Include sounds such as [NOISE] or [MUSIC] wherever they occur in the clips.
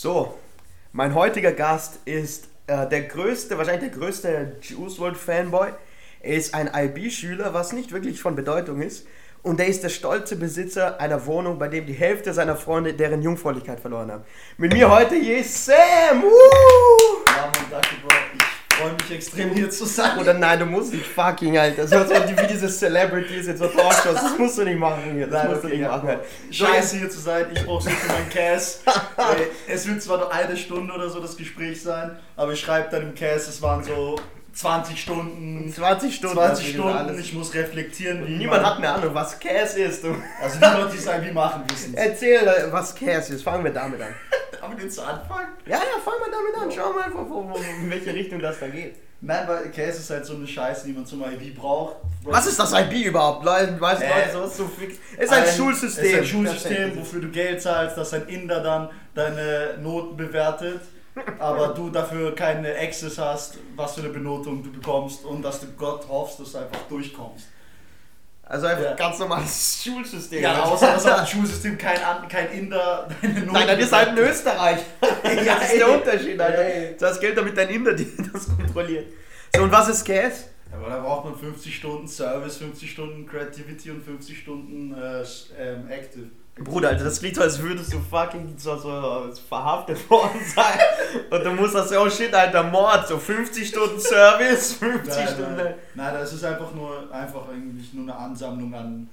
So, mein heutiger Gast ist äh, der größte, wahrscheinlich der größte Juice WRLD Fanboy. Er ist ein IB-Schüler, was nicht wirklich von Bedeutung ist. Und er ist der stolze Besitzer einer Wohnung, bei dem die Hälfte seiner Freunde deren Jungfräulichkeit verloren haben. Mit mir heute hier ist Sam! Woo! Ja, Mann, danke, Bro. Ich freue mich extrem, hier zu sein. Oder nein, du musst nicht fucking, Alter. So, wie diese Celebrities in so Talkshows. Das musst du nicht machen hier. Das Nein, musst du nicht machen. Alter. Scheiße, hier zu sein. Ich brauche so für meinen Cass. [LAUGHS] Es wird zwar nur eine Stunde oder so das Gespräch sein, aber ich schreibe dann im Cass, es waren so 20 Stunden. 20 Stunden. 20 hast du Stunden, ich muss reflektieren, wie Niemand man- hat eine Ahnung, was Cass ist. Du. Also Leute, die es irgendwie machen, wissen. Erzähl, äh, was Cass ist. Fangen wir damit an. [LAUGHS] Aber den zu anfangen? Ja, ja, fangen wir damit an. Schau mal, wo, wo, wo, in welche Richtung das da geht. Nein, weil Cass ist halt so eine Scheiße, die man zum IB braucht. Was ist das IB überhaupt? Leute, weißt du, Äh, Leute, sowas so fix. Es ist ein, Schulsystem. Es ist ein Schulsystem, wofür du Geld zahlst, dass ein Inder dann deine Noten bewertet. Aber du dafür keine Access hast, was für eine Benotung du bekommst und dass du Gott hoffst, dass du einfach durchkommst. Also einfach Ja. ganz normales Schulsystem. Ja, außer dass [LAUGHS] auch im Schulsystem kein, kein Inder deine Noten Nein, das ist halt in. Österreich. Ja, [LAUGHS] das ist der. Unterschied, Alter. Ey. Du hast Geld, damit dein Inder [LAUGHS] das kontrolliert. So, und was ist Cass? Aber da braucht man 50 Stunden Service, 50 Stunden Creativity und 50 Stunden äh, ähm, Active. Bruder, Alter, das klingt so, als würdest du fucking so, so verhaftet worden sein. Und du musst das, oh shit, Alter, Mord, so 50 Stunden Service, [LAUGHS] 50 Nein, Stunden. nein, nein, das ist einfach nur einfach eigentlich nur eine Ansammlung an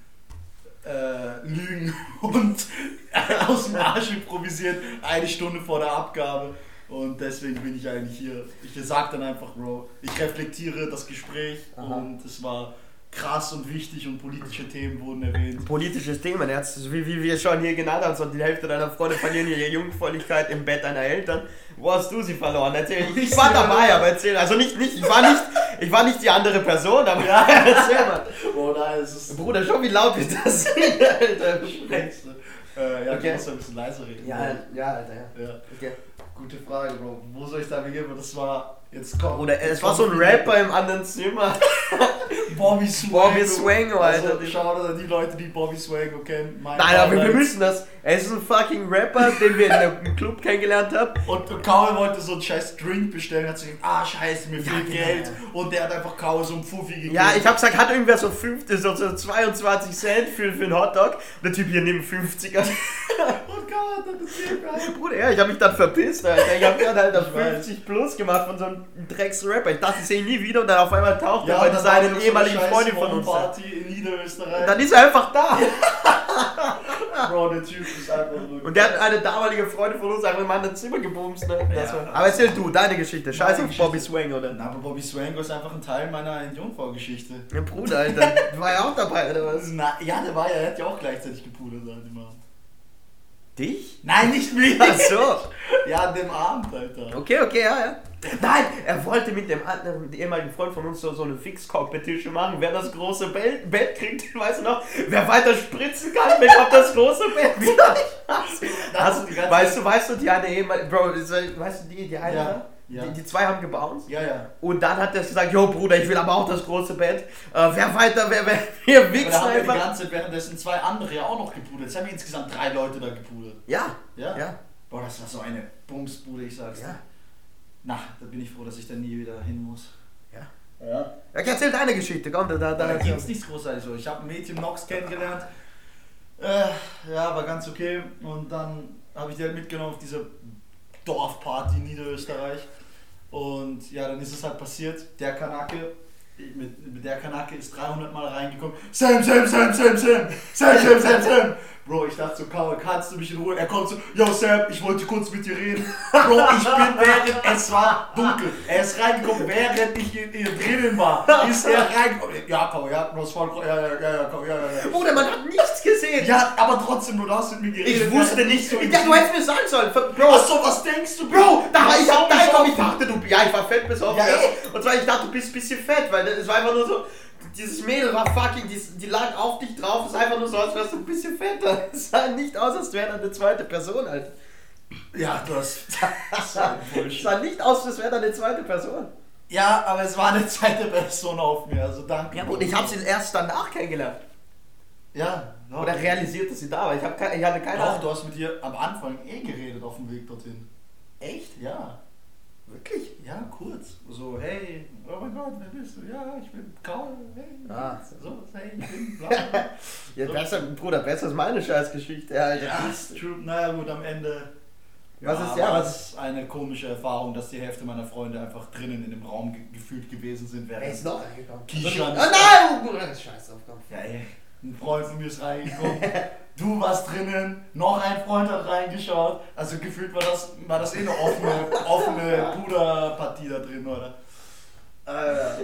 äh, Lügen und [LAUGHS] aus dem Arsch improvisiert eine Stunde vor der Abgabe. Und deswegen bin ich eigentlich hier. Ich sag dann einfach, Bro, ich reflektiere das Gespräch Aha. und es war krass und wichtig und politische Themen wurden erwähnt. Politisches Thema, wie, wie wir schon hier genannt haben, so die Hälfte deiner Freunde verlieren ihre Jungfräulichkeit im Bett deiner Eltern. Wo hast du sie verloren? Erzähl, ich, ich war dabei, aber erzähl, also nicht, nicht, ich war nicht, ich war nicht die andere Person, aber Ja. [LAUGHS] erzähl mal. Oh nein, es ist Bruder, schau wie laut ist das Alter. [LAUGHS] Äh, ja, Okay. du musst ein bisschen leiser reden. Ja, ja, Alter, ja. ja. Okay. Gute Frage, Bro. Wo soll ich da beginnen? Das war. Jetzt kommt. Bruder, es war so ein Rapper im anderen Zimmer. [LAUGHS] Bobby Swango. Bobby Swango, Alter. Also, schau dir die Leute, die Bobby Swango kennen. Nein, aber wir müssen das. Er ist ein fucking Rapper, den wir in einem Club kennengelernt haben. Und Kaue wollte so einen scheiß Drink bestellen, hat sich gedacht, ah scheiße, mir fehlt genau. Geld. Und der hat einfach Kaue so einen Fuffi gegeben. Ja, ich hab gesagt, hat irgendwer so 50, so, so 22 Cent für, für einen Hotdog. Und der Typ hier neben 50er. [LAUGHS] Und Kaue hat dann das gehabt. Bruder, ja, ich hab mich dann verpisst, Alter. Ich hab dann halt auf Ich weiß. 50 plus gemacht von so einem Drecks-Rapper. Ich dachte, ich sehe ihn nie wieder und dann auf einmal taucht er Ja, bei einen so eine ehemaligen scheiß Freundin von uns. Party in Niederösterreich. Dann ist er einfach da. [LAUGHS] Bro, der Typ ist einfach nur. Und der hat eine damalige Freundin von uns einfach im anderen Zimmer gebumst. Ne? Ja. war, aber erzähl du, deine Geschichte. Scheiß auf Bobby Swang, oder? Na, aber Bobby Swango ist einfach ein Teil meiner Jungfrau-Geschichte. Ja, Bruder, Alter. War ja auch dabei, oder was? Na, ja, der war ja, er hat ja auch gleichzeitig gepudert dem Abend. Dich? Nein, nicht mich! Ach so. Ja, an dem Abend, Alter. Okay, okay, ja, ja. Nein, er wollte mit dem anderen, ehemaligen Freund von uns so, so eine Fix-Competition machen, wer das große Bett, Bett kriegt, weißt du noch? Wer weiter spritzen kann, bekommt das große Bett. [LAUGHS] Die ganze weißt du, weißt du, die eine ehemalige, Bro, weißt du, die, die eine, Ja, ja. Die, die zwei haben gebounced. Ja, ja. Und dann hat er gesagt, jo Bruder, ich will aber auch das große Bett. Äh, wer weiter, wer, wer, wir Aber wichsen da haben ja die einfach. ganze währenddessen zwei andere ja auch noch gepudert. Jetzt haben wir insgesamt drei Leute da gepudert. Ja, Ja? ja, Boah, das war so eine Bumsbude, ich sag's ja. dir. Na, da bin ich froh, dass ich da nie wieder hin muss. Ja. Ja. Ja, erzähl deine Geschichte, komm, da, da, Da da. gibt's nichts großartig so. Ich habe ein Mädchen Nox kennengelernt. Äh, ja, war ganz okay. Und dann habe ich die halt mitgenommen auf diese Dorfparty in Niederösterreich. Und ja, dann ist es halt passiert. Der Kanake, mit, mit der Kanake ist 300 Mal reingekommen. Sam, Sam, Sam, Sam, Sam, Sam, Sam, Sam, Sam. Bro, ich dachte so, Karl, kannst du mich in Ruhe? Er kommt so, yo Sam, ich wollte kurz mit dir reden. Bro, ich bin während, es war dunkel. Er ist reingekommen, während ich in, in drinnen war. Ist er reingekommen. Ja, Karl, ja, du hast voll, ja, ja, ja, ja, Karl, ja, ja, ja. Bruder, man hat nichts gesehen. Ja, aber trotzdem, du hast mit mir geredet. ich wusste nicht. so Ja, du hättest mir sagen sollen. Bro, Achso, was denkst du, Bro, da war ich hab Ach so, komm, ich dachte, du. Ja, ich war fett bis auf Ja, eh. Und zwar, ich dachte, du bist ein bisschen fett, weil es war einfach nur so. Dieses Mädel war fucking, die, die lag auf dich drauf, es ist einfach nur so, als wärst du ein bisschen fetter. [LAUGHS] Es sah nicht aus, als wäre da eine zweite Person, Alter. Ja, du hast. Das [LAUGHS] ein Es sah nicht aus, als wäre da eine zweite Person. Ja, aber es war eine zweite Person auf mir, also danke. Ja, und ich habe sie erst danach kennengelernt. Ja, Ja. Oder realisiert, dass sie da war? Ich, hab ich hatte keine Doch, Ahnung. du hast mit ihr am Anfang eh geredet auf dem Weg dorthin. Echt? Ja. Wirklich? Ja, kurz. So, hey, oh mein Gott, wer bist du? Ja, ich bin Karl. Hey, Ah. so, hey, ich bin bla. [LAUGHS] Ja, So. besser, Bruder, besser ist meine Scheißgeschichte, Alter. ja, true. Naja, gut, am Ende. Was ist- ja, was- eine komische Erfahrung, dass die Hälfte meiner Freunde einfach drinnen in dem Raum ge gefühlt gewesen sind. Er Während ist noch reingekommen. Kishan Ah, nein! Oh, Bruder, Scheiß auf Kopf. Ja, ey, ein Freund von mir ist reingekommen. [LAUGHS] Du warst drinnen, noch ein Freund hat reingeschaut. Also gefühlt war das, war das eh eine offene, offene [LAUGHS] Puderpartie da drin, oder? Äh,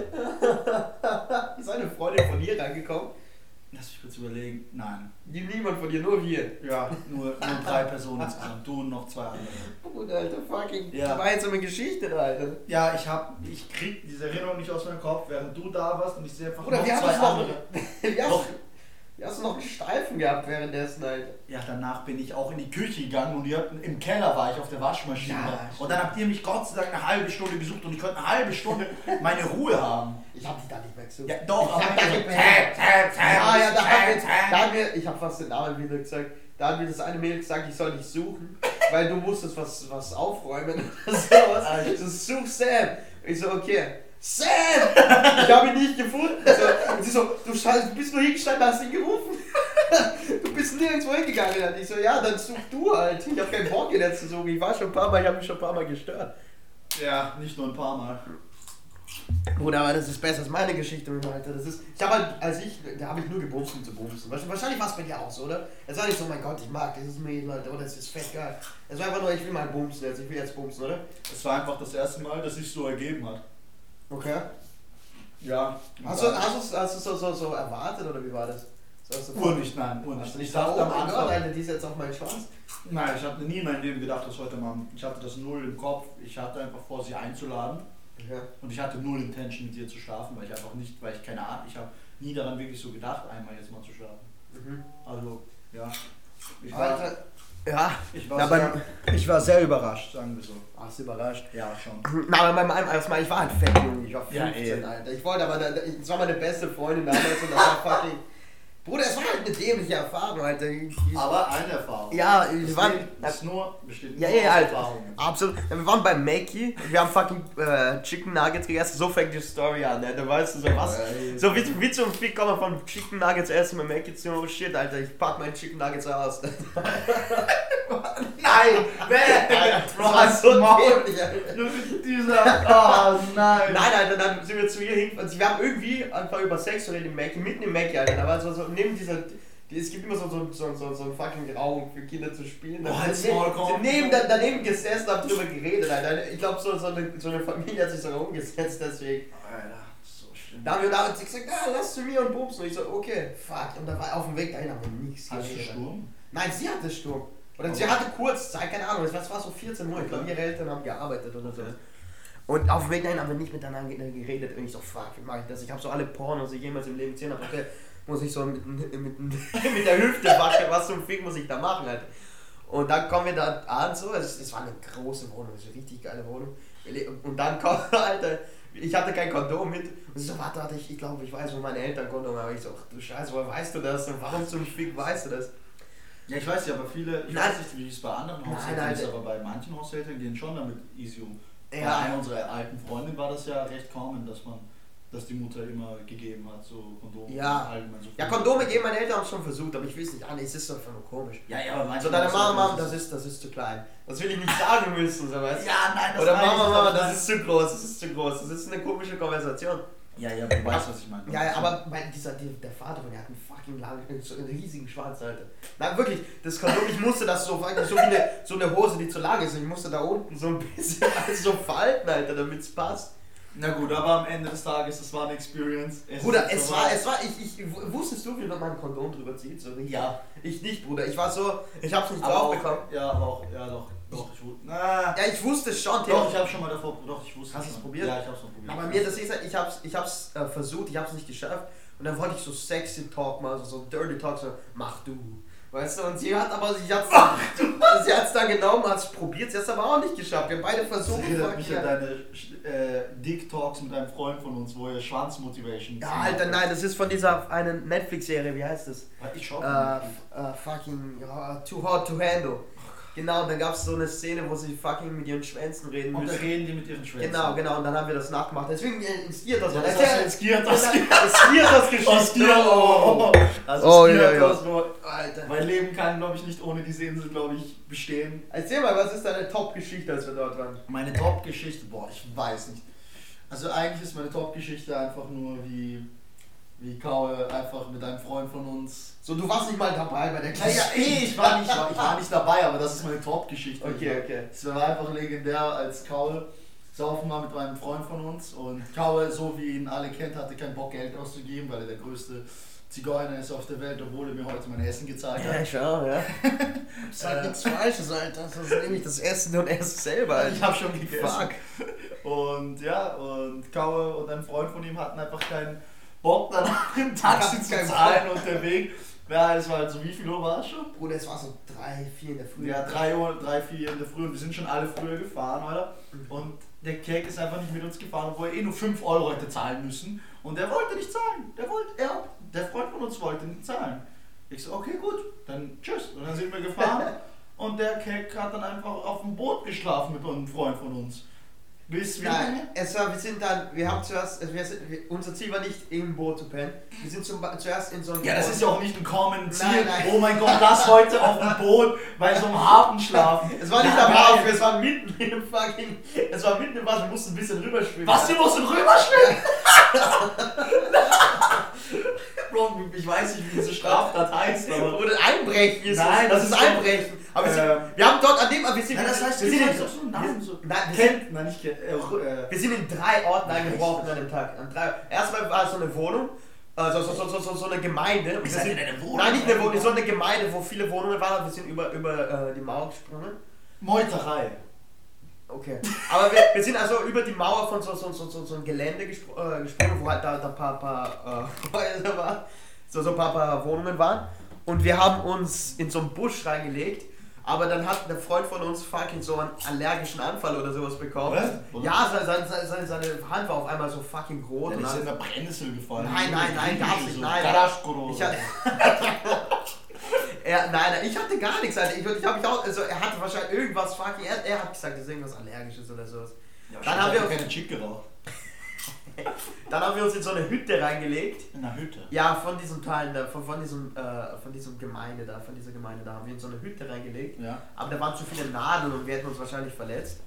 [LAUGHS] Ist eine Freundin von dir reingekommen? lass mich kurz überlegen. Nein. Niemand von dir, nur wir. Ja, nur, nur drei Personen insgesamt. Du und noch zwei andere. Bruder, Alter, fucking Ja. gemeinsame Geschichte, Alter. Ja, ich hab, ich krieg diese Erinnerung nicht aus meinem Kopf, während du da warst und ich sehe einfach Bruder, noch wir haben zwei noch. andere. [LAUGHS] Hast, Doch. Wie hast du noch einen Steifen gehabt währenddessen, Alter? Ja, danach bin ich auch in die Küche gegangen und habt, im Keller war ich auf der Waschmaschine. Ja, und dann habt ihr mich Gott sei Dank eine halbe Stunde besucht und ich konnte eine halbe Stunde [LAUGHS] meine Ruhe haben. Ich hab dich da nicht mehr gesucht. Ja, doch, ich aber hab tap, Ja, ja, da wir, tap, da haben wir, ich hab fast den Namen wieder gesagt, da hat mir das eine Mädel gesagt, ich soll dich suchen, weil du musstest was, was aufräumen oder [LAUGHS] sowas. Ich so, such Sam. Ich so, okay. Sam! Ich habe ihn nicht gefunden. So, und sie so, du, du bist nur hingestanden, hast ihn gerufen. Du bist nirgendwo hingegangen. Und ich so, ja, dann such du halt. Ich habe keinen Bock, ihn jetzt zu suchen. Ich war schon ein paar Mal, ich habe mich schon ein paar Mal gestört. Ja, nicht nur ein paar Mal. Bruder, aber das ist besser als meine Geschichte mit dem Alter. Das ist, ich habe halt, als ich, da habe ich nur gebumst, um zu bumsen. Wahrscheinlich wahrscheinlich war es bei dir auch so, oder? Es war nicht so, mein Gott, ich mag dieses Mädel, Alter, oder es ist fett geil. Es war einfach nur, ich will mal bumsen jetzt, ich will jetzt bumsen, oder? Es war einfach das erste Mal, dass sich so ergeben hat. Okay. Ja. Hast du, hast du, hast du so, so, so erwartet, oder wie war das? So, Uhr nicht, nein, Hast nicht. Ich dachte oh am Anfang, Alter, die ist jetzt auf meinen Schwanz? nein, ich hatte nie in meinem Leben gedacht, das heute Abend. Ich hatte das null im Kopf. Ich hatte einfach vor, sie einzuladen. Okay. Und ich hatte null Intention mit ihr zu schlafen, weil ich einfach nicht, weil ich keine Ahnung, ich habe nie daran wirklich so gedacht, einmal jetzt mal zu schlafen. Mhm. Also, ja. Ich war, Alter, ja, ich war, Ja, sehr, ich war sehr überrascht, sagen wir so. Ach, ist überrascht. Ja, schon. Na, aber beim einem ersten Mal, ich war halt fett, Junge. Ich war Ja, 15, eh. Alter. Ich wollte aber, da- da- das war meine beste Freundin damals und das war fucking. Bruder, es war halt eine dämliche Erfahrung, Alter. Ich, ich, Aber eine Erfahrung. ja, wir das waren. Ist nur, besteht Ja, nur ja, halt. Erfahrungen. Absolut. Ja, Wir waren bei Mackie, wir haben fucking äh, Chicken Nuggets gegessen. So fängt die Story an, ne? Du weißt so was. Ey. So wie, wie zum Fick kommen wir von Chicken Nuggets essen mit Mackie zu oh shit, Alter, ich pack meinen Chicken Nuggets aus. [LAUGHS] Nein! Wer? Das war so dämlich, Alter. Dieser. Oh nein! Nein, Alter, dann sind wir zu ihr hin. Also wir haben irgendwie einfach über Sex geredet Mackie, mitten im Mackie, Alter. Da war so, so neben dieser. die- Es gibt immer so, so, so, so, so einen fucking Raum für Kinder zu spielen. Oh, Da ein sind wir- Smalltalk. sind neben, da- daneben gesessen, haben drüber geredet, Alter. Ich glaube, so, so, eine, so eine Familie hat sich so rumgesetzt, deswegen. Alter, so schlimm. Da haben wir damals gesagt, ah, lass zu mir und bumsen. Und ich so, okay, fuck. Und da war auf dem Weg dahin haben wir nichts du geredet. Sturm? Nein, sie hatte Sturm. Oder Oh. sie hatte Kurzzeit, keine Ahnung, es war, es war so 14 Uhr. Ich glaube, ihre Eltern haben gearbeitet oder so. Und auf dem Weg dahin haben wir nicht miteinander geredet. Und ich so, fuck, wie mache ich das? Ich habe so alle Pornos, die ich jemals im Leben gesehen habe. Okay, muss ich so mit, [LAUGHS] mit, mit, mit der Hüfte waschen. Was zum Fick muss ich da machen, Alter? Und dann kommen wir da an, so. Es, es war eine große Wohnung, es ist eine richtig geile Wohnung. Und dann kommt, [LAUGHS] Alter, ich hatte kein Kondom mit. Und so, warte, warte, ich, ich glaube, ich weiß, wo meine Eltern Kondom haben. Ich so, ach du Scheiße, woher weißt du das? Und warum zum Fick weißt du das? Ja, ich weiß ja, aber viele, ich Nein. weiß nicht, wie es bei anderen Nein, Haushältern ist, aber bei manchen Haushältern gehen schon damit easy um. Bei Ja. einer unserer alten Freundin war das ja recht common, dass man, dass die Mutter immer gegeben hat, so Kondome. Ja. allgemein so Ja, Kondome geben meine Eltern haben schon versucht, aber ich weiß nicht, ah, nee, es ist doch einfach nur komisch. Ja, ja, aber manche Also deine Mama, Mama, das ist, das ist zu klein. Das will ich nicht sagen müssen, so weißt du? Ja, nein, das Oder Mama, Mama, das ist zu groß, das ist zu groß. Das ist eine komische Konversation. Ja, ja, du weißt, was ich meine. Ja, ja, aber mein, dieser, der, Vater von der hat einen fucking langen, [LAUGHS] so einen riesigen Schwanz, Alter. Nein, wirklich, das Kondom, ich musste das so, so wie eine, so eine Hose, die zu lang ist. Und ich musste da unten so ein bisschen alles [LAUGHS] so falten, Alter, damit es passt. Na gut, aber am Ende des Tages, das war eine Experience. Es Bruder, es war, es war, ich, ich, wusstest du, wie man mein Kondom drüber zieht? So? Ja. Ich nicht, Bruder. Ich war so, ich hab's nicht Aber drauf auch, bekommen. ja, aber auch, ja doch, doch, ich wusste. Ja, ich wusste es schon, doch, ich habe schon mal davor, doch, ich wusste Hast du schon. es probiert? Ja, ich hab's mal probiert. Aber mir, das ist, ich hab's, ich hab's äh, versucht, ich hab's nicht geschafft. Und dann wollte ich so sexy Talk mal, so, so dirty Talk, so, mach du, Weißt du, und sie hat aber, sie hat's dann, [LAUGHS] sie hat's dann genommen, hat's probiert, sie hat's aber auch nicht geschafft. Wir haben beide Das versucht. erinnert mich an deine äh, Dick Talks mit einem Freund von uns, wo ihr Schwanz-Motivation ja, Alter, nein, das ist von dieser einen Netflix-Serie, wie heißt das? Ich schau Äh, äh, fucking ja, Too Hot to Handle. Genau, dann gab es so eine Szene, wo sie fucking mit ihren Schwänzen reden Und da müssen. reden die mit ihren Schwänzen. Genau, genau, und dann haben wir das nachgemacht. Deswegen äh, inspiriert das. Ja, das hast du inspiriert, das [LAUGHS] Inspiriert das Geschichte. Oh. Also Oh, ja, ja. Alter. Mein Leben kann, glaube ich, nicht ohne diese Insel, glaube ich, bestehen. Erzähl mal, was ist deine Top-Geschichte, als wir dort waren? Meine Top-Geschichte, boah, ich weiß nicht. Also eigentlich ist meine Top-Geschichte einfach nur wie, wie Kaue einfach mit einem Freund von uns. So, du warst nicht mal dabei bei der Ja, ja, eh, ich war nicht, ich war [LAUGHS] nicht dabei, aber das ist meine Top-Geschichte. Okay, okay. Es war einfach legendär, als Kaue saufen war mit meinem Freund von uns und Kaue, so wie ihn alle kennt, hatte keinen Bock Geld auszugeben, weil er der größte Zigeuner ist auf der Welt, obwohl er mir heute mein Essen gezahlt hat. schau, ja. [LAUGHS] Das ist halt nichts Falsches, Alter. Das ist nämlich das Essen und Essen selber, Alter. Ich habe schon gegessen. Fuck. Und ja, und Kaue und ein Freund von ihm hatten einfach keinen Bock danach im Taxi zu zahlen und der Weg. Ja, es war halt so, wie viel Uhr war es schon? Bruder, es war so drei, vier in der Früh. Ja, 3 Uhr, 3, 4 in der Früh und wir sind schon alle früher gefahren, oder? Und der Cake ist einfach nicht mit uns gefahren, obwohl er eh nur 5 Euro hätte zahlen müssen. Und er wollte nicht zahlen. Der wollte, er, der Freund von uns wollte nicht zahlen. Ich so, okay, gut, dann tschüss. Und dann sind wir gefahren [LAUGHS] und der Cake hat dann einfach auf dem Boot geschlafen mit einem Freund von uns. Bis wir. Nein, es war, wir sind dann, wir haben zuerst, also wir sind, wir, unser Ziel war nicht im Boot zu pennen. Wir sind zum, zuerst in so ein Ja, das ist ja auch nicht ein common Ziel. Nein, nein. Oh mein Gott, lass heute auf dem Boot bei so einem Hafen schlafen. Es war nicht am. Hafen, es war mitten im fucking. Es war mitten im Wasser, wir mussten ein bisschen rüberschwimmen. Was, wir mussten rüberschwimmen? [LAUGHS] Bro, ich weiß nicht, wie diese Straftat heißt, aber... Oder einbrechen ist Nein, das, das ist ist einbrechen. Aber wir, sind, Ähm. wir haben dort an dem, wir sind, Ja, das heißt, wir sind, sind in, so Namen so. nein, wir sind, Kennt, nein, nicht kennt, äh, wir sind in drei Orten eingebrochen an dem Tag. An drei, erstmal war es so eine Wohnung, also so, so, so, so, so eine Gemeinde. Und sind- in eine Wohnung Nein, nicht eine Wohnung, eingebrochen? so eine Gemeinde, wo viele Wohnungen waren. Wir sind über, über äh, die Mauer gesprungen. Meuterei. Okay. Aber wir, wir sind also über die Mauer von so, so, so, so, so einem Gelände gespr äh, gesprungen, wo halt da, da ein paar, paar äh, [LAUGHS] Häuser waren, so, so ein paar, paar Wohnungen waren. Und wir haben uns in so einen Busch reingelegt. Aber dann hat ein Freund von uns fucking so einen allergischen Anfall oder sowas bekommen. Was? Ja, seine, seine, seine, Hand war auf einmal so fucking rot. Der und ist in der Brennnessel gefallen. Nein, nein, nein, gar nicht, nein. Ich hatte, [LAUGHS] er, nein, nein, ich hatte gar nichts, Alter. Ich, ich mich auch, also er hatte wahrscheinlich irgendwas fucking, er, er hat gesagt, das ist irgendwas Allergisches oder sowas. Ja, Dann dann haben wir- wir keine Chick geraucht. Dann haben wir uns in so eine Hütte reingelegt. In einer Hütte. Ja, von diesem Teil da, von, von diesem, äh, von diesem Gemeinde da, von dieser Gemeinde da haben wir in so eine Hütte reingelegt. Ja. Aber da waren zu viele Nadeln und wir hätten uns wahrscheinlich verletzt.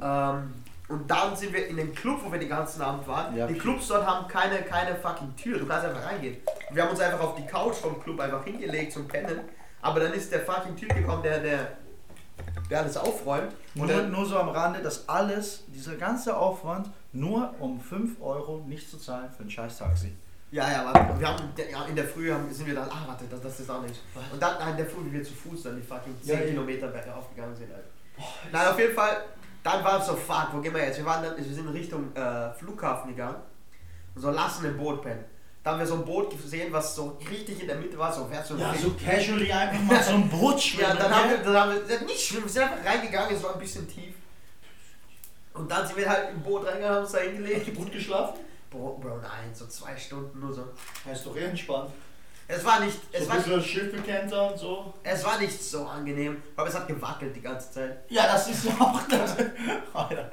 Ähm, und dann sind wir in den Club, wo wir den ganzen Abend waren. Ja. Die Clubs dort haben keine, keine fucking Tür, du kannst einfach reingehen. Wir haben uns einfach auf die Couch vom Club einfach hingelegt zum Pennen. Aber dann ist der fucking Typ gekommen, der, der, der alles aufräumt. Und Nur, nur so am Rande, dass alles, dieser ganze Aufwand, nur um 5 Euro nicht zu zahlen für ein scheiß Taxi. ja, ja, warte, wir haben ja, in der Früh haben, sind wir dann, ah warte, das, das ist auch nicht. Und dann in der Früh, wie wir zu Fuß dann die fucking 10 Ja. Kilometer bergauf gegangen sind. Alter. Nein, auf jeden Fall, dann war es so, fuck, wo gehen wir jetzt? Wir, waren dann, wir sind in Richtung äh, Flughafen gegangen und so, lassen im Boot pennen. Da haben wir so ein Boot gesehen, was so richtig in der Mitte war, so wärst du Ja, so casually einfach mal so ein Boot [LAUGHS] schwimmen. Ja, dann haben wir, dann haben wir nicht schwimmen, wir sind einfach reingegangen, es war ein bisschen tief. Und dann sind wir halt im Boot reingegangen, haben uns da hingelegt. gut geschlafen? Bro, Bro, nein, so zwei Stunden nur so. Ja, ist doch eh entspannt. Es war nicht, So es ein war, bisschen Schiffe kentern und so. es war nicht so angenehm, aber es hat gewackelt die ganze Zeit. Ja, das ist ja auch das. Alter.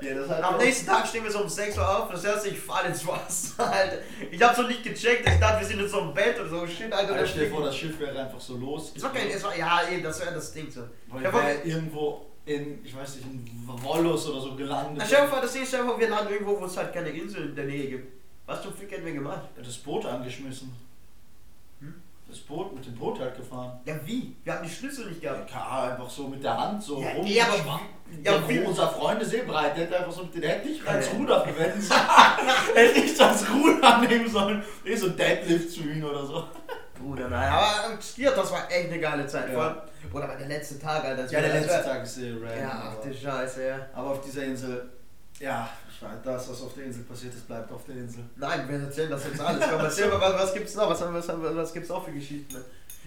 ja, das hat Am nächsten Tag stehen wir so um 6 Uhr auf, das erste, ich fall ins Wasser, Alter. Ich hab so nicht gecheckt, ich dachte, wir sind in so einem Bett oder so, shit, Alter. Alter, das stell dir vor, das Schiff wäre einfach so los. es war kein, es war, ja, eben, das wäre das Ding so. Weil wären irgendwo in, ich weiß nicht, in Wollos oder so gelandet. Na, stell dir vor, das dir vor, wir landen irgendwo, wo es halt keine Insel in der Nähe gibt. Was zum Fick hätten wir gemacht? das Boot angeschmissen. Hm? Das Boot, mit dem Boot halt gefahren. Ja, wie? Wir haben die Schlüssel nicht Ja, gehabt. klar, einfach so mit der Hand so Ja, rum. nee, aber- ja, ja, wie- unser Freund ist eh breit, der hätte einfach so mit den Händen nicht als Ja. Ruder verwenden sollen. [LAUGHS] hätte ich das Ruder nehmen sollen. Eh so Deadlift zu ihm oder so. Bruder, nein. Aber ja, das war echt eine geile Zeit. Ja. Vor allem, Bruder, aber der letzte Tag, Alter. Ja, der war- letzte Tag ist eh random. Ja, ach du Scheiße, ja. aber auf dieser Insel, Ja, das, was auf der Insel passiert ist, bleibt auf der Insel. Nein, wir erzählen das jetzt alles. Komm, erzähl mal, was, was gibt's noch? Was, was, was, was gibt's noch für Geschichten?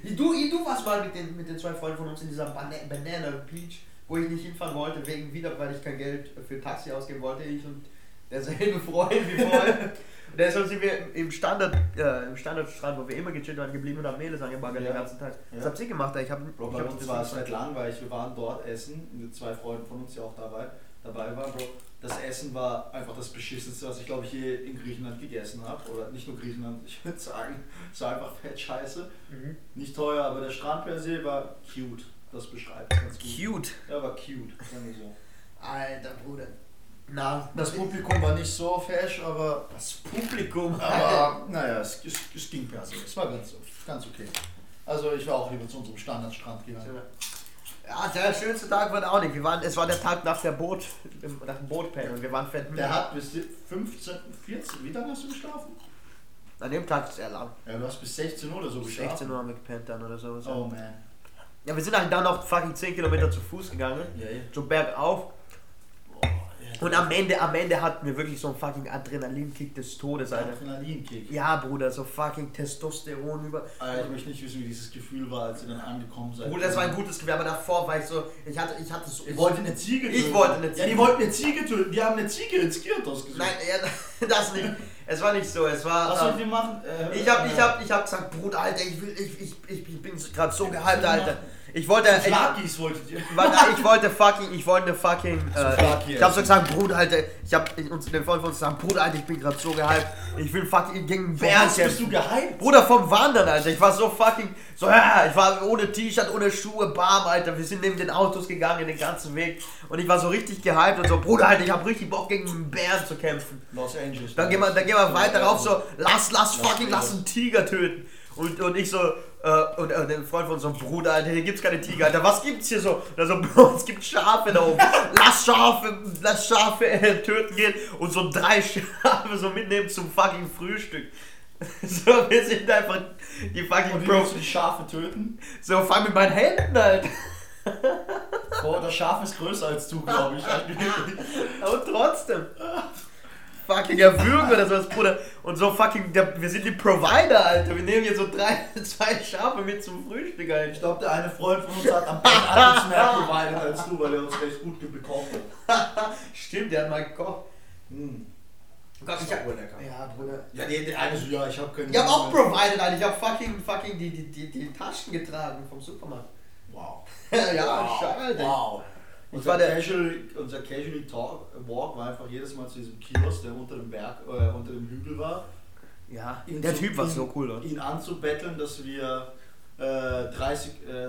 Du, du warst mal mit den, mit den zwei Freunden von uns in dieser Bana Banana Beach, wo ich nicht hinfahren wollte, wegen wieder, weil ich kein Geld für Taxi ausgeben wollte. Ich und derselbe Freund wie vorher. [LAUGHS] Deshalb sind wir im Standard, äh, im Standardstrand, wo wir immer gechillt waren, geblieben und haben Meles angebaggert Ja. den ganzen Tag. Ja. Was habt ihr gemacht? Ich hab, Bro, ich bei hab uns war es nicht- halt langweilig. Wir waren dort essen, mit zwei Freunden von uns, die auch dabei, dabei waren. Bro, das Essen war einfach das beschissenste, was ich glaube ich je in Griechenland gegessen habe. Oder nicht nur Griechenland, [LAUGHS] ich würde sagen, es war einfach fett scheiße. Mhm. Nicht teuer, aber der Strand per se war cute. Das beschreibt es ganz gut. Cute. Ja, war cute, sagen wir so. Alter Bruder. Na, Das Publikum war nicht so fesch, aber, das Publikum. aber [LAUGHS] naja, es, es, es ging per se. Es war ganz, ganz okay. Also ich war auch lieber zu unserem Standardstrand gegangen. Ja, der schönste Tag war auch nicht. Wir waren, es war der Tag nach der Boot, nach dem Bootpen und wir waren fett. Der hat bis 15, 14, wie lange hast du geschlafen? An dem Tag ist er lang. Ja, du hast bis 16 Uhr oder so Bis geschlafen. 16 Uhr haben wir gepennt dann oder so. Oh man. Ja, wir sind halt dann noch fucking 10 Kilometer zu Fuß gegangen. Ja, ja. So bergauf. Boah. Und am Ende, am Ende hatten wir wirklich so einen fucking Adrenalinkick des Todes, Alter. Adrenalinkick. Ja, Bruder, so fucking Testosteron über. Alter, ich möchte nicht wissen, wie dieses Gefühl war, als ihr dann angekommen seid. Bruder, das war ein gutes Gewehr, aber davor war ich so, ich hatte, ich hatte so. Ihr wolltet eine Ziege töten. Ich wollte eine Ja, Ziege. die wollten eine Ziege töten. Die haben eine Ziege riskiert ausgesucht. Nein, ja, [LAUGHS] das nicht. Es war nicht so, es war. Was ähm, ihr machen? Äh, Ich hab, äh, ich hab, ich hab gesagt, Bruder, Alter, ich will, ich, ich, ich, ich bin gerade so gehypt, Alter. machen? Ich wollte, Flakis wolltet ihr. Ich wollte fucking, ich wollte fucking, äh, ich hab so essen. gesagt, Bruder, Alter, ich hab uns den Freund von uns gesagt, Bruder, Alter, ich bin gerade so gehypt, ich will fucking gegen einen Bären Was bist kämpfen. du gehypt? Bruder, vom Wandern, Alter, ich war so fucking, so, ja, ich war ohne T-Shirt, ohne Schuhe, bam, Alter, wir sind neben den Autos gegangen, den ganzen Weg und ich war so richtig gehypt und so, Bruder, Alter, ich hab richtig Bock gegen einen Bären zu kämpfen. Los Angeles. Dann gehen wir, dann gehen wir weiter rauf, so, lass, lass fucking, lass einen Tiger töten. Und, und ich so, äh, und äh, der Freund von unserem Bruder, Alter, hier gibt's keine Tiger, Alter, was gibt's hier so? Und er so, [LAUGHS] Bro, es gibt Schafe da oben. Lass Schafe, lass Schafe äh, töten gehen und so drei [LAUGHS] Schafe so mitnehmen zum fucking Frühstück. [LAUGHS] So, wir sind einfach die fucking Und wie Bro. willst du die Schafe töten? So, fang mit meinen Händen, Alter. Boah, das Schaf ist größer als du, glaube ich. Und trotzdem. Fucking erwürgen oder sowas, Bruder. Und so fucking, der, wir sind die Provider, Alter. Wir nehmen hier so drei, [LAUGHS] zwei Schafe mit zum Frühstück, Ich Alter. glaube, der eine Freund von uns hat am alles mehr [LAUGHS] provided als du, weil er uns recht gut bekocht hat. [LAUGHS] Stimmt, der hat mal gekocht. Hm. Gott, ich hab, ja, Bruder. Ja, der, der eine so, ja, ich habe keine Ich hab auch provided, Alter. Ich hab fucking, fucking die, die, die, die Taschen getragen vom Supermarkt. Wow. ja, wow. schade, Alter. Wow. Unser, Casual, unser Casually Talk, Walk war einfach jedes Mal zu diesem Kiosk, der unter dem Berg, äh, unter dem Hügel war. Ja, der zu- Typ war ihn- so cool, oder? Ihn anzubetteln, dass wir äh, 30, äh,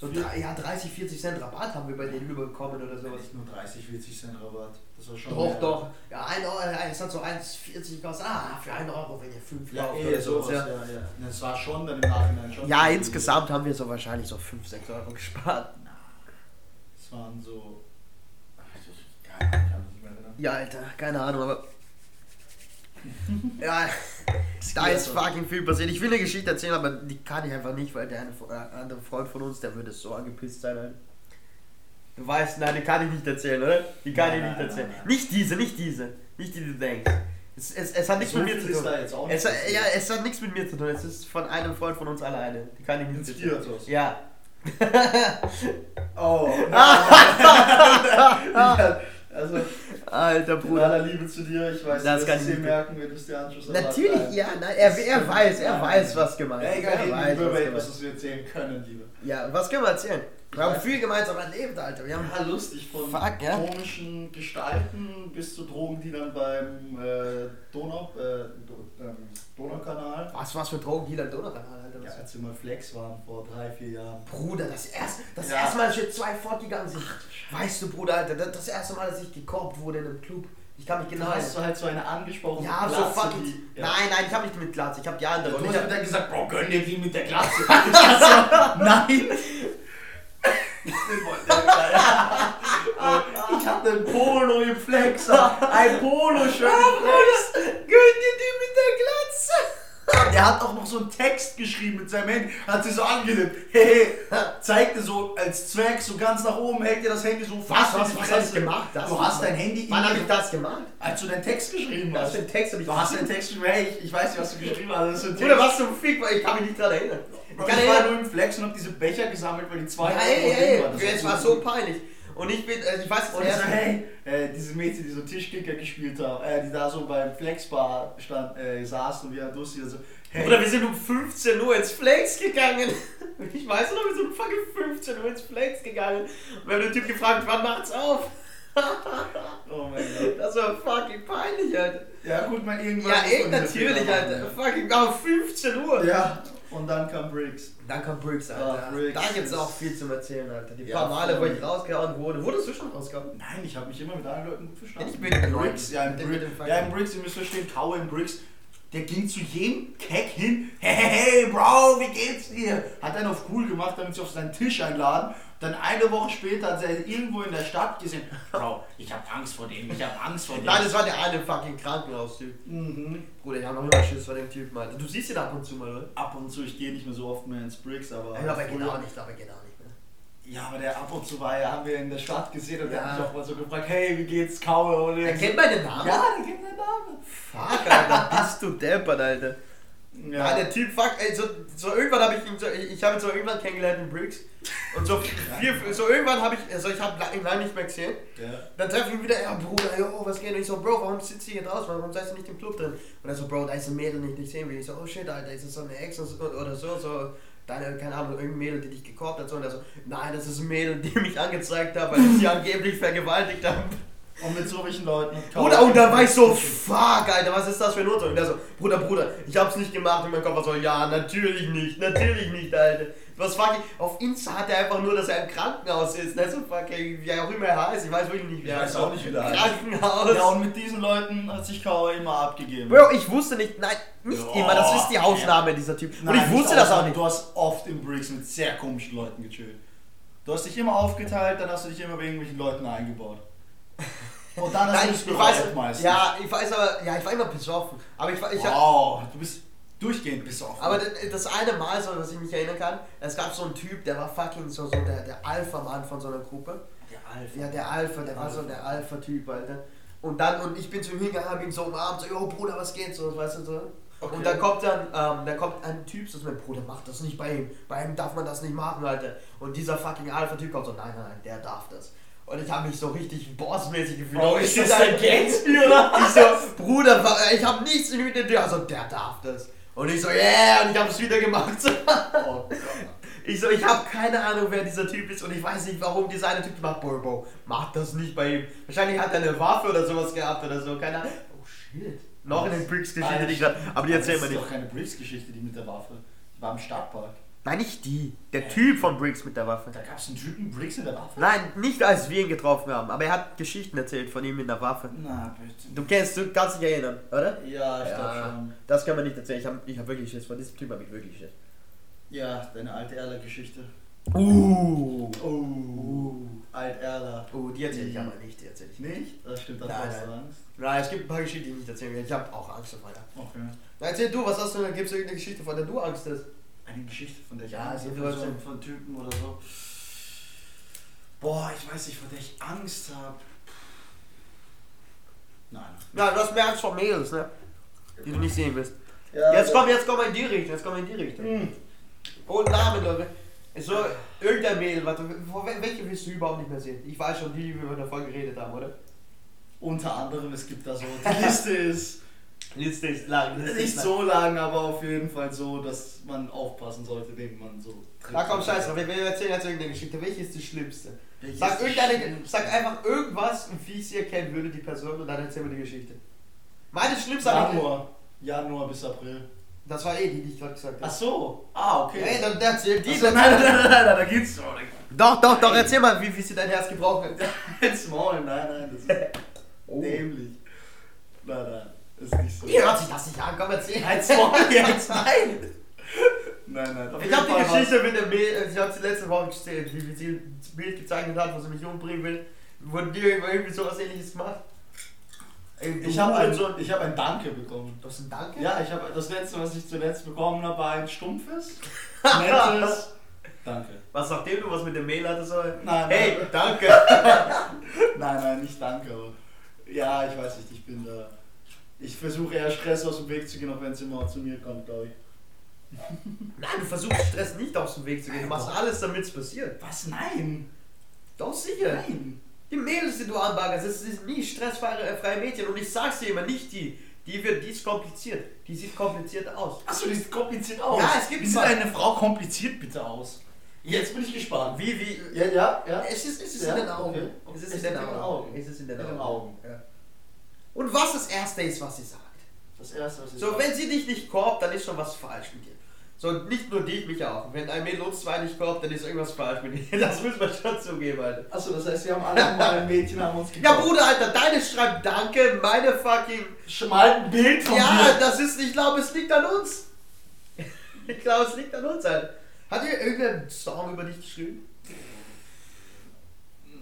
So, drei- ja, 30, 40 Cent Rabatt haben wir bei denen überbekommen oder sowas. nicht nur 30, 40 Cent Rabatt. Das war schon Doch, mehr. doch. Ja, 1 Euro, es hat so 1,40 gekostet. Ah, für 1 Euro, wenn ihr 5 Ja, kauft eh, oder sowas, sowas, ja. Ja, Das war schon dann im Nachhinein schon. Ja, insgesamt haben wir so wahrscheinlich so 5, 6 Euro gespart. Es waren so. Ach, ich- ich- Keine Ahnung, ich kann mich nicht mehr erinnern. Ja, Alter, keine Ahnung, aber. [LAUGHS] ja, da ist fucking viel passiert. Ich will eine Geschichte erzählen, aber die kann ich einfach nicht, weil der eine, äh, andere Freund von uns, der würde so angepisst sein, Alter. Du weißt, nein, die kann ich nicht erzählen, oder? Die kann Nein, ich nicht nein, erzählen. nein. Nicht diese, nicht diese. Nicht die, die du denkst. Es, es, es hat nichts So mit mir zu tun. Es, ja, es hat nichts mit mir zu tun. Es ist von einem Freund von uns alleine. Die kann ich nicht erzählen. Ja. [LAUGHS] Oh, [LAUGHS] also, Alter Bruder. aller Liebe zu dir, ich weiß, Das du wirst es dir nicht. merken, wenn du es dir anschaust. Natürlich, ja, nein, er, er weiß, er weiß, was gemeint Ja, ist. egal, Er weiß, über was was wir erzählen können, Liebe. Ja, was können wir erzählen? Wir haben viel gemeinsam erlebt, Alter. Wir haben Ja, lustig, von Fuck, ja. komischen Gestalten bis zu Drogen, die dann beim äh, Donau, äh, ähm, Donaukanal, Was was für Drogendealer im Donaukanal, Alter? ja, als wir mal Flex waren vor drei, vier Jahren. Bruder, das erste, das Ja. erste Mal, als wir zwei fortgegangen sind. Weißt du, Bruder, Alter, das, das erste Mal, als ich gekorbt wurde in einem Club. Ich kann mich genau Da hast du halt so eine angesprochen. Ja, so Glatze, fucking. die- ja. Nein, nein, ich habe nicht mit Glatze, ich habe die andere. Du Und hast ich mir hab, dann gesagt, Bro, gönn dir die mit der Glatze. [LAUGHS] [LAUGHS] [LAUGHS] Ich hatte ein Polo im Flex, ein Polo-Shirt im Flex. Gönn dir die mit der Glatze! er hat auch noch so einen Text geschrieben mit seinem Handy, hat sie so angelehnt. Hey, zeigte so als Zwerg so ganz nach oben, hält dir das Handy so Was, fast was, was Fresse. hab ich gemacht? Das du hab hast dein Handy Wann habe ich das gemacht? Als du deinen Text geschrieben Was hast. einen Text habe ich Du hast den geschrieben? Text geschrieben, hey, ich, ich weiß nicht, was du geschrieben hast. Bruder, was zum Fick? Ich kann mich nicht dran erinnern. Ich Ich war nur im Flex und hab diese Becher gesammelt, weil die zwei Euro ey, waren. Das ey, es war so peinlich. Und ich bin, also ich weiß jetzt Und erst so, hey, äh, diese Mädchen, die so Tischkicker gespielt haben, äh, die da so beim Flexbar stand, äh, saßen und wir haben Durst, die so, hey, Bruder, wir sind um 15 Uhr ins Flex gegangen. [LAUGHS] Ich weiß noch, wir sind um fucking 15 Uhr ins Flex gegangen. Und wir haben den Typ gefragt, wann macht's auf? [LAUGHS] oh mein Gott. Das war fucking peinlich, Alter. Ja gut, man irgendwann. Ja, ey, diese natürlich, Alter. Fucking auf 15 Uhr. Ja. Und dann kam Briggs. Dann kommt Briggs, Alter. Ah, Briggs. Da gibt's auch viel zum Erzählen, Alter. Die Ja, paar Male, wo ich rausgehauen wurde. Wurdest du schon rausgehauen? Nein, ich habe mich immer mit anderen Leuten gut verstanden. Mit den Briggs, ja, im Briggs, ja, im Briggs, ihr müsst verstehen, Kaue im Briggs, der ging zu jedem Keck hin, hey, hey, hey, Bro, wie geht's dir? Hat einen auf cool gemacht, damit sie auf seinen Tisch einladen. Dann eine Woche später hat sie irgendwo in der Stadt gesehen, Bro, ich habe Angst vor dem, ich habe Angst vor dem. Nein, das war der eine fucking Krankenhaustyp. Mhm. Bruder, ich hab noch immer Schiss vor dem Typen, Alter. Du siehst ihn ab und zu mal, oder? Ab und zu, ich gehe nicht mehr so oft mehr ins Briggs, aber. Ja, aber genau nicht, aber genau nicht mehr. Ja, aber der ab und zu war ja, haben wir in der Stadt gesehen und der Ja. hat mich auch mal so gefragt, hey, wie geht's, Kaue? Und Er kennt meinen Namen? Ja, der kennt meinen Namen. Fuck, Alter, bist du deppert, Alter. Ja, Ja, der Typ, fuck, ey, so, so irgendwann habe ich ihn, so, ich, habe ihn so irgendwann kennengelernt in Briggs. Und so, vier, so irgendwann habe ich, also ich habe ihn lange nicht mehr gesehen. ja. Dann treffe ich ihn wieder, ja Bruder, yo, was geht? Und ich so, Bro, warum sitzt du hier draußen? Warum seid ihr nicht im Club drin? Und er so, Bro, da ist ein Mädel, die ich nicht sehen will. Ich so, oh shit, Alter, ist das so eine Ex oder so, so, deine, keine Ahnung, irgendein Mädel, die dich gekorbt hat. So. Und er so, nein, das ist ein Mädel, die mich angezeigt hat, weil ich sie [LAUGHS] angeblich vergewaltigt habe. Und mit solchen Leuten. Bruder, und da war ich so, fuck, Alter, was ist das für ein Urteil? Und der so, Bruder, Bruder, ich hab's nicht gemacht. Und mein Kopf war so, ja, natürlich nicht, natürlich nicht, Alter. Was fuck ich, auf Insta hat er einfach nur, dass er im Krankenhaus ist. Ne? So fucking, wie auch immer er heißt, ich weiß wirklich nicht, wie Ich er weiß heißt. auch nicht, wie der heißt. Krankenhaus. Ja, und mit diesen Leuten hat sich Kaue immer abgegeben. Bro, ich wusste nicht, nein, nicht Ja, immer, das ist die Ausnahme, dieser Typ. Und ich wusste das auch nicht. Du hast oft im Briggs mit sehr komischen Leuten gechillt. Du hast dich immer aufgeteilt, dann hast du dich immer bei irgendwelchen Leuten eingebaut. Und dann hast Nein, du ich, weiß, meistens. ja, ich weiß aber, ja, ich war immer besoffen. Aber ich, ich hab, wow, du bist durchgehend besoffen. Aber das, das eine Mal, so, dass ich mich erinnern kann, es gab so einen Typ, der war fucking so, so der, der Alpha-Mann von so einer Gruppe. der Alpha. Ja, der Alpha, der war so der Alpha-Typ, Alter. Und dann, und ich bin zu ihm hingegangen, hab ihn so umarmt, so, yo Bruder, was geht so, weißt du so. Okay. Und dann kommt dann, ähm, dann kommt ein Typ, so mein Bruder, mach das nicht bei ihm. Bei ihm darf man das nicht machen, Alter. Und dieser fucking Alpha-Typ kommt so, nein, nein, nein, der darf das. Und ich habe mich so richtig bossmäßig gefühlt. Oh, ich ist das dein Gangführer? ich so, Bruder, ich habe nichts mit der Tür. Also, der darf das. Und ich so, yeah, und ich habe es wieder gemacht. [LAUGHS] Oh Gott. Ich so, ich habe keine Ahnung, wer dieser Typ ist und ich weiß nicht, warum dieser eine Typ macht. Bro, Bro, mach das nicht bei ihm. Wahrscheinlich hat er eine Waffe oder sowas gehabt oder so, keine Ahnung. Oh shit. Noch in den Bricks-Geschichte, die gerade. Aber die erzählen wir Das ist nicht. doch keine Briggs-Geschichte, die mit der Waffe. Die war im Stadtpark. Nein, nicht die. Der Typ von Briggs mit der Waffe. Da gab es einen Typen Briggs in der Waffe. Nein, nicht als wir ihn getroffen haben, aber er hat Geschichten erzählt von ihm in der Waffe. Na, bitte. Du kennst, du kannst dich erinnern, oder? Ja, ich glaube Ja, schon. das kann man nicht erzählen. Ich habe ich hab wirklich Schiss. Von diesem Typ habe ich wirklich Schiss. Ja, deine alte Erler-Geschichte. Uh. Oh. Alt Erler. Oh, die erzähle ich aber nicht, die erzähle ich nicht. Nicht? Das stimmt, das Nein, hast du. Angst. Nein, es gibt ein paar Geschichten, die ich nicht erzählen will. Ich habe auch Angst davor, ja. Okay. Na, erzähl du, was hast du denn? Gibt es irgendeine Geschichte, von der du Angst hast? Eine Geschichte von der ich Ja, Angst sie habe, wird von, sein. von Typen oder so. Boah, ich weiß nicht, vor der ich Angst habe. Nein. Ja, du hast mehr Angst vor Mädels, ne? Die du nicht sehen willst. Ja, Jetzt komm, jetzt komm mal in die Richtung, jetzt komm mal in die Richtung. Hm. Oh, Name, Leute. So, irgendein Mädel, warte, welche willst du überhaupt nicht mehr sehen? Ich weiß schon, die, wie wir davon geredet haben, oder? Unter anderem, es gibt da so. Die Liste [LAUGHS] ist Liste ist lang. Liste nicht lang. so lang, aber auf jeden Fall so, dass man aufpassen sollte, wen man so trifft. Na komm, scheiß drauf, wir wir erzählen jetzt irgendeine Geschichte. Welche ist die schlimmste? Welche Sag, ist die irgendeine, schlimmste? sag einfach irgendwas, wie ich sie erkennen würde, die Person, und dann erzählen wir die Geschichte. Meine schlimmste. Januar. Januar bis April. Das war eh die, die ich gerade gesagt Ach habe. so. Ah, okay. Ey, dann erzähl die. Ach so, nein, nein, nein, nein, nein, da geht's so. Doch, doch, doch, erzähl mal, wie, wie sie dein Herz gebrochen hat. [LAUGHS] Jetzt Maul, nein, nein, das ist [LAUGHS] Oh. dämlich. Nein, nein, ist nicht so. Wie hört sich das nicht an? Komm, erzähl. Maul [LAUGHS] jetzt, nein. Nein, nein. Ich habe die Geschichte mit der Mädel, ich habe sie letzte Woche erzählt, wie, sie das Bild gezeichnet hat, wo sie mich umbringen will. Wurde dir irgendwie sowas ähnliches gemacht? Ich habe ein, so, ich hab ein Danke bekommen. Du hast ein Danke? Ja, ich habe das letzte, was ich zuletzt bekommen habe, war ein stumpfes, nettes [LAUGHS] Danke. Was nachdem du was mit dem Mail hattest? Oder? Nein, Hey, nein. danke. [LAUGHS] Nein, nein, nicht Danke. Ja, ich weiß nicht, ich bin da. Ich versuche eher Stress aus dem Weg zu gehen, auch wenn es immer zu mir kommt, glaube ich. Nein, du versuchst Stress nicht aus dem Weg zu gehen. Du machst alles, damit es passiert. Was? Nein! Doch sicher. Nein! Die Mädels, die du anbagerst, das sind nie stressfreie freie Mädchen. Und ich sag's dir immer, nicht die. Die, wird, die ist kompliziert. Die sieht kompliziert aus. Achso, die sieht kompliziert aus. Ja, es gibt Wie sieht eine Frau kompliziert bitte aus? Jetzt bin ich gespannt. Wie, wie. Ja, ja, ja. Es ist, es ist Ja, in den Augen. okay. Es ist in den Augen. Es ist in den. Augen. Ja. Und was das Erste ist, was sie sagt. Das erste, was ich So, wenn sie dich nicht korbt, dann ist schon was falsch mit dir. So, nicht nur dich, mich auch. Wenn ein Mädel uns zwei nicht korbt, dann ist irgendwas falsch mit dir. [LAUGHS] Das muss man schon zugeben, Alter. Achso, das heißt, wir haben alle mal ein Mädchen haben uns Ja, Bruder, Alter, deine schreibt Danke, meine fucking. Schon mal ein Bild von Ja, dir. das ist, ich glaube, es liegt an uns. [LAUGHS] Ich glaube, es liegt an uns, Alter. Hat ihr irgendeinen Song über dich geschrieben?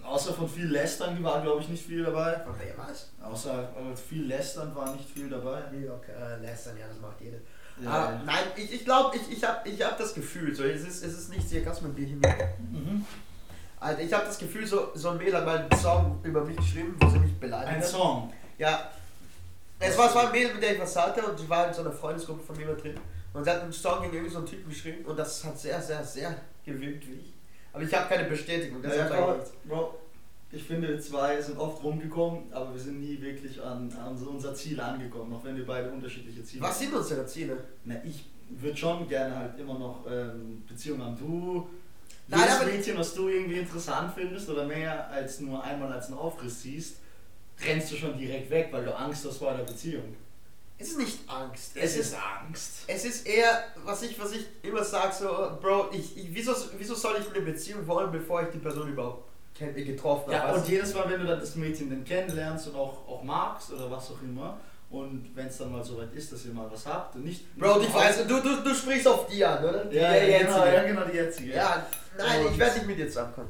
Außer von viel Lästern war, glaube ich, nicht viel dabei. Okay, was? Außer äh, viel Lästern war nicht viel dabei. Nee, okay, äh, lästern, ja, das macht jeder. Ja. Ah, nein, ich, ich glaube, ich, ich habe ich hab das Gefühl, so, es ist, es ist nicht sehr, du mein Bier hinnehmen? Mhm. Alter, ich habe das Gefühl, so, so ein Mädel hat mal einen Song über mich geschrieben, wo sie mich beleidigt Ein hat. Song. Ja. Es war, es war ein Mädel, mit der ich was hatte und sie war in so einer Freundesgruppe von mir mit drin. Und sie hat einen Song gegen irgendwie so einen Typen geschrieben und das hat sehr, sehr, sehr gewirkt wie ich. Aber ich habe keine Bestätigung. Deshalb ja, Bro. Bro, ich finde, wir zwei sind oft rumgekommen, aber wir sind nie wirklich an, an so unser Ziel angekommen, auch wenn wir beide unterschiedliche Ziele Was sind unsere Ziele? Na, ich würde schon gerne halt immer noch ähm, Beziehungen haben. Du, Nein, aber- Mädchen, was du irgendwie interessant findest oder mehr als nur einmal als einen Aufriss siehst, rennst du schon direkt weg, weil du Angst hast vor einer Beziehung. Es ist nicht Angst. Es ist Angst. Es ist eher, was ich, was ich immer sage, so, Bro, ich, ich, wieso, wieso soll ich eine Beziehung wollen, bevor ich die Person überhaupt kenn- getroffen Ja, habe? und jedes Mal, wenn du dann das Mädchen dann kennenlernst und auch, auch magst oder was auch immer, und wenn es dann mal so weit ist, dass ihr mal was habt und nicht. Bro, nicht ich weiß, du, du, du sprichst auf die an, oder? Die Ja, ja, genau, ja, genau, die jetzige. Ja, nein, Und- ich werde nicht mit dir zusammenkommen.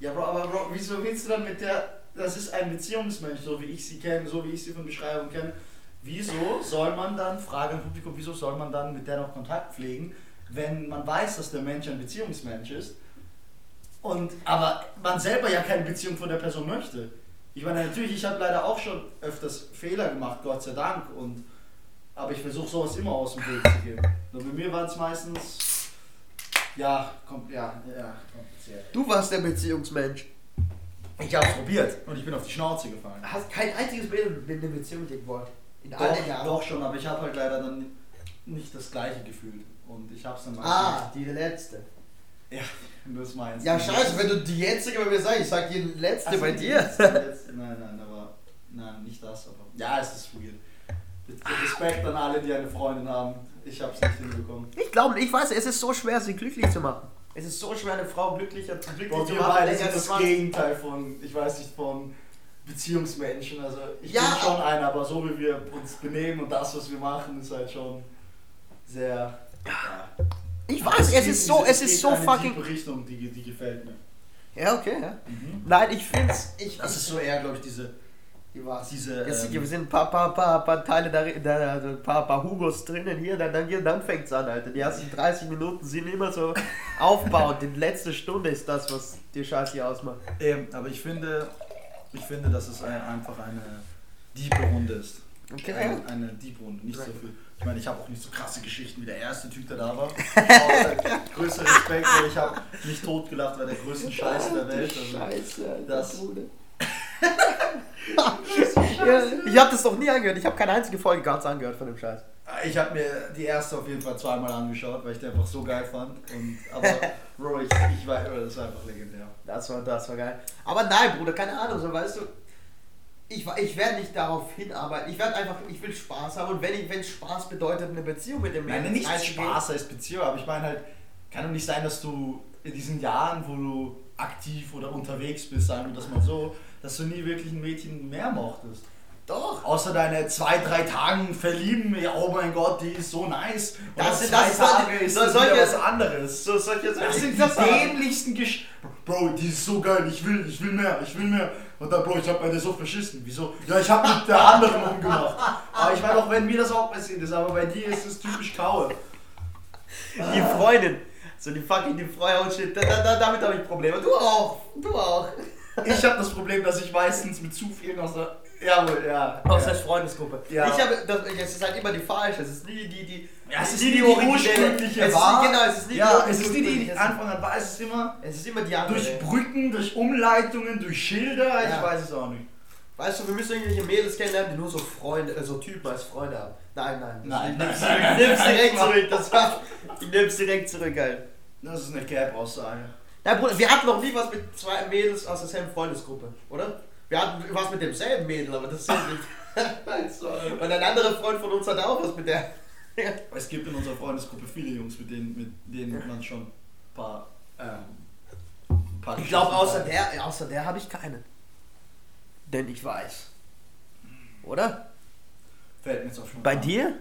Ja, Bro, aber Bro, wieso willst du dann mit der. Das ist ein Beziehungsmensch, so wie ich sie kenne, so wie ich sie von Beschreibung kenne. Wieso soll man dann, Frage am Publikum, wieso soll man dann mit der noch Kontakt pflegen, wenn man weiß, dass der Mensch ein Beziehungsmensch ist? Und, aber man selber ja keine Beziehung von der Person möchte. Ich meine, natürlich, ich habe leider auch schon öfters Fehler gemacht, Gott sei Dank. Und, aber ich versuche sowas immer aus dem Weg zu gehen. Nur bei mir war es meistens, ja, kommt, ja, ja, kompliziert. Du warst der Beziehungsmensch. Ich habe es probiert und ich bin auf die Schnauze gefallen. Hast kein einziges Mädel mit einer Beziehung mit dir gewollt. In all Doch, den Jahren. doch schon, aber ich habe halt leider dann nicht das gleiche gefühlt. Und ich habe es dann Ah, die letzte. Ja, das meinst Ja, scheiße, wenn du die jetzige bei mir sagst, ich sag die letzte Ach so, bei die dir. letzte. Nein, nein, aber. Nein, nicht das, aber. Ja, es ist weird. Respekt an alle, die eine Freundin haben. Ich habe es nicht hinbekommen. Ich glaube, ich weiß, es ist so schwer, sie glücklich zu machen. Es ist so schwer, eine Frau glücklicher, glücklich Und zu machen. sind als das 20. Gegenteil von, ich weiß nicht, von Beziehungsmenschen. Also ich Ja. bin schon einer, aber so wie wir uns benehmen und das, was wir machen, ist halt schon sehr. Ja. Ich weiß, es ist so, es ist so fucking. Die Richtung, die, die gefällt mir. Ja, okay, ja. Nein, ich find's. Ich, Das ist so eher, glaube ich, diese. Die war's. diese ähm, wir sind ein paar, paar, paar, paar Teile da, da ein paar, paar Hugos drinnen hier, dann, dann, dann fängt's an, Alter. Die ersten 30 Minuten sind immer so [LAUGHS] aufbauend. Die letzte Stunde ist das, was dir Scheiß hier ausmacht. Eben, aber ich finde, ich finde, dass es ein, einfach eine diepe Runde ist. Okay. Eine, eine Deep Runde, nicht so viel. Ich meine, ich habe auch nicht so krasse Geschichten wie der erste Typ, der da war. [LAUGHS] Aber größter Respekt, weil ich habe mich totgelacht, war der größte Scheiß der Welt. Also, Scheiße, das- Bruder. [LAUGHS] ich habe das noch nie angehört. Ich habe keine einzige Folge ganz angehört von dem Scheiß. Ich habe mir die erste auf jeden Fall zweimal angeschaut, weil ich die einfach so geil fand. Und, aber [LAUGHS] Bro, ich, ich war, das war einfach legendär. Das war, das war geil. Aber nein, Bruder, keine Ahnung, so weißt du. Ich, ich werde nicht darauf hinarbeiten. Ich werde einfach, ich will Spaß haben. Und wenn ich, wenn Spaß bedeutet, eine Beziehung mit dem Nein, Mädel nicht einzugehen- Spaß heißt Beziehung, aber ich meine halt, kann doch nicht sein, dass du in diesen Jahren, wo du aktiv oder unterwegs bist, sagen wir das mal so, dass du nie wirklich ein Mädchen mehr mochtest. Doch. Außer deine zwei, drei Tagen verlieben, ja, oh mein Gott, die ist so nice. Das Oder sind- zwei das Tage ist so- das solche- was anderes. So, solche, Das sind die das dämlichsten Gesch... Bro, die ist so geil, ich will, ich will mehr, ich will mehr. Und dann, Bro, ich hab bei dir so verschissen. Wieso? Ja, ich hab mit der anderen rumgemacht. Aber ich meine auch, wenn mir das auch passiert ist, aber bei dir ist es typisch Kaue. Die Freundin. So die fucking die Freundin und shit. Da, da, da, damit habe ich Probleme. Du auch. Du auch. Ich habe das Problem, dass ich meistens mit zu vielen aus der. Jawohl, ja. Aus ja. der Freundesgruppe. Ja. Ich habe, das, es ist halt immer die falsche. Es ist nie die, die. Ja, es ist nie die originelle. ursprüngliche war. Genau, es ist nie Ja, die es ist nie die, die. Anfang an war. Es ist immer Es ist immer die andere. durch Brücken, durch Umleitungen, durch Schilder. Ich Ja. weiß es auch nicht. Weißt du, wir müssen irgendwelche Mädels kennenlernen, die nur so Freunde, äh, so Typen als Freunde haben. Nein, nein. das- Nein, ich nein, nein, nein, nimm's nein, direkt nein. zurück. Das war, ich nimm's direkt zurück, geil. Das ist eine Cap-Aussage. Ja, Bruder, wir hatten noch nie was mit zwei Mädels aus derselben Freundesgruppe, oder? Wir hatten was mit demselben Mädel, aber das zählt nicht. [LAUGHS] Und ein anderer Freund von uns hatte auch was mit der. Es gibt in unserer Freundesgruppe viele Jungs, mit denen, mit denen man schon ein paar. Ähm, paar Ich glaube, außer hat. der, außer der habe ich keinen. Denn ich weiß. Oder? Fällt mir jetzt auch schon Bei an. dir?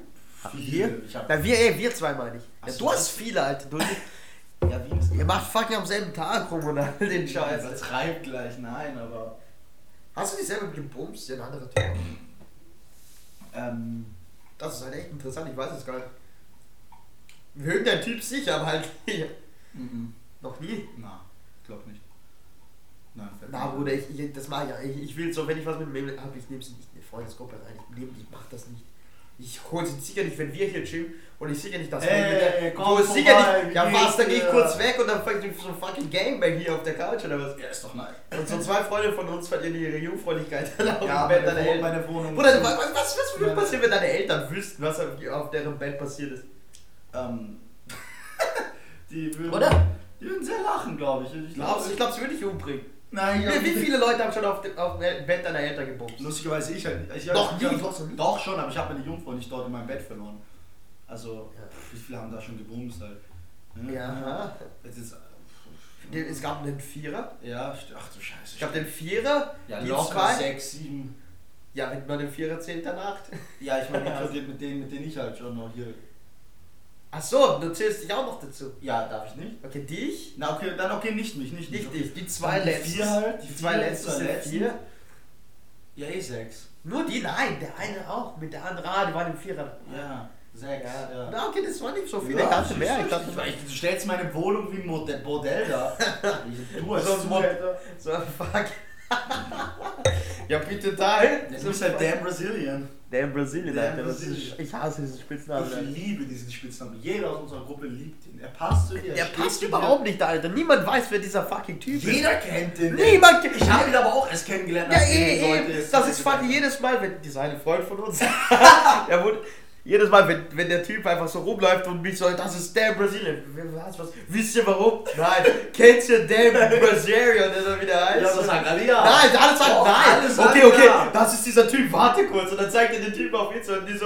Viele. Wir? Na, wir, ey, wir zwei meine ich. Ja, du das- hast viele, Alter. Du, ja, wie ist ihr macht fucking am selben Tag rum und all den Scheiß. Übertreibt gleich, nein, aber. Hast du dich selber gebumst? Ja, ein anderer Typ. Ähm, Das ist halt echt interessant, ich weiß es gar nicht. Irgendein Typ sicher, aber halt [LAUGHS] mhm. noch nie. na, glaub nicht. Nein, Na, Bruder, ich, ich, das mache ich ja. Ich, ich will so, wenn ich was mit dem Mädel habe, ich nehme sie nicht in eine Freundesgruppe rein. Ich, nehm, ich mach das nicht. Ich hole sie sicher nicht, wenn wir hier chillen und ich sicher nicht, dass Ey, wir mit der. komm hol sicher vorbei, nicht. Ja, was, dann gehe geht's ich kurz weg und dann fängt so ein fucking Gangbang hier auf der Couch oder was. Ja, ist doch nice. Und so zwei Freunde von uns verlieren ihre Jungfreundlichkeit dann auf Ja, dem Bett deiner Wohnung, Eltern. meine Wohnung. Bruder, was, was, was würde passieren, wenn deine Eltern wüssten, was auf, deren Bett passiert ist? Ähm, [LAUGHS] die würden. Oder? Die würden sehr lachen, glaube ich. Ich glaube, sie würde dich umbringen. Nein, Wie, wie viele Leute haben schon auf dem, auf dem Bett deiner Eltern gebumst? Lustigerweise ich halt. Ich, Doch, nie, nie. Doch schon, aber ich habe meine Jungfrau nicht dort in meinem Bett verloren. Also, Ja. wie viele haben da schon gebumst halt? Ja. Es ist, Es gab einen Vierer. ja, ach du Scheiße. Ich glaube, den Vierer, ja, die locker zwei. sechs, sieben. Ja, man den Vierer zählt, dann acht. Ja, ich meine, [LAUGHS] inkludiert mit denen, mit denen ich halt schon noch hier. Ach so, du zählst dich auch noch dazu. Ja, darf ich nicht? Okay, dich? Na, okay, dann okay, nicht mich, nicht Nicht dich. Die zwei Dann die letzten. vier halt, Die, die zwei vier, letzten die zwei sind letzten. vier. Ja, eh sechs. Nur die? Nein, der eine auch. Mit der anderen. Ah, die waren im Vierer. Ja, sechs. Ja. Na, okay, das waren nicht so viele. Ja, ich dachte mehr. du, Ich dachte, ich, ich, du stellst meine Wohnung wie ein Mode- Bordell da. [LAUGHS] Du als So ein Zuhälter. so, fuck. [LAUGHS] ja, bitte teil. Du bist halt damn Brazilian. Damn Brazilian, Damn Alter. Das Brazilian. ist, ich hasse diesen Spitznamen. Ich Alter. liebe diesen Spitznamen. Jeder aus unserer Gruppe liebt ihn. Er passt zu dir. Steht passt dir. überhaupt nicht, Alter. Niemand weiß, wer dieser fucking Typ ist. Jeder kennt den. Niemand kennt Ich habe ihn aber auch erst kennengelernt. Ja, eh, eh. es Das ist fucking jedes Mal, wenn. Dieser eine Freund von uns. ja, [LAUGHS] [LAUGHS] wurde, jedes Mal, wenn, wenn der Typ einfach so rumläuft und mich so, das ist damn Brazilian. Was, was? Wisst ihr warum? Nein. [LAUGHS] Kennt ihr damn Brazilian, der da wieder heißt? Ja, das sagt alle ja. Nein, alle sagen Doch, nein. alle sagen okay, okay, das ist dieser Typ. Warte kurz. Und dann zeigt er den Typ auf Insta und die so,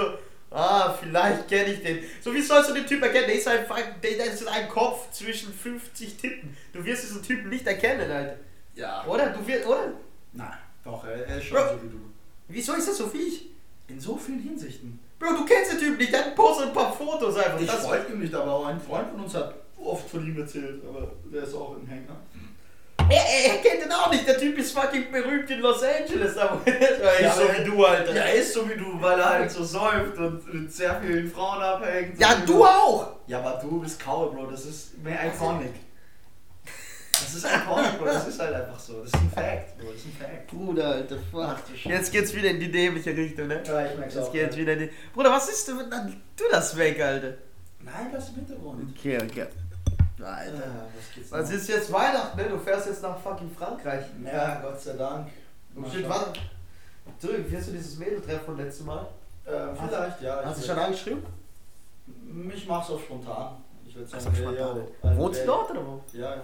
ah, vielleicht kenne ich den. So, wie sollst du den Typ erkennen? Der ist einfach, der, der ist ein Kopf zwischen 50 Titten. Du wirst diesen Typen nicht erkennen, Alter. Ja. Oder? Du wirst, oder? Nein, doch, er, er ist schon Bro. so wie du. Wieso ist das so wie ich? In so vielen Hinsichten. Bro, du kennst den Typ nicht, der postet ein paar Fotos einfach. Ich Das- folge ihm nicht, aber auch ein Freund von uns hat oft von ihm erzählt, aber der ist auch ein Hänger. er, er, er kennt den auch nicht, der Typ ist fucking berühmt in Los Angeles, aber [LAUGHS] er ist Ja, so aber- wie du, Alter. Er ist so wie du, weil er halt so säuft und mit sehr vielen Frauen abhängt. Ja, du auch! Ja, aber du bist Kaue, Bro, das ist mehr iconic. Das ist iconic, Bro, das ist halt einfach so. Das ist ein Fact, Bro, das ist ein Fact. Bruder, Alter, Scheiße. Jetzt geht's wieder in die dämliche Richtung, ne? Ja, ich merk's Jetzt auch. geht's wieder in die... Bruder, was ist denn... Tu das weg, Alter. Nein, ist im Hintergrund. Okay, okay. Alter. Alter, was geht's noch? ist jetzt Weihnachten, ne? Du fährst jetzt nach fucking Frankreich. Ja, Gott sei Dank. Warte. Zurück, wirst du dieses Mädel-Treffen von letztem Mal? Äh, vielleicht, ja. Hast du schon angeschrieben? Mich mach's auch spontan. Ich würde sagen, so, ja, spontan. ja, also, Wohnst du ey, dort oder wo? Ja, ja.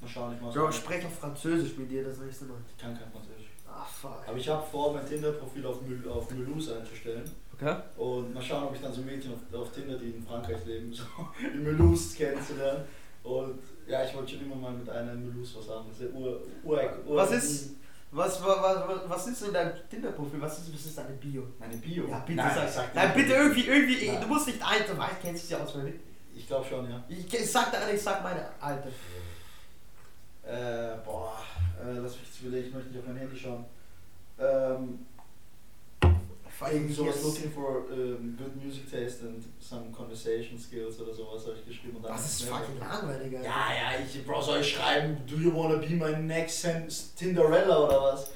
Mal schauen, ich mach's. Bro, auch. sprech auf Französisch mit dir das nächste Mal. Ich kann kein Französisch. Ah, fuck. Aber ich habe vor, mein Tinder-Profil auf, Mul auf Mulhouse einzustellen. Okay. Und mal schauen, ob ich dann so Mädchen auf, auf Tinder, die in Frankreich leben, so [LAUGHS] in Mulhouse kennenzulernen. Und ja, ich wollte schon immer mal mit einer in Mulhouse was haben. Das ist ja ur, ur, ur, Was ist- Was, was, was, was ist in deinem Tinder-Profil? Was ist, was ist deine Bio? Meine Bio? Ja, bitte Nein, sag. ich sag Nein, dir bitte irgendwie, irgendwie, Nein. du musst nicht du weißt, kennst dich ja auswendig. Ich glaube schon, ja. Ich, ich sag dir ich sag meine alte. Äh, boah, äh, lass mich jetzt überlegen, ich möchte schon. Ähm, Irgend sowas Yes. looking for um, good music taste and some conversation skills oder sowas habe ich geschrieben. Und dann Das ist fucking langweilig, Alter. Ja, ja, ich Bro, soll ich schreiben, do you wanna be my next Tinderella oder was?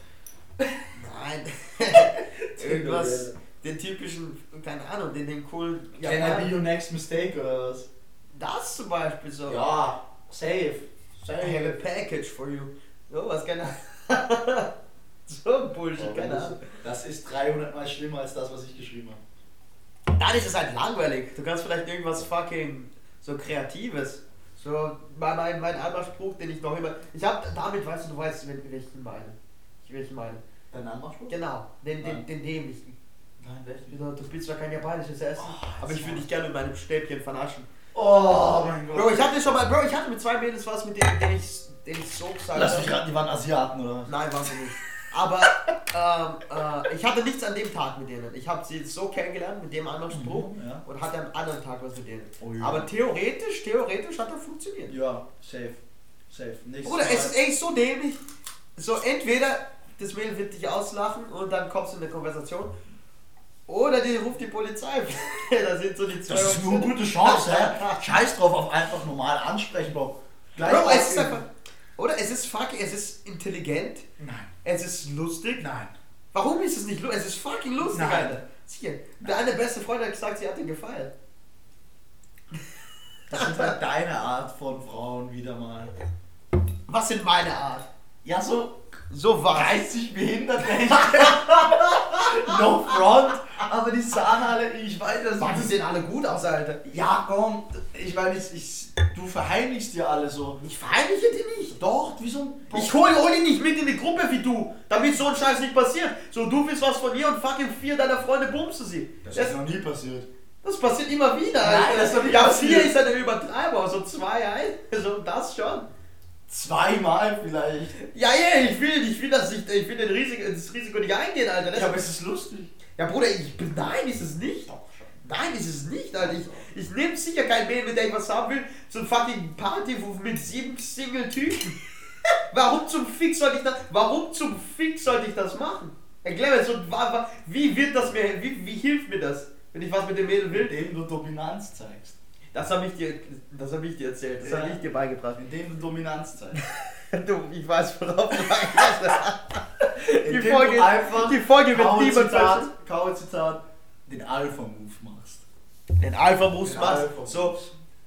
Nein. [LAUGHS] Irgendwas, den typischen, keine Ahnung, den, den coolen. Can I be your next mistake oder was? das zum Beispiel so. Ja, safe. I have a package for you. So, was keine Ahnung. [LAUGHS] so ein Bullshit, keine Ahnung. Das ist 300 mal schlimmer als das, was ich geschrieben habe. Dann ist es halt langweilig. Du kannst vielleicht irgendwas fucking so Kreatives. So, mein, mein, mein Anmachspruch, den ich noch immer. Ich hab damit, weißt du, du weißt, welchen meine. Ich welchen meine. Dein Anmachspruch? Genau, den, den, den dämlichen. Nein, welchen? Du du bist zwar kein japanisches Essen, Oh, aber ich würde dich gerne mit meinem Stäbchen vernaschen. Oh mein Gott. Bro, ich hatte schon mal, Bro, ich hatte mit zwei Mädels was, mit denen, denen ich, denen ich so gesagt Lass habe. mich raten, die waren Asiaten oder? Nein, waren sie nicht. Aber [LAUGHS] ähm, äh, ich hatte nichts an dem Tag mit denen. Ich habe sie so kennengelernt mit dem anderen Spruch Mhm, ja. und hatte am anderen Tag was mit denen. Oh ja. Aber theoretisch, theoretisch hat er funktioniert. Ja, safe. Safe. Nächstes Bruder, es ist echt so dämlich. So, entweder das Mädel wird dich auslachen und dann kommst du in eine Konversation. Oder die ruft die Polizei. [LAUGHS] da sind so die zwei Das ist nur eine gute Chance, hä? Scheiß drauf auf einfach normal ansprechen, Bro. Gleich Bro, es ist einfach. Oder es ist fucking, es ist intelligent, Nein. es ist lustig. Nein. Warum ist es nicht lustig? Es ist fucking lustig, Nein. Alter. Sicher. Deine beste Freundin hat gesagt, sie hat dir gefallen. Das ist halt deine Art von Frauen wieder mal. Was sind meine Art? Ja, so So was. geistig behindert [LAUGHS] no front. Aber die sahen alle, ich weiß das Mann, die sehen alle gut aus, Alter. Ja, komm, ich meine, ich, ich, du verheimlichst dir alle so. Ich verheimliche die nicht. Doch, wie so ein. Ich hole hol ihn nicht mit in die Gruppe wie du, damit so ein Scheiß nicht passiert. So, du willst was von ihr und fucking vier deiner Freunde bumst du sie. Das Das, ist noch nie passiert. das passiert immer wieder, Nein, Alter. das ist doch nicht ja, passiert. vier ist eine Übertreibung, so zwei, ein, so das schon. Zweimal vielleicht. Ja, ja, ich will, ich will das nicht, ich will den Risiko, das Risiko nicht eingehen, Alter. Das Ja, aber es ist lustig. Ja, Bruder, ich bin. Nein, ist es nicht. Nein, ist es nicht, Alter. Ich, ich nehme sicher kein Mädel, mit der ich was haben will, zur fucking Party mit sieben Single-Typen. [LAUGHS] warum zum Fix sollte ich das. Warum zum Fix sollte ich das machen? Erklär mir so, wie wird das mir. Wie, wie hilft mir das, wenn ich was mit dem Mädel will? Indem du Dominanz zeigst. Das habe ich dir. Das habe ich dir erzählt. Das Ja. habe ich dir beigebracht. Indem du Dominanz zeigst. [LAUGHS] Du, ich weiß, worauf du Die Folge, du einfach die Folge wird niemand Zitat. Kaue Zitat, den Alpha-Move machst. Den Alpha-Moves Den machst. Alpha-Moves. So,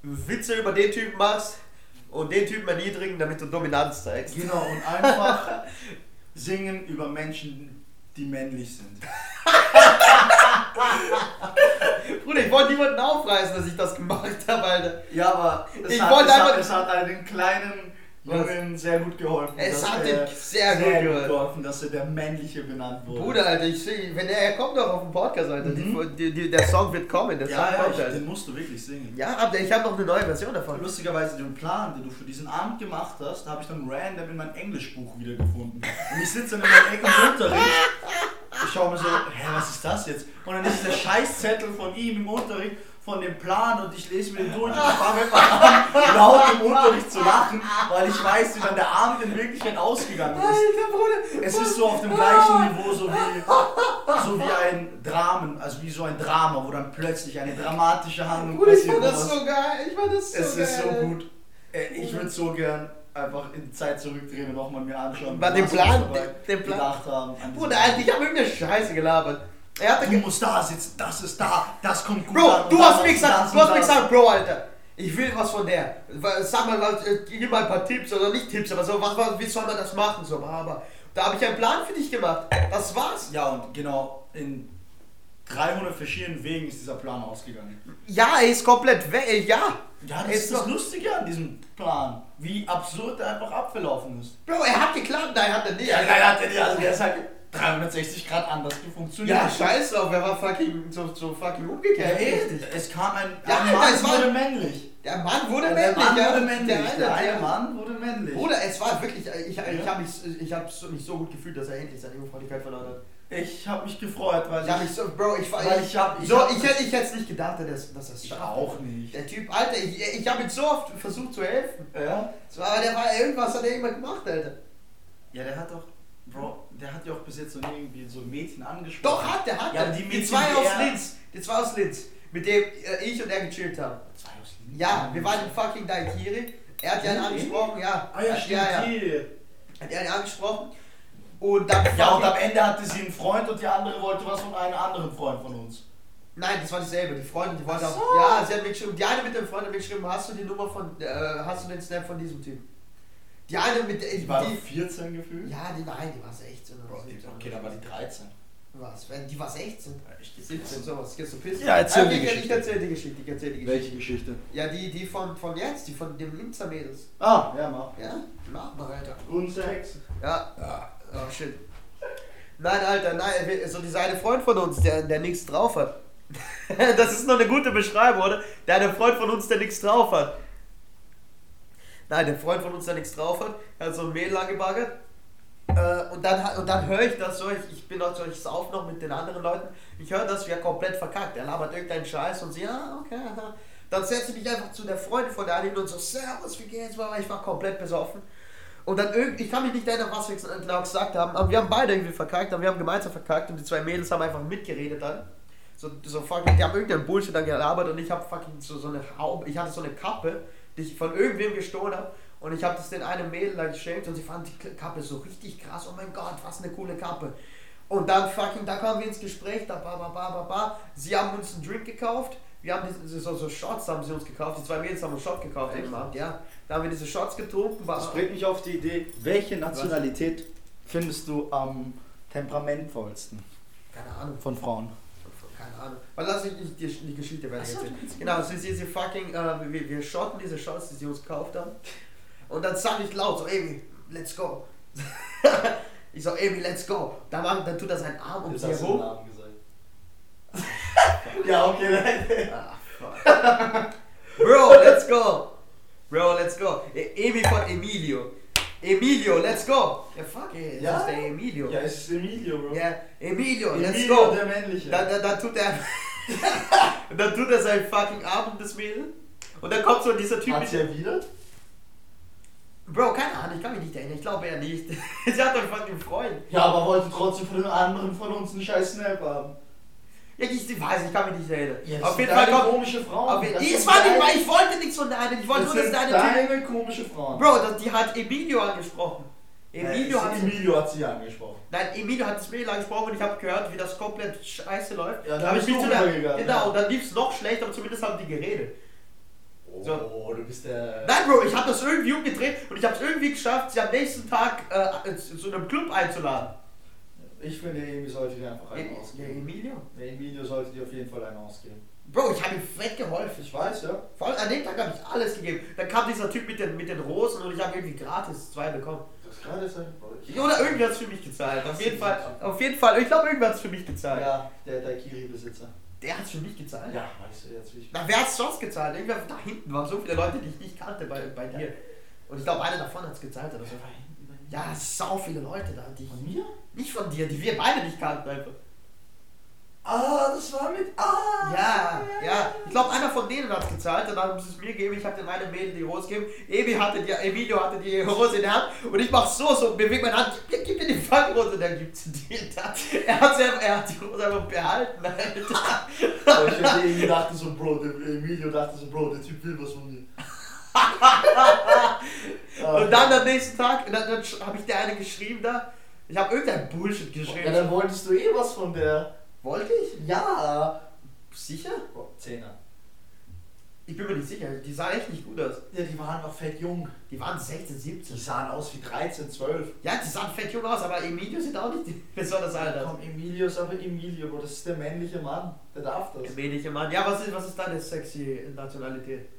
Witze über den Typen machst und den Typen erniedrigen, damit du Dominanz zeigst. Genau, und einfach [LAUGHS] singen über Menschen, die männlich sind. [LAUGHS] [LAUGHS] Bruder, ich wollte niemanden aufreißen, dass ich das gemacht habe, Alter. Ja, aber es, Ich hat, wollte es, hat, einfach- es hat einen kleinen Jungen sehr gut geholfen. Es hat er- ihm sehr gut geholfen. dass er der männliche benannt wurde. Bruder, Alter, ich seh, wenn er, er kommt doch auf den Podcast, Alter. Mhm. Die, die, der Song wird kommen, der Song ja, ja, kommt, ich, Alter. den musst du wirklich singen. Ja, aber ich habe noch eine neue Version davon. Lustigerweise den Plan, den du für diesen Abend gemacht hast, da habe ich dann random in mein Englischbuch wiedergefunden. Und ich sitze dann in meinem Eck im Unterricht. Ich schaue mir so, hä, was ist das jetzt? Und dann ist der Scheißzettel von ihm im Unterricht, von dem Plan und ich lese mir den durch und ich fange einfach an, laut im Unterricht zu lachen, weil ich weiß, wie dann der Abend in Wirklichkeit ausgegangen ist. Alter, Bruder. Es ist so auf dem gleichen Niveau, so wie, so wie ein Dramen, also wie so ein Drama, wo dann plötzlich eine dramatische Handlung Bruder, ich passiert. fand das so geil. Ich fand das so es geil. ist so gut. Äh, Ich würde so gern einfach in die Zeit zurückdrehen und nochmal mir anschauen, Bei dem was wir Plan- dabei den Plan- gedacht haben. Bruder, Alter, ich habe irgendeine Scheiße gelabert. Er hatte Du musst da sitzen, das ist da, das kommt gut Bro, an. du hast mir gesagt, du hast mir gesagt, Bro, Alter, ich will was von der. Sag mal, äh, gib mal ein paar Tipps oder nicht Tipps, aber so, was, was, wie soll man das machen? So, aber da habe ich einen Plan für dich gemacht. Das war's. Ja, und genau, in 300 verschiedenen Wegen ist dieser Plan ausgegangen. Ja, er ist komplett weg. Ja. Ja, das Er ist das Lustige an diesem Plan. Wie absurd er einfach abgelaufen ist. Bro, er hat geklappt, nein, hat er nicht. Ja, ja, hat der, also der ist halt 360 Grad anders funktioniert. Ja, scheiß drauf, er war fucking so, so fucking Ja, umgekehrt. eh, Richtig. es kam ein, Ja, ein Mann es war- wurde männlich. Der Mann wurde Der männlich. Mann ja. wurde männlich. Der, Der, eine der, Mann wurde männlich. Bruder, es war wirklich, ich, ich, Ja. ich habe mich, ich hab so- mich so gut gefühlt, dass er endlich seine Jungfräulichkeit verloren hat. Ich habe mich gefreut, weil Ich habe mich so, Bro, ich Weil ich hab- ich so, hab- ich hätte, ich es nicht gedacht, dass, dass er es ich schafft. auch nicht. Der Typ, Alter, ich, ich habe ihm so oft versucht zu helfen. Ja? So, aber der war irgendwas hat er immer gemacht, Alter. Ja, der hat doch. Bro, der hat ja auch bis jetzt noch nie irgendwie so ein Mädchen angesprochen. Doch, hat der, hat Ja, die die Mädchen, zwei die aus er- Linz. Die zwei aus Linz. Mit dem äh, ich und er gechillt haben. Zwei aus Linz. Ja, wir waren im fucking Daikiri. Er hat die einen angesprochen, ja. Ah ja, stimmt. ja, ja. Hat er die angesprochen. Und dann Ja, und am Ende hatte sie einen Freund und die andere wollte was von einem anderen Freund von uns. Nein, das war dieselbe. Die Freundin, die wollte Ach auch. so. Ja, sie hat mir geschrieben. Die eine mit dem Freund hat mir geschrieben, hast du die Nummer von. Äh, hast du den Snap von diesem Typ? Die eine mit der. Die war die, 14 gefühlt. ja, die nein, die war 16 oder Bro, die, 17. okay, dann war die 13. Was? Wenn- Die war 16? Ja, ich 17, sowas. Gehst du pissen? Ja, erzähl Ah, die ich, ich Geschichte. erzähl die Geschichte. Ich erzähl die Geschichte. Welche Geschichte? Ja, die, die von, von jetzt, die von dem Linzer Mädels. Ah, ja, mach. Ja? Mach mal, Alter. Unsex. Ja. Oh shit. Nein, Alter, nein, so dieser eine Freund von uns, der, der nichts drauf hat. [LAUGHS] das ist noch eine gute Beschreibung, oder? Der eine Freund von uns, der nichts drauf hat. Nein, der Freund von uns, der nichts drauf hat, hat so ein Mädel angebaggert. Äh, und dann, und dann höre ich das so, ich, ich bin auch so, ich sauf noch mit den anderen Leuten, ich höre das, er komplett verkackt. Er labert irgendeinen Scheiß und sie, ja, okay. Dann setze ich mich einfach zu der Freundin von der hin und so, Servus, wie geht's? Ich war komplett besoffen. Und dann irgendwie, ich kann mich nicht erinnern, was wir genau gesagt haben, aber wir haben beide irgendwie verkackt, aber wir haben gemeinsam verkackt und die zwei Mädels haben einfach mitgeredet dann. So, so fucking, die haben irgendeinen Bullshit dann gelabert und ich habe fucking so, so eine Haube, ich hatte so eine Kappe, die ich von irgendwem gestohlen habe und ich habe das den einen Mädel dann geschenkt und sie fand die Kappe so richtig krass, oh mein Gott, was eine coole Kappe. Und dann fucking, da kamen wir ins Gespräch, da ba ba ba ba ba, sie haben uns einen Drink gekauft, wir haben diese, so, so Shots haben sie uns gekauft, die zwei Mädels haben uns Shot gekauft Echt? Abend, ja. Da haben wir diese Shots getrunken, war, Das bringt mich auf die Idee, welche Nationalität findest du am temperamentvollsten keine Ahnung, von Frauen? keine Ahnung. Weil lass ich nicht die, die Geschichte weiter so, Genau, sie, sie, sie fucking, äh, wir, wir shotten diese Shots, die sie uns gekauft haben. Und dann sag ich laut so, Amy, let's go. [LAUGHS] ich so, Amy, let's go. Dann, machen- dann tut er seinen Arm um sie herum. Ja, okay, nein. Ah, fuck. Bro, let's go. Bro, let's go. E- Amy von Emilio. Emilio, let's go. Ja, fuck, ey, das Ja? ist der Emilio. Ja, es ist Emilio, Bro. Ja, Emilio, let's Emilio, go. der männliche. Dann, dann, dann tut er. [LAUGHS] dann tut er seinen fucking um das Mädel. Und dann kommt so dieser Typ Hat sie erwidert? Bro, keine Ahnung, ich kann mich nicht erinnern. Ich glaube eher nicht. [LAUGHS] Sie hat doch einen fucking Freund. Ja, aber wollte trotzdem von den anderen von uns einen scheiß Snap haben. Ich, ich weiß, ich kann mich nicht erinnern. Ja, auf jeden Fall deine kommt. komische Frau. Auf jeden, es war nicht ich wollte nichts von der einen. Ich wollte das nur, dass sind der eine Typ. deine komische Frau. Bro, das, die hat Emilio angesprochen. Emilio hat. Emilio hat sie angesprochen. Nein, Emilio hat das Mädel angesprochen und ich habe gehört, wie das komplett scheiße läuft. Ja, dann Da hab bist ich mich zu der, Genau, ja. und dann lief es noch schlechter, aber zumindest haben die geredet. Oh, So. du bist der. Nein, Bro, ich habe das irgendwie umgedreht und ich habe es irgendwie geschafft, sie am nächsten Tag äh, zu einem Club einzuladen. Ich finde, Emi sollte dir einfach einen Ja, ausgeben. Emilio? Der Emilio sollte dir auf jeden Fall einen ausgeben. Bro, ich habe ihm fett geholfen. Ich weiß, ja. Vor allem an dem Tag habe ich alles gegeben. Dann kam dieser Typ mit den, mit den Rosen und ich habe irgendwie gratis zwei bekommen. Das kann es sein. Oder irgendwer hat es für mich gezahlt. Auf jeden Fall, auf jeden Fall. Ich glaube, irgendwer hat es für mich gezahlt. Ja, der Daikiri-Besitzer. Der hat es für mich gezahlt. Ja, weißt du jetzt, wie ich. Na, wer hat es sonst gezahlt? Irgendwer da hinten waren so viele Leute, die ich nicht kannte bei, bei dir. Und ich glaube, einer davon hat es gezahlt oder so. Ja, sau viele Leute da, die Von mir? nicht von dir, die wir beide nicht kannten einfach. Ah, das war mit. Ah! Ja, ja. Ich glaube, einer von denen hat es gezahlt, dann haben sie es mir gegeben. Ich habe den einen Mädel die Rose gegeben. Emi hatte die, Emilio hatte die Rose in der Hand und ich mach so, so, bewege meine Hand, gib, gib mir die Fangrose, dann gibt sie dir da. Er hat, sie er hat die Rose einfach behalten, Alter. Ich dachte so, Bro, der Emilio dachte so, Bro, der Typ will was von mir. [LAUGHS] Und dann am nächsten Tag, dann, dann habe ich der eine geschrieben da. Ich habe irgendein Bullshit Ja, geschrieben. dann wolltest du eh was von der. Wollte ich? Ja! Sicher? Bro, Zehner. Ich bin mir nicht sicher. Die sah echt nicht gut aus. Ja, die waren noch fett jung. Die waren 16, 17. Die sahen aus wie 13, 12. Ja, die sahen fett jung aus, aber Emilio sieht auch nicht [LAUGHS] besonders alt aus. Komm, Emilio ist aber Emilio, Bro, das ist der männliche Mann. Der darf das. Männliche Mann. Ja, was ist, was ist deine sexy Nationalität?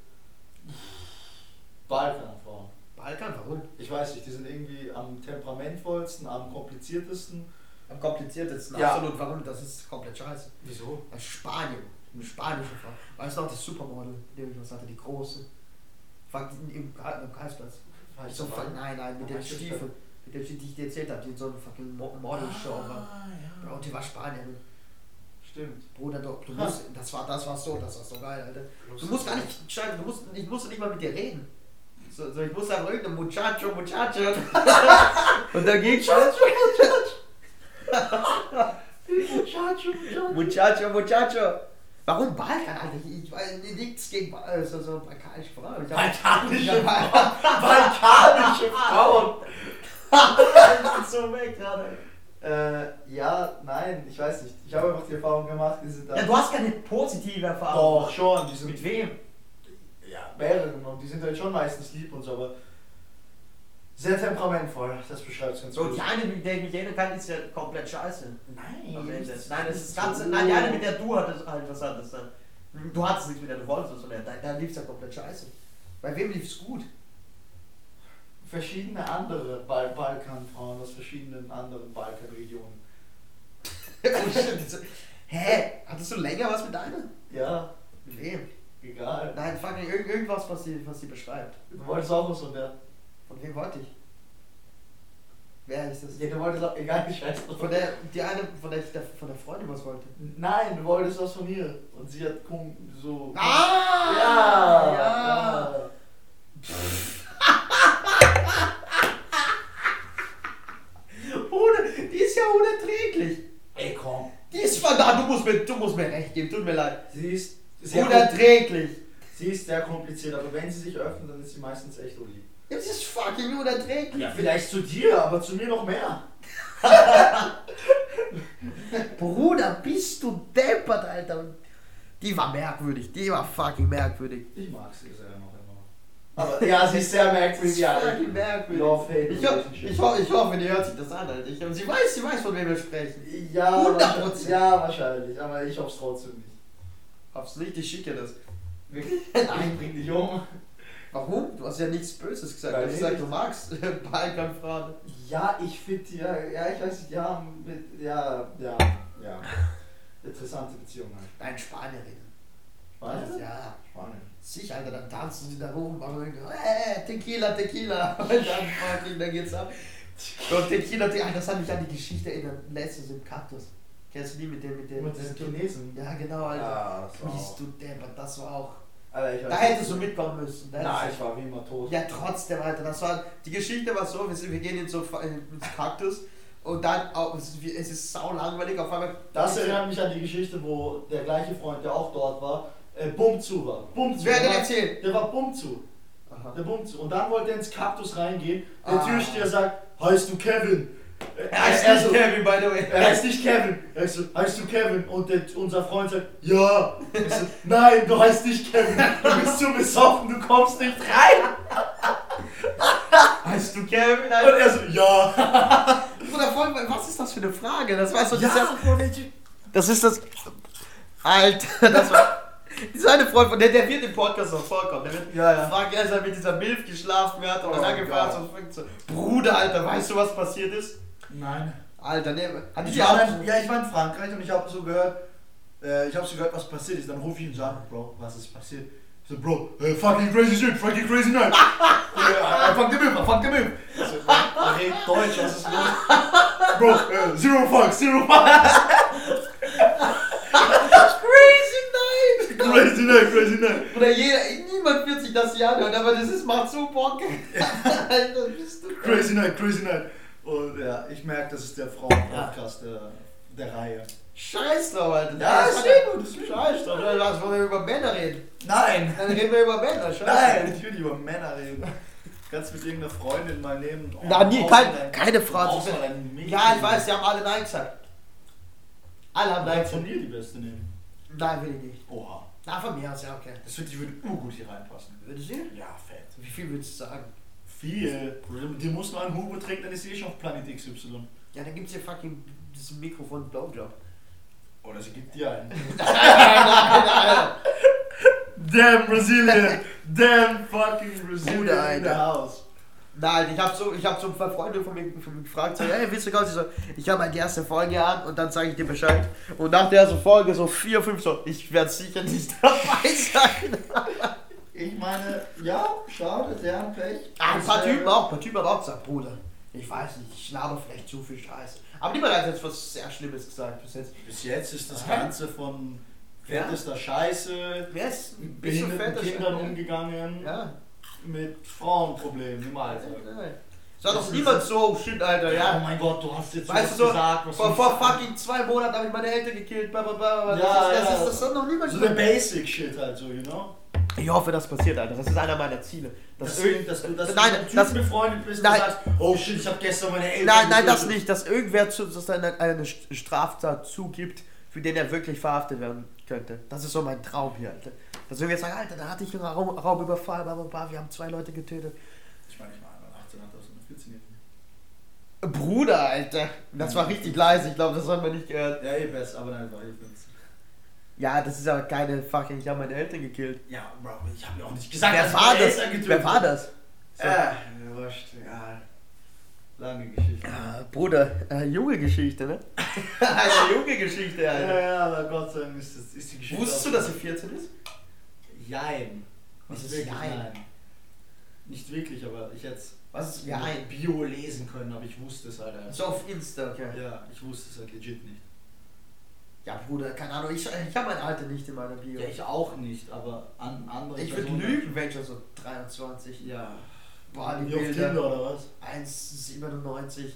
Balkanfrauen. Balkan, warum? Ich weiß nicht, die sind irgendwie am temperamentvollsten, am kompliziertesten. Am kompliziertesten, Ja. absolut. Warum? Das ist komplett scheiße. Wieso? Ist Spanien. Eine spanische Frau. Weißt du noch, das Supermodel, dem ich was hatte, die große. Fuck, im, im, Kreisplatz. So, nein, nein, mit das Stiefeln. Mit den Stiefeln, die ich dir erzählt habe, die in so einer fucking Mo- Model-Show war. Ah, ja. Bro, die war Spanierin. Stimmt. Bruder, du, du musst, das war, das war so, das war so geil, Alter. Du musst gar nicht schreiben, du musst, ich musste nicht mal mit dir reden. So, so, ich muss einfach irgendein Muchacho, Muchacho. [LAUGHS] und dann ging schon. [LAUGHS] Muchacho, Muchacho. Muchacho, Muchacho. Warum Balkan, Alter? Ich, ich weiß nichts gegen Bal- also, so balkanische Frauen. Balkanische Frauen. Balkanische [LAUGHS] Frauen. Ich bin so weg gerade. Äh, ja, nein, ich weiß nicht. Ich habe einfach die Erfahrung gemacht, die sind da. Ja, du hast keine positive Erfahrung. Doch, schon. Die sind Mit wem? Ja, mehreren und die sind halt schon meistens lieb und so, aber sehr temperamentvoll. Das beschreibt es ganz So, gut. die eine, mit der ich mich erinnern kann, ist ja komplett scheiße. Nein, das Nein, das ist ganz. Nein, die eine, mit der du hattest halt was hattest dann. Du hattest nichts mit der du wolltest, sondern da, da lief es ja komplett scheiße. Bei wem lief es gut? verschiedene andere Bal Balkanfrauen aus verschiedenen anderen Balkanregionen. [LAUGHS] [LAUGHS] Hä? Hattest du länger was mit deiner? Ja, Mit wem? Egal. Nein, fucking irgend, irgendwas, was sie, was sie beschreibt. Du wolltest auch was von der. Von wem wollte ich? Wer ist das? Ja, du wolltest auch, egal, ich weiß noch. Von der, die eine, von der ich der, von der Freundin was wollte. Nein, du wolltest was von ihr. Und sie hat so. Ah! Ja! ja. Ohne, die ist ja unerträglich. Ey, komm. Die ist verdammt, du musst mir, du musst mir recht geben, tut mir leid. Sie ist sehr, Unerträglich. sie ist sehr kompliziert, aber wenn sie sich öffnet, dann ist sie meistens echt lieb. Das ist fucking unerträglich. Ja, vielleicht zu dir, aber zu mir noch mehr. [LAUGHS] Bruder, bist du deppert, Alter. Die war merkwürdig, die war fucking merkwürdig. Ich mag sie sehr noch immer. Aber ja, sie ist sehr [LAUGHS] merkwürdig. Ja, fucking merkwürdig. Love, hate, Ich, ho ich, ho ich hoffe, die hört sich das an, Alter. Ich, und sie weiß, sie weiß, von wem wir sprechen. Ja, 100%. wahrscheinlich- Ja, wahrscheinlich, aber ich hoffe es trotzdem nicht. Aufs Licht, ich schicke das. Wirklich? [LAUGHS] Nein, bring dich um. Warum? Du hast ja nichts Böses gesagt. Weil Du hast gesagt, du magst [LAUGHS] Balkanfrauen. Ja, ich finde, ja, ja, ich weiß nicht, ja, mit, ja, ja, ja. Interessante Beziehung halt. Nein, Spanierin. Weißt Ja. Spanien. Sicher, Alter, dann tanzen sie da rum, machen äh, Tequila, Tequila. [LAUGHS] Und dann fucking, dann geht's ab. Und Tequila, Tequila, das hat mich an die Geschichte erinnert. Letztens im Kaktus. Kennst du die mit dem, mit dem? Mit diesen Chinesen. Ja, genau, Alter. Ja, das war Bist du deppert, das war auch. Alter, Da hättest du mitkommen müssen. Da Nein, ich war wie immer tot. Ja, trotzdem, Alter. Das war, die Geschichte war so, wir, sind, wir gehen in so ins Kaktus und dann, auch, es ist, es ist sau langweilig, auf einmal. Das erinnert mich an die Geschichte, wo der gleiche Freund, der auch dort war, äh, bumm zu war. Bumm zu. Wer hat denn erzählt? Der war bumm zu. Aha. Der bumm zu. Und dann wollte er ins Kaktus reingehen. Der Ah. Türsteher sagt, heißt du Kevin? Er heißt er nicht so, Kevin, by the way. Er heißt nicht Kevin. Er heißt, so, heißt du Kevin? Und der, unser Freund sagt, ja. Ich so, nein, du heißt nicht Kevin. Du bist zu besoffen, du kommst nicht rein. Heißt du Kevin? Und Alter? er so, ja. Bruder, voll, was ist das für eine Frage? Das war so Ja, dieser, Das ist das. Alter, das war. Dieser eine Freund von der, der wird im Podcast noch vorkommen. Der wird Ja, ja. fragen, als er mit dieser Milf geschlafen hat und Oh dann fängt so. Bruder, Alter, weißt du, was passiert ist? Nein. Alter, ne, hat Ich war auch. dann, ja, ich war in Frankreich und ich habe so gehört, äh, ich habe so gehört, was passiert ist. Dann rufe ich ihn und sage, Bro, was ist passiert? Ich so, Bro, äh, fucking crazy shit, fucking crazy night. [LAUGHS] äh, fuck the milf, fuck the. Ich so, er redet Deutsch, was ist los? Bro, äh, zero fuck, zero fuck. Crazy night! crazy night, crazy night. Bruder, jeder, niemand wird sich das hier anhören, aber das ist, macht so Bock. [LAUGHS] Alter, bist du. Crazy night, crazy night. Und ja, ich merke, das ist der Frauen-Podcast der, der Reihe. Scheiß drauf, Alter. Ja, Das ist sehr gut, ist sehr gut. Scheiß drauf, lass wollen wir über Männer reden. Nein. Dann reden wir über Männer, scheiße. Nein, ich will nicht über Männer reden. Kannst mit irgendeiner Freundin mal nehmen. Oh, Na, nie, brauchst kein- du dein- keine du Mädchen. Ja, ich weiß, die haben alle Nein gesagt. Alle haben Nein gesagt. von mir die beste nehmen. Nein, will ich nicht. Oha. Na, von mir aus, ja, okay. Das finde ich würde urgut hier reinpassen. Würdest du? Ja, fett. Wie viel würdest du sagen? Viel. Die muss nur einen Hugo trinken, dann ist sie eh schon auf Planet XY. Ja, dann gibt's hier fucking das Mikrofon Blowjob. Oder sie gibt dir einen. [LAUGHS] Damn Brazilian! Damn fucking Brazilian Bruder, in the Alter. house. Nein, ich hab so, ich hab so ein paar Freunde von mir, von mir gefragt, so, hey, willst du raus? Ich so, ich habe meine erste Folge an und dann sage ich dir Bescheid. Und nach der ersten Folge so vier, fünf so, ich werde sicher nicht [LAUGHS] dabei sein. Ich meine, ja, schade, deren Pech. Ah, ein paar äh, Typen auch, ein paar Typen haben auch gesagt, Bruder, ich weiß nicht, ich laber vielleicht zu viel Scheiße. Aber niemand hat jetzt was sehr Schlimmes gesagt bis jetzt. Bis jetzt ist das Hä? Ganze von Ja. fettester Scheiße, Wer ist ein bisschen behinderten Kindern Scheiße? umgegangen. Ja. mit Frauenproblemen im Alltag. Sag Das doch niemand so, shit, Alter, Oh ja. mein Gott, du hast jetzt Weißt was du so, gesagt, was vor, vor fucking zwei Monaten habe ich meine Eltern gekillt, bla bla bla. bla. Ja, das, ist, das, ja. ist, das hat noch niemand So der Basic Shit halt so, you know? Ich hoffe, das passiert, Alter. Das ist einer meiner Ziele. Das Dass Deswegen, dass du, dass nein, du das, befreundet bist und nein. sagst, oh shit, ich habe gestern meine Eltern nein, nein, das nicht. Dass irgendwer zu, dass eine, eine Straftat zugibt, für den er wirklich verhaftet werden könnte. Das ist so mein Traum hier, Alter. Dass irgendwer sagt, Alter, da hatte ich einen Raum, Raubüberfall, bla bla bla, wir haben zwei Leute getötet. Ich meine, ich meine, 18 hat das eine 14-Jährige. Bruder, Alter. Das war richtig leise, ich glaube, das hat man nicht gehört. Ja, eh besser, aber nein, war eh 15. Ja, das ist aber keine fucking, ich habe meine Eltern gekillt. Ja, Bro, ich habe ja auch nicht gesagt, Wer dass war das? Eltern getötet Wer war das? So. Äh, wurscht, egal. Lange Geschichte. Ah, Bruder, äh, junge Geschichte, ne? Eine junge Geschichte, Ja, Alter. ja, aber Gott sei Dank ist, das, ist die Geschichte. Wusstest du, dass sie 14 ist? Jein. Was ist wirklich, Jein? nein. Nicht wirklich, aber ich hätte es Was ist ja, Jein? Bio lesen können, aber ich wusste es halt einfach. So auf Insta, okay. Ja, ich wusste es halt legit nicht. Ja, Bruder, keine Ahnung, ich, ich habe mein Alter nicht in meiner Bio. Ja, ich auch nicht, aber an andere ich würde lügen, wenn ich so 23. Ja. Boah, die Wie auf Bilder. Tinder oder was? 1,97.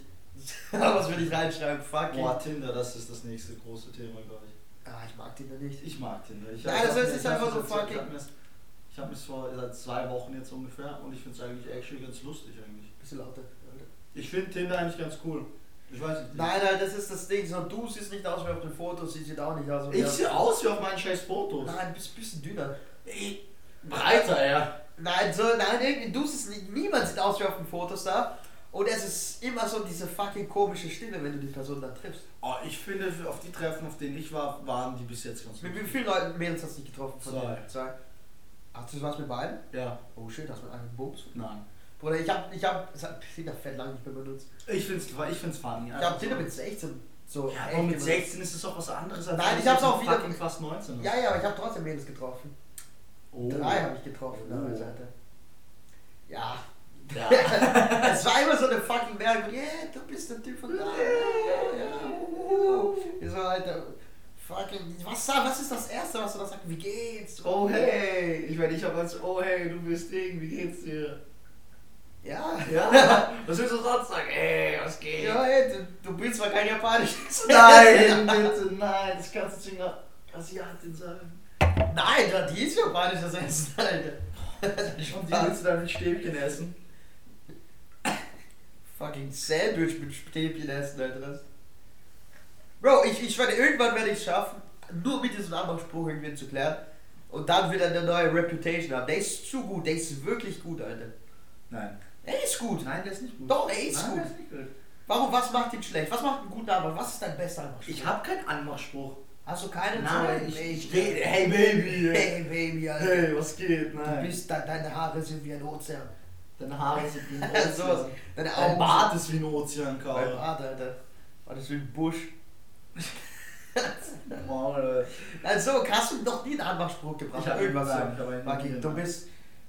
was würde ich reinschreiben? Fuck Boah, Tinder, das ist das nächste große Thema, glaube ich. Ah, ich mag noch nicht. Ich mag Tinder. Ich, Nein, das hab ist einfach so fucking- Ich habe mir's vor seit zwei Wochen jetzt ungefähr und ich finde es eigentlich actually ganz lustig eigentlich. Bisschen lauter. Ich finde Tinder eigentlich ganz cool. Ich weiß nicht. Nein, nein, das ist das Ding. So, du siehst nicht aus wie auf den Fotos, sie sieht auch nicht aus wie Ich sehe aus wie auf meinen scheiß Fotos. Nein, du bist ein bisschen dünner. Ey, breiter, ja. Nein, so, nein, irgendwie, du siehst nicht, niemand sieht aus wie auf den Fotos da. Und es ist immer so diese fucking komische Stille, wenn du die Person dann triffst. Oh, ich finde, auf die Treffen, auf denen ich war, waren die bis jetzt ganz Mit wie vielen Leuten Mädels hast du dich getroffen? Von Zwei. Zwei. Ach, du warst mit beiden? Ja, Oh shit, hast du mit einem Bums? nein. Bruder, ich hab, ich hab, es hat Tinder fett lang nicht mehr benutzt. Ich finde es ich find's funny. Ich hab Tinder mit 16 so. Ja, aber mit benutzt. 16 ist es doch was anderes als Nein, ich hab's auch wieder- fast 19 hast. Ja, ja, aber ich hab trotzdem Mädels getroffen. Oh. Drei habe ich getroffen Oh. damals, Alter. Ja. Ja. [LAUGHS] es war immer so eine fucking Werbung. Yeah, du bist der Typ von da. Ja, ja. uh. Ich so, Alter. Fucking. Was, was ist das Erste, was du da sagst? Wie geht's? Oh hey, ich meine, ich habe als Oh hey, du bist Ding, wie geht's dir? Ja. [LAUGHS] Ja, was willst du sonst sagen? Ey, was geht? Ja, ey, du, du bist zwar kein Japanisch. [LAUGHS] Nein, [LAUGHS] bitte, nein, das kannst du zu einer Asiatin sagen. Nein, ja, die ist Japanisch das Essen, Alter. Und die willst du dann mit Stäbchen essen? Fucking Sandwich mit Stäbchen essen, Alter. Bro, ich, ich werde irgendwann werde ich es schaffen, nur mit diesem Anmachspruch irgendwie zu klären. Und dann wieder eine neue Reputation haben. Der ist zu gut, der ist wirklich gut, Alter. Nein. Er ist gut. Nein, der ist nicht gut. Doch, er ist Nein, gut. Der ist nicht gut. Warum, was macht ihn schlecht? Was macht einen guten Anmach? Was ist dein bester Anmachspruch? Ich habe keinen Anmachspruch. Hast du keinen Nein, so, ich, ich rede. Hey Baby. [LAUGHS] Hey, Baby, Alter. Hey, was geht? Du Nein. bist, de deine Haare sind wie ein Ozean. Deine Haare sind wie ein [LAUGHS] so, Ozean. deine Dein Bart ist wie ein Ozean, Karl. Bart, Alter. War das wie ein Busch. [LAUGHS] Maul. Also, hast du noch nie einen Anmachspruch gebracht? Ich hab Irgendwas nein, so. ich hab einen Maki, nie du gemacht. bist,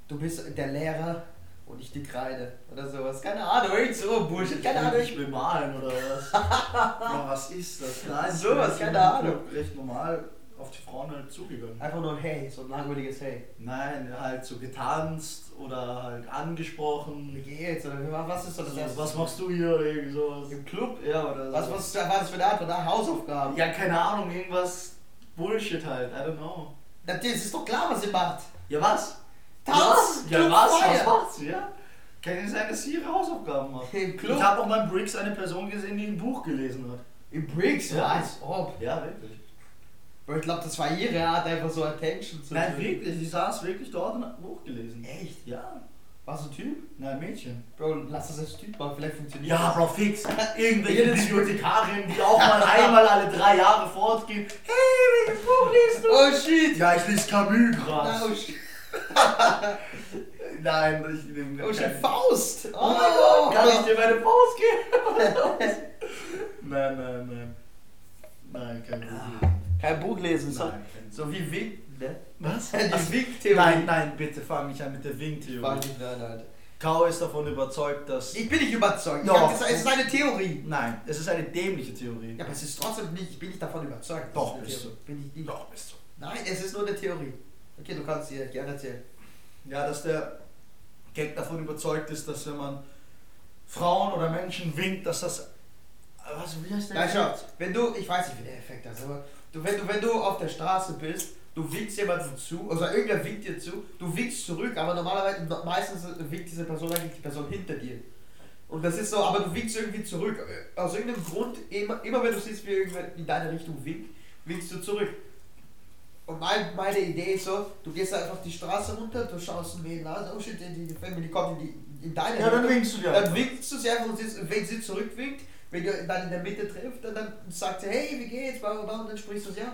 du bist der Lehrer und ich die Kreide. Oder sowas. Keine Ahnung, irgend so Bullshit. Keine Ahnung. Ich bemalen oder was? [LAUGHS] ja, was ist das? Nein, Sowas, keine Ahnung. Recht normal auf die Frauen halt zugegangen. Einfach nur ein Hey, so ein langweiliges Hey. Nein, halt so getanzt oder halt Wie angesprochen. geht's? Oder wa- was ist so das So, erste? was machst du hier irgendwie sowas? Im Club? Ja, oder so. Was, was war das für eine Antwort? Ah, Hausaufgaben. Ja, keine Ahnung, irgendwas Bullshit halt, I don't know. Das ist doch klar, was sie macht. Ja, was? Tanz, Ja, was? Was macht sie, ja? Kann ja sein, dass sie ihre Hausaufgaben macht. Im Club. Ich habe auch mal in Briggs eine Person gesehen, die ein Buch gelesen hat. Im Briggs, Ja. als ob. Ja, wirklich. Bro, ich glaube, das war ihre Art, einfach so Attention zu Nein, kriegen. wirklich, sie saß wirklich dort und hat ein Buch gelesen. Echt? Ja. Warst du Typ? Nein, Mädchen. Bro, lass das als Typ machen, vielleicht funktioniert Ja, das. Bro, fix. Irgendwelche Bibliothekarinnen, die auch mal einmal alle drei Jahre fortgehen. Hey, welches Buch liest du? Oh shit! Ja, ich lese Camus gerade. oh shit, [LAUGHS] Nein, ich nehme oh shit, Faust! Oh mein Gott, kann ich dir meine Faust geben? [LAUGHS] nein, nein, nein. Nein, kein Buch. Kein Buch lesen, so, Nein, so wie Wink, ne? Was? [LAUGHS] Die Wink-Theorie. Nein, nein, bitte fang nicht an mit der Fang Wing-Theorie. nicht an, Alter. Kao ist davon überzeugt, dass. Ich bin nicht überzeugt. Ich Doch. gesagt, es ist eine Theorie. Nein, es ist eine dämliche Theorie. Ja, aber es ist trotzdem nicht, ich bin nicht davon überzeugt. Doch, bist Theorie. Bin ich nicht. Doch, bist du. Nein, es ist nur eine Theorie. Okay, du kannst dir gerne erzählen. Ja, dass der Gag davon überzeugt ist, dass wenn man Frauen oder Menschen winkt, dass das. Was, wie heißt der? Na, schau, wenn du, ich weiß nicht, wie der Effekt ist, aber du, wenn, du, wenn du auf der Straße bist, du winkst jemandem zu, also irgendwer winkt dir zu, du winkst zurück, aber normalerweise, meistens winkt diese Person eigentlich die Person hinter dir. Und das ist so, aber du winkst irgendwie zurück. Aus irgendeinem Grund, immer, immer wenn du siehst, wie irgendwer in deine Richtung winkt, winkst du zurück. Und mein, meine Idee ist so, du gehst einfach die Straße runter, du schaust ein Mädel an, oh shit, die, die Family kommt in, die, in deine Ja, dann winkst du dir. Dann winkst du sie einfach und sie, wenn sie zurückwinkt, wenn ihr dann in der Mitte trifft, dann, dann sagt sie, hey, wie geht's, bla, bla, bla, und dann sprichst du sie an.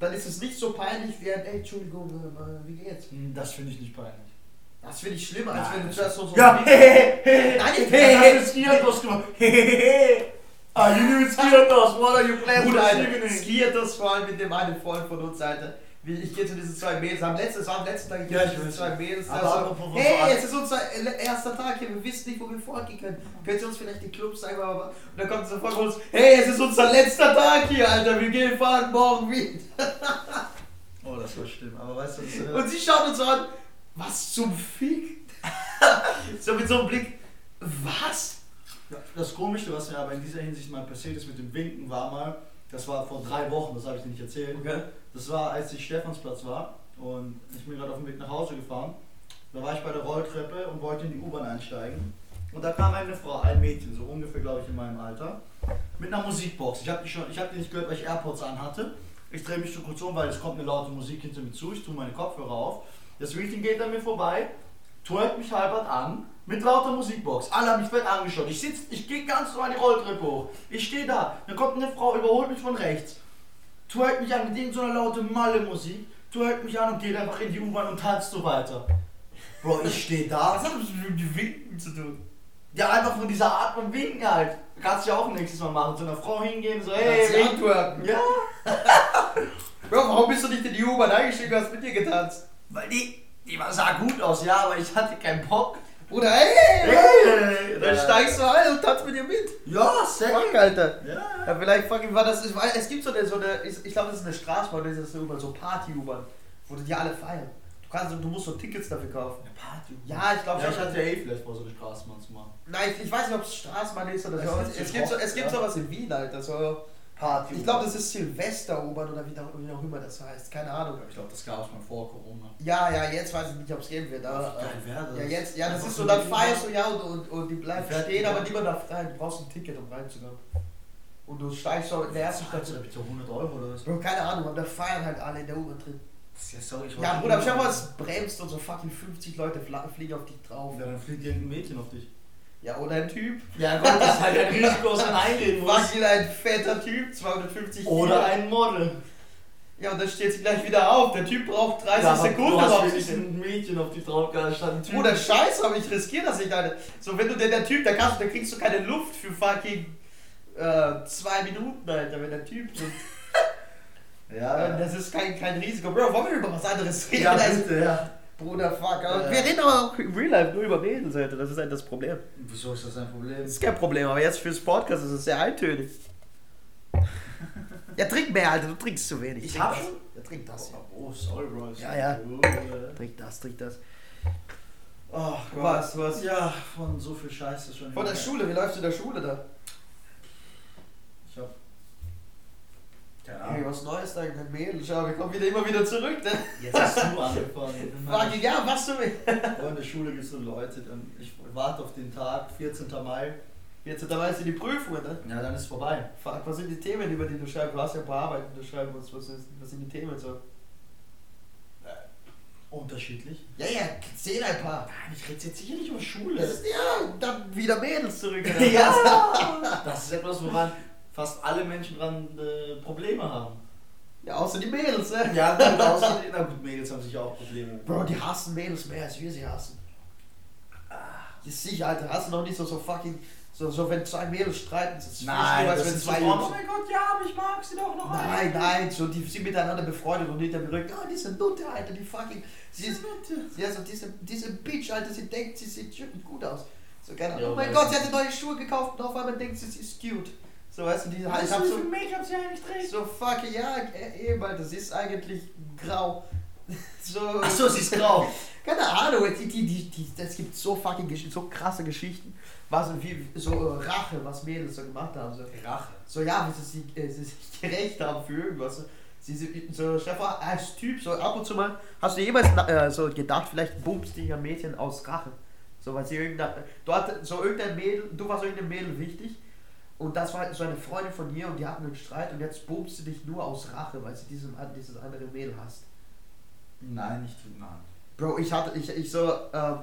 Dann ist es nicht so peinlich wie ein, ey, Entschuldigung, äh, wie geht's? Hm, Das finde ich nicht peinlich. Das finde ich schlimmer, als wenn du das- zuerst so so Ja, hehehe. [LAUGHS] Nein, ich- [LAUGHS] Hey, das Skiatos gemacht. Hehehe. [LAUGHS] Ah, you Skiatos. What are you planning Bruder, this evening? skiert das vor allem mit dem einen Freund von uns, Alter. Wie, ich gehe zu diesen zwei Mädels, am letzten, es am letzten Tag, ich Ja, gehe ich zu diesen zwei Mädels, Aber da so, apropos von hey, jetzt ist unser äh, erster Tag hier, wir wissen nicht, wo wir vorgehen können. Könnt ihr uns vielleicht die Clubs sagen, aber, und dann kommt so von uns, hey, es ist unser letzter Tag hier, Alter, wir gehen fahren morgen wieder. [LAUGHS] Oh, das war schlimm. Aber weißt du, das ist, Und sie schaut uns an, was zum Fick? [LAUGHS] so mit so einem Blick, was? Das Komische, was mir aber in dieser Hinsicht mal passiert ist mit dem Winken, war mal, das war vor drei Wochen, das habe ich dir nicht erzählt. Okay. Das war, als ich Stephansplatz war und ich bin gerade auf dem Weg nach Hause gefahren. Da war ich bei der Rolltreppe und wollte in die U-Bahn einsteigen. Und da kam eine Frau, ein Mädchen, so ungefähr, glaube ich, in meinem Alter, mit einer Musikbox. Ich habe die, schon- ich hab die nicht gehört, weil ich AirPods anhatte. Ich drehe mich so kurz um, weil es kommt eine laute Musik hinter mir zu. Ich tue meine Kopfhörer auf. Das Mädchen geht an mir vorbei, twerkt mich halbert an, mit lauter Musikbox. Alle haben mich fett angeschaut. Ich sitz, ich gehe ganz normal die Rolltreppe hoch. Ich stehe da. Dann kommt eine Frau, überholt mich von rechts twerkt mich an mit irgendeiner so laute Malle-Musik, twerkt mich an und geht einfach in die U-Bahn und tanzt so weiter. Bro, ich stehe da. Was hat das mit dem Winken zu tun? Ja, einfach von dieser Art von Winken halt. Kannst du ja auch nächstes Mal machen. Zu einer Frau hingehen, so, Hey, hey, wink. Ja, [LAUGHS] Bro, warum bist du nicht in die U-Bahn eingestiegen und hast mit dir getanzt? weil die, die sah gut aus, ja, aber ich hatte keinen Bock. Bruder, hey, Hey, dann steigst du ein und tanzt mit dir mit. Ja, safe. Fuck, Alter. Ja. Ja, vielleicht fucking war das, weil es gibt so eine, so eine ich, ich glaube, das ist eine Straßenbahn, das ist eine U-Bahn, so Party-U-Bahn, wo die alle feiern. Du kannst, du musst so Tickets dafür kaufen. Eine Party. Ja, ich glaube Ja, ich hatte ja eh vielleicht vor, so eine Straßenbahn zu machen. Nein, ich, ich weiß nicht, ob es Straßenbahn ist oder Es so. Es, so gibt so, es gibt ja. sowas in Wien, Alter. So, Party. ich glaube, das ist Silvester-U-Bahn oder wie, da- wie auch immer das heißt. Keine Ahnung. Ich glaube, das gab es mal vor Corona. Ja, ja, jetzt weiß ich nicht, ob es geben wird. Aber, Geil wäre das. ja, jetzt, ja, das ist so dann feierst du ja und, und, und die bleiben Fährt stehen, aber niemand darf rein. Du brauchst ein Ticket, um reinzukommen. Und du steigst so in der ersten Station. Station. bitte 100 Euro oder was? Bro, keine Ahnung, aber da feiern halt alle in der U-Bahn drin. Ja, sorry, ich Ja, Bruder, schau mal, es bremst und so fucking 50 Leute fliegen auf dich drauf. Ja, dann fliegt irgendein Mädchen auf dich. Ja, oder ein Typ. Ja, gut, das ist halt ein Risiko, [LAUGHS] was man eingehen muss. Fucking ein fetter Typ, 250 Oder Kilo. ein Model. Ja, und dann steht sie gleich wieder auf. Der Typ braucht 30 Ja, Sekunden, Du hast auf wirklich ein Mädchen auf statt ein Typ. Bruder, scheiße, aber ich riskiere das nicht, Alter. So, wenn du denn der Typ, da kannst du, da kriegst du keine Luft für fucking äh, zwei Minuten, Alter, wenn der Typ so. [LAUGHS] Ja, das ist kein, kein Risiko. Bro, wollen wir über was anderes reden? ja, bitte, ja. Bruder, fuck. Ja. Wir reden aber auch im Real Life nur über Mädels, Alter. Das ist halt das Problem. Wieso ist das ein Problem? Das ist kein Problem, aber jetzt fürs Podcast ist es sehr eintönig. ja, trink mehr, Alter, du trinkst zu wenig. Ich Trink hab das. schon- Ja, trink das. Oh, sorry, Bro. Ja, ja. Oh, Trink das, trink das. oh Gott. Was, was? Ja, von so viel Scheiße schon. Von der Schule, wie läuft in der Schule da? Ich hab. Keine Hey, was Neues da mit Mädels? Schau, wir kommen wieder immer wieder zurück. Ne? Jetzt hast du angefangen. [LAUGHS] Fuck, ja, was du. Oh, in der Schule gibt es so Leute, dann, ich warte auf den Tag, 14. Mai. Jetzt dabei ist die Prüfung, ne? Ja, dann ist vorbei. Fuck, was sind die Themen, über die du schreibst? Du hast ja ein paar Arbeiten, die du schreiben musst. Was, ist, was sind die Themen so? Unterschiedlich. Ja, ja, zähl ein paar. Nein, ich rede jetzt sicher nicht über Schule. Ja, dann wieder Mädels zurück. [LAUGHS] ja, [LAUGHS] das ist etwas, woran fast alle Menschen dran äh, Probleme haben. ja, außer die Mädels, ne? Ja, gut, [LAUGHS] außer, na gut, Mädels haben sicher auch Probleme. Bro, die hassen Mädels mehr, als wir sie hassen. Ah. Ja, sicher, Alter, hast du noch nicht so, so fucking, so, so wenn zwei Mädels streiten, das ist Nein, als das wenn ist zwei so, oh mein Gott, ja, aber ich mag sie doch noch. Nein, nein, so, die sind miteinander befreundet und hinter mir rücken, oh, diese Nutte, Alter, die fucking, sie ist, ja, so diese, diese Bitch, Alter, sie denkt, sie sieht gut aus. So, keine Ahnung, Ja, oh mein Gott, sie hat neue Schuhe gekauft und auf einmal denkt sie, sie ist cute. So, weißt du, die, ich hab so, Make-up sie eigentlich trägt. so fucking, ja, äh, eben, Alter, sie ist eigentlich grau. [LAUGHS] so, Ach so, sie ist grau. [LAUGHS] keine Ahnung, die, die, die, die, es gibt so fucking so krasse Geschichten, was wie, so äh, Rache, was Mädels so gemacht haben. So, Rache. so ja, wie sie, sich- äh, sie sich [LAUGHS] gerecht haben für irgendwas. So, sie, sie, so Stefan, als Typ, so ab und zu mal, hast du jemals äh, so gedacht, vielleicht bumst dich ein Mädchen aus Rache? So, weil sie irgendein, du hatte, so irgendein Mädel, du warst irgendein Mädel wichtig und das war so eine Freundin von dir und die hatten einen Streit und jetzt bumst sie dich nur aus Rache, weil sie diesen, dieses andere Mädel hasst. Nein, nicht nein. Bro, ich hatte, ich, ich so, ähm,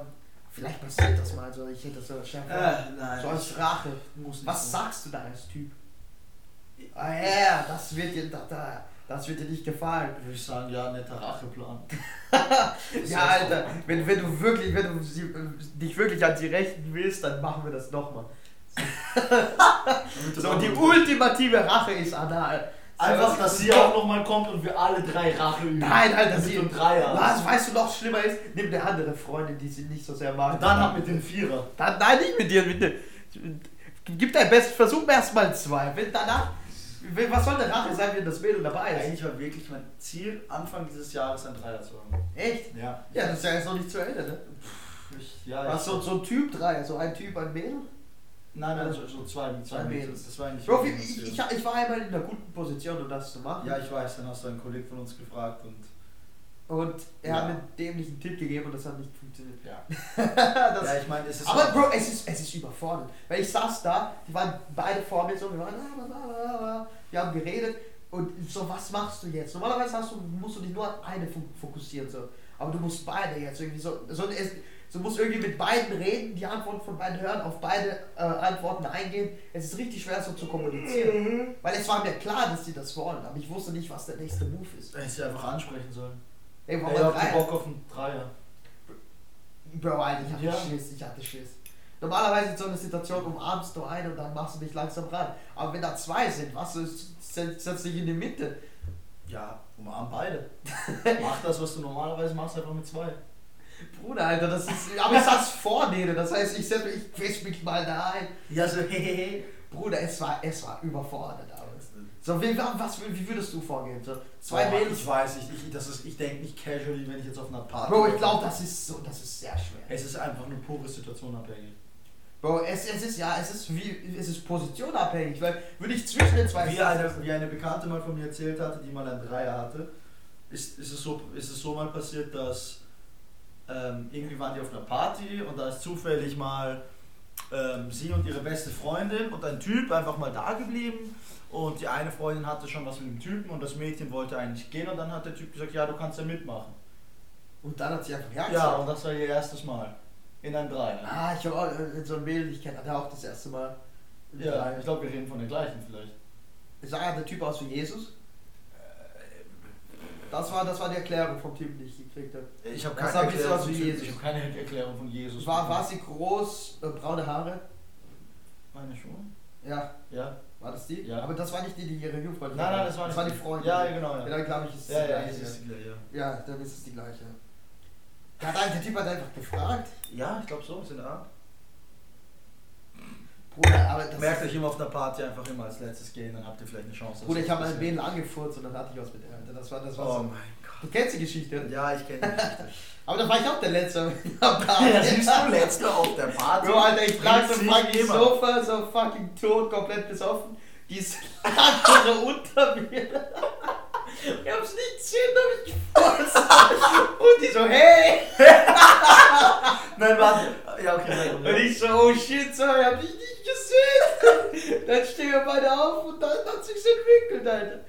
vielleicht passiert das mal so, ich hätte so, Chef, Äh, nein. so als Rache. Was sein. sagst du da als Typ? Ah ja, das wird dir, da, da, das wird dir nicht gefallen. Würde ich sagen, ja, netter Racheplan. [LAUGHS] Ja, Alter, wenn, wenn du wirklich, wenn du sie, äh, dich wirklich an sie rächen willst, dann machen wir das nochmal. So, die ultimative Rache ist anal. Einfach, dass sie auch nochmal kommt und wir alle drei Rache üben. Nein, Alter, sie. du ein Dreier Was, weißt du noch schlimmer ist? Nimm eine andere Freundin, die sie nicht so sehr mag. Und dann ab mit dem Vierer. Dann, nein, nicht mit dir, bitte. Gib dein Bestes, versuch erst mal zwei. Wenn danach. Was soll eine Rache sein, wenn das Mädel dabei ist? Eigentlich war wirklich mein Ziel, Anfang dieses Jahres ein Dreier zu haben. Echt? Ja. Ja, das ist ja jetzt noch nicht zu Ende, ne? Ich, ja, Was, ich, so, so ein Typ 3, so ein Typ, ein Mädel? Nein, nein, so, so zwei, zwei Zwei Mädels. Das war nicht mein ich, ich, ich war einmal in einer guten Position, um das zu machen. Ja, ich weiß, dann hast du einen Kollegen von uns gefragt und Und er Ja. hat mir einen dämlichen Tipp gegeben und das hat nicht funktioniert. ja. [LAUGHS] ja, ich meine, es ist aber Bro, es ist, es ist überfordernd. Weil ich saß da, die waren beide vor mir so, wir, waren, ah, ah, ah, wir haben geredet und so, was machst du jetzt? Normalerweise hast du, musst du dich nur an eine fo- fokussieren, so. aber du musst beide jetzt irgendwie so, so, es, so musst irgendwie mit beiden reden, die Antworten von beiden hören, auf beide äh, Antworten eingehen. Es ist richtig schwer so zu kommunizieren. Weil es war mir klar, dass sie das wollen, aber ich wusste nicht, was der nächste Move ist. Hätte sie einfach ansprechen sollen. Ey, warum ich hab? Bock auf einen Dreier. Bro, Alter, ich hatte Ja. Schiss, ich hatte Schiss. Normalerweise in so einer Situation umarmst du einen und dann machst du dich langsam ran. Aber wenn da zwei sind, was, du setz, setz dich in die Mitte. Ja, umarm beide. [LAUGHS] Mach das, was du normalerweise machst, einfach mit zwei. Bruder, Alter, das ist. Aber ich saß vor denen, das heißt, ich setz mich, ich quetsch mich mal da ein. Ja, so [LAUGHS] hehehe. Bruder, es war, es war überfordert damals. So, wie, was, wie würdest du vorgehen? So, zwei Boah, Mädels. Ich weiß nicht, ich, das ist, ich denke nicht casually, wenn ich jetzt auf einer Party Bro, ich glaube, das ist so, das ist sehr schwer. Es ist einfach nur pure situationabhängig. Bro, es, es ist ja, es ist wie, es ist positionabhängig, weil würde ich zwischen den zwei Wie eine, wie eine Bekannte mal von mir erzählt hatte, die mal ein Dreier hatte, ist, ist, es, so, ist es so mal passiert, dass ähm, irgendwie waren die auf einer Party und da ist zufällig mal ähm, sie und ihre beste Freundin und ein Typ einfach mal da geblieben und die eine Freundin hatte schon was mit dem Typen und das Mädchen wollte eigentlich gehen und dann hat der Typ gesagt, ja, du kannst ja mitmachen. Und dann hat sie einfach ja Ja, und das war ihr erstes Mal. In einem Dreier. Ah, ich habe auch äh, so ein Mädel, ich kenne, hatte auch das erste Mal. Ja, Dreier. ich glaube, wir reden von der gleichen vielleicht. Sah der Typ aus wie Jesus? Das war, das war die Erklärung vom Typen, die ich gekriegt habe. Ich habe keine, bisschen Erklärung von- Jesus. ich hab keine Erklärung von Jesus. War, war sie groß, äh, braune Haare? Meine Schuhe? Ja, Ja. war das die? Ja. Aber das war nicht die, die ihre Jungfrau Nein, nein, das war nicht die Freundin. Ja, genau. Ja, Ja, dann glaube ich, ist es ja, die ja, gleiche. ist die gleiche. Ja, dann ist es die gleiche. Nein, der Typ hat einfach gefragt. Ja, ich glaube so, ist in der Art. Bruder, aber das Merkt euch immer auf einer Party einfach immer als letztes gehen, dann habt ihr vielleicht eine Chance. Bruder, ich habe mal ein Mädel. Angefurzt und dann hatte ich was mit der. Alter. Das war, das war Oh so. mein Du kennst die Geschichte. Gott. Ja, ich kenne die Geschichte. [LAUGHS] Aber da war ich auch der Letzte. [LAUGHS] am Party. ja, siehst du, letzte auf der Party. Bro, Alter, ich lag so fucking. Sofa, so fucking tot, komplett besoffen. Die ist [LAUGHS] andere unter mir. Ich hab's nicht gesehen, hab ich gefurzt. Und die so, hey! [LAUGHS] Nein, warte. Ja, okay, sag Und ich so, oh shit, so, ich hab dich nicht gesehen. Dann stehen wir beide auf und dann hat sich's entwickelt, Alter.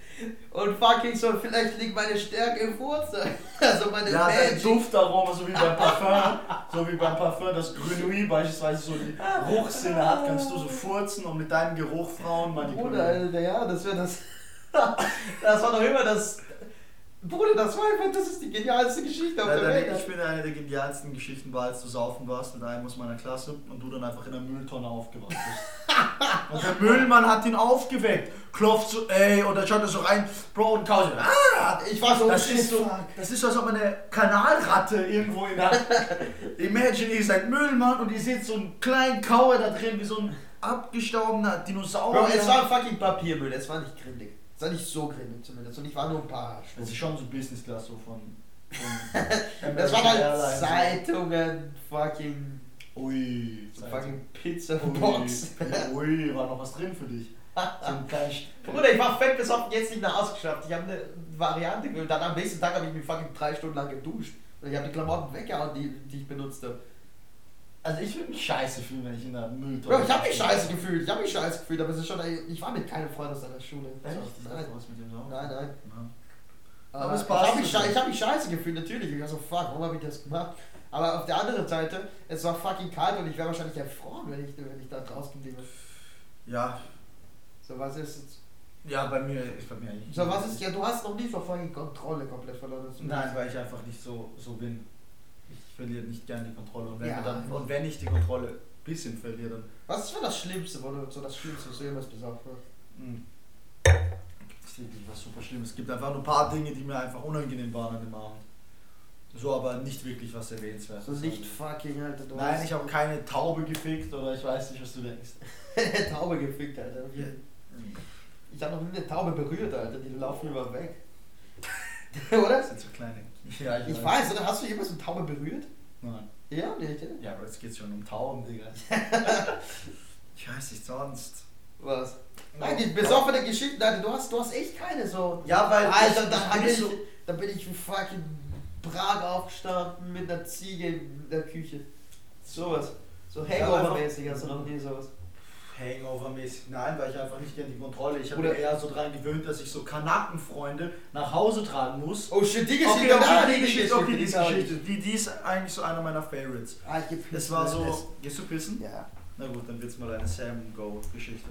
Und fucking so, vielleicht liegt meine Stärke im Furz. [LAUGHS] Also meine Ja, dein. Duftaroma, so wie beim Parfum, so wie beim Parfum, das Grenouille beispielsweise so die Geruchssinne hat, kannst du so furzen und mit deinem Geruch Frauen manipulieren. Alter, ja, das wäre das. [LAUGHS] das war doch immer das. Bruder, das war einfach, das ist die genialste Geschichte auf Ja, der Welt. ich finde, eine der genialsten Geschichten war, als du saufen warst mit einem aus meiner Klasse und du dann einfach in der Mülltonne aufgewacht bist. [LAUGHS] und der Müllmann hat ihn aufgeweckt, klopft so, ey, und dann schaut er so rein, Bro, und Kause, ah, Ich war so, das ist so, das ist so, als ob eine Kanalratte irgendwo in der. Imagine, ihr seid Müllmann und ihr seht so einen kleinen Kauer da drin, wie so ein abgestorbener Dinosaurier. Bro, es war fucking Papiermüll, es war nicht grindig. Es war nicht so grindig zumindest. Und ich war nur ein paar Das Stunden. ist schon so Business Class so von. Und [LAUGHS] Das waren halt. Zeitungen, fucking, Ui. fucking Pizza Ui. Box. Ui, war noch was drin für dich. [LAUGHS] So ein Bruder, ich war fett besoffen, jetzt nicht nach Hause geschafft. Ich habe eine Variante gewählt. Dann am nächsten Tag habe ich mich fucking drei Stunden lang geduscht. Und ich habe die Klamotten weggehauen, die, die ich benutzt habe. Also ich würde mich scheiße fühlen, wenn ich in der Mülltonne... Bro, ich habe mich scheiße gefühlt. Ich habe mich scheiße gefühlt, aber es ist schon. Ich war mit keinem Freund aus deiner Schule. Echt? Nein, was mit dem so? nein. nein. Ja. Aber es ich passt habe mich, so. ich hab mich scheiße gefühlt, natürlich. Ich war so, fuck, warum habe ich das gemacht? Aber auf der anderen Seite, es war fucking kalt und ich wäre wahrscheinlich erfroren, wenn ich, wenn ich da draußen geblieben. Ja, So, was ist jetzt? ja, bei mir ist bei mir eigentlich. So, was ist? Ja, du hast noch nie so fucking Kontrolle komplett verloren. Nein, weil ich einfach nicht so, so bin. Ich verliere nicht gerne die Kontrolle. Und wenn, Ja. dann, und wenn ich die Kontrolle ein bisschen verliere, dann. Was ist für das Schlimmste, wo du so das Schlimmste, was du jemals besorgt hast? Mh, gibt wirklich was super Schlimmes. Es gibt einfach nur ein paar Dinge, die mir einfach unangenehm waren an dem Abend. So, aber nicht wirklich was erwähnenswertes. So nicht fucking, Alter. Du Nein, ich habe keine Taube gefickt oder ich weiß nicht, was du denkst. [LAUGHS] Taube gefickt, Alter. Ich habe noch nie eine Taube berührt, Alter. Die laufen immer weg. [LAUGHS] [LAUGHS] oder? Das sind so kleine. Ja, Ich weiß, oder? Hast du jemals eine Taube berührt? Nein. Ja, nicht, ja? Ja, aber jetzt geht's schon um Tauben, Digga. [LAUGHS] ich weiß nicht sonst. Was? Nein, die besoffene Geschichten, Alter, du hast, du hast echt keine so. Ja, weil Alter, ich- da, ich bin ich, so- da bin ich fucking Prag aufgestanden mit einer Ziege in der Küche. Sowas. So Ja, Hangover-mäßig hast du noch nie sowas. Hangover-mäßig. Nein, weil ich einfach nicht gerne die Kontrolle. Ich habe mir eher so dran gewöhnt, dass ich so Kanackenfreunde nach Hause tragen muss. Oh shit, die Okay, Geschichte, okay, da, die Geschichte, okay, die. Geschichte. Die, die ist eigentlich so einer meiner Favorites. Ah, ich geb Es war so. Gehst du pissen? Ja. Na gut, dann wird's mal eine Sam-Go-Geschichte.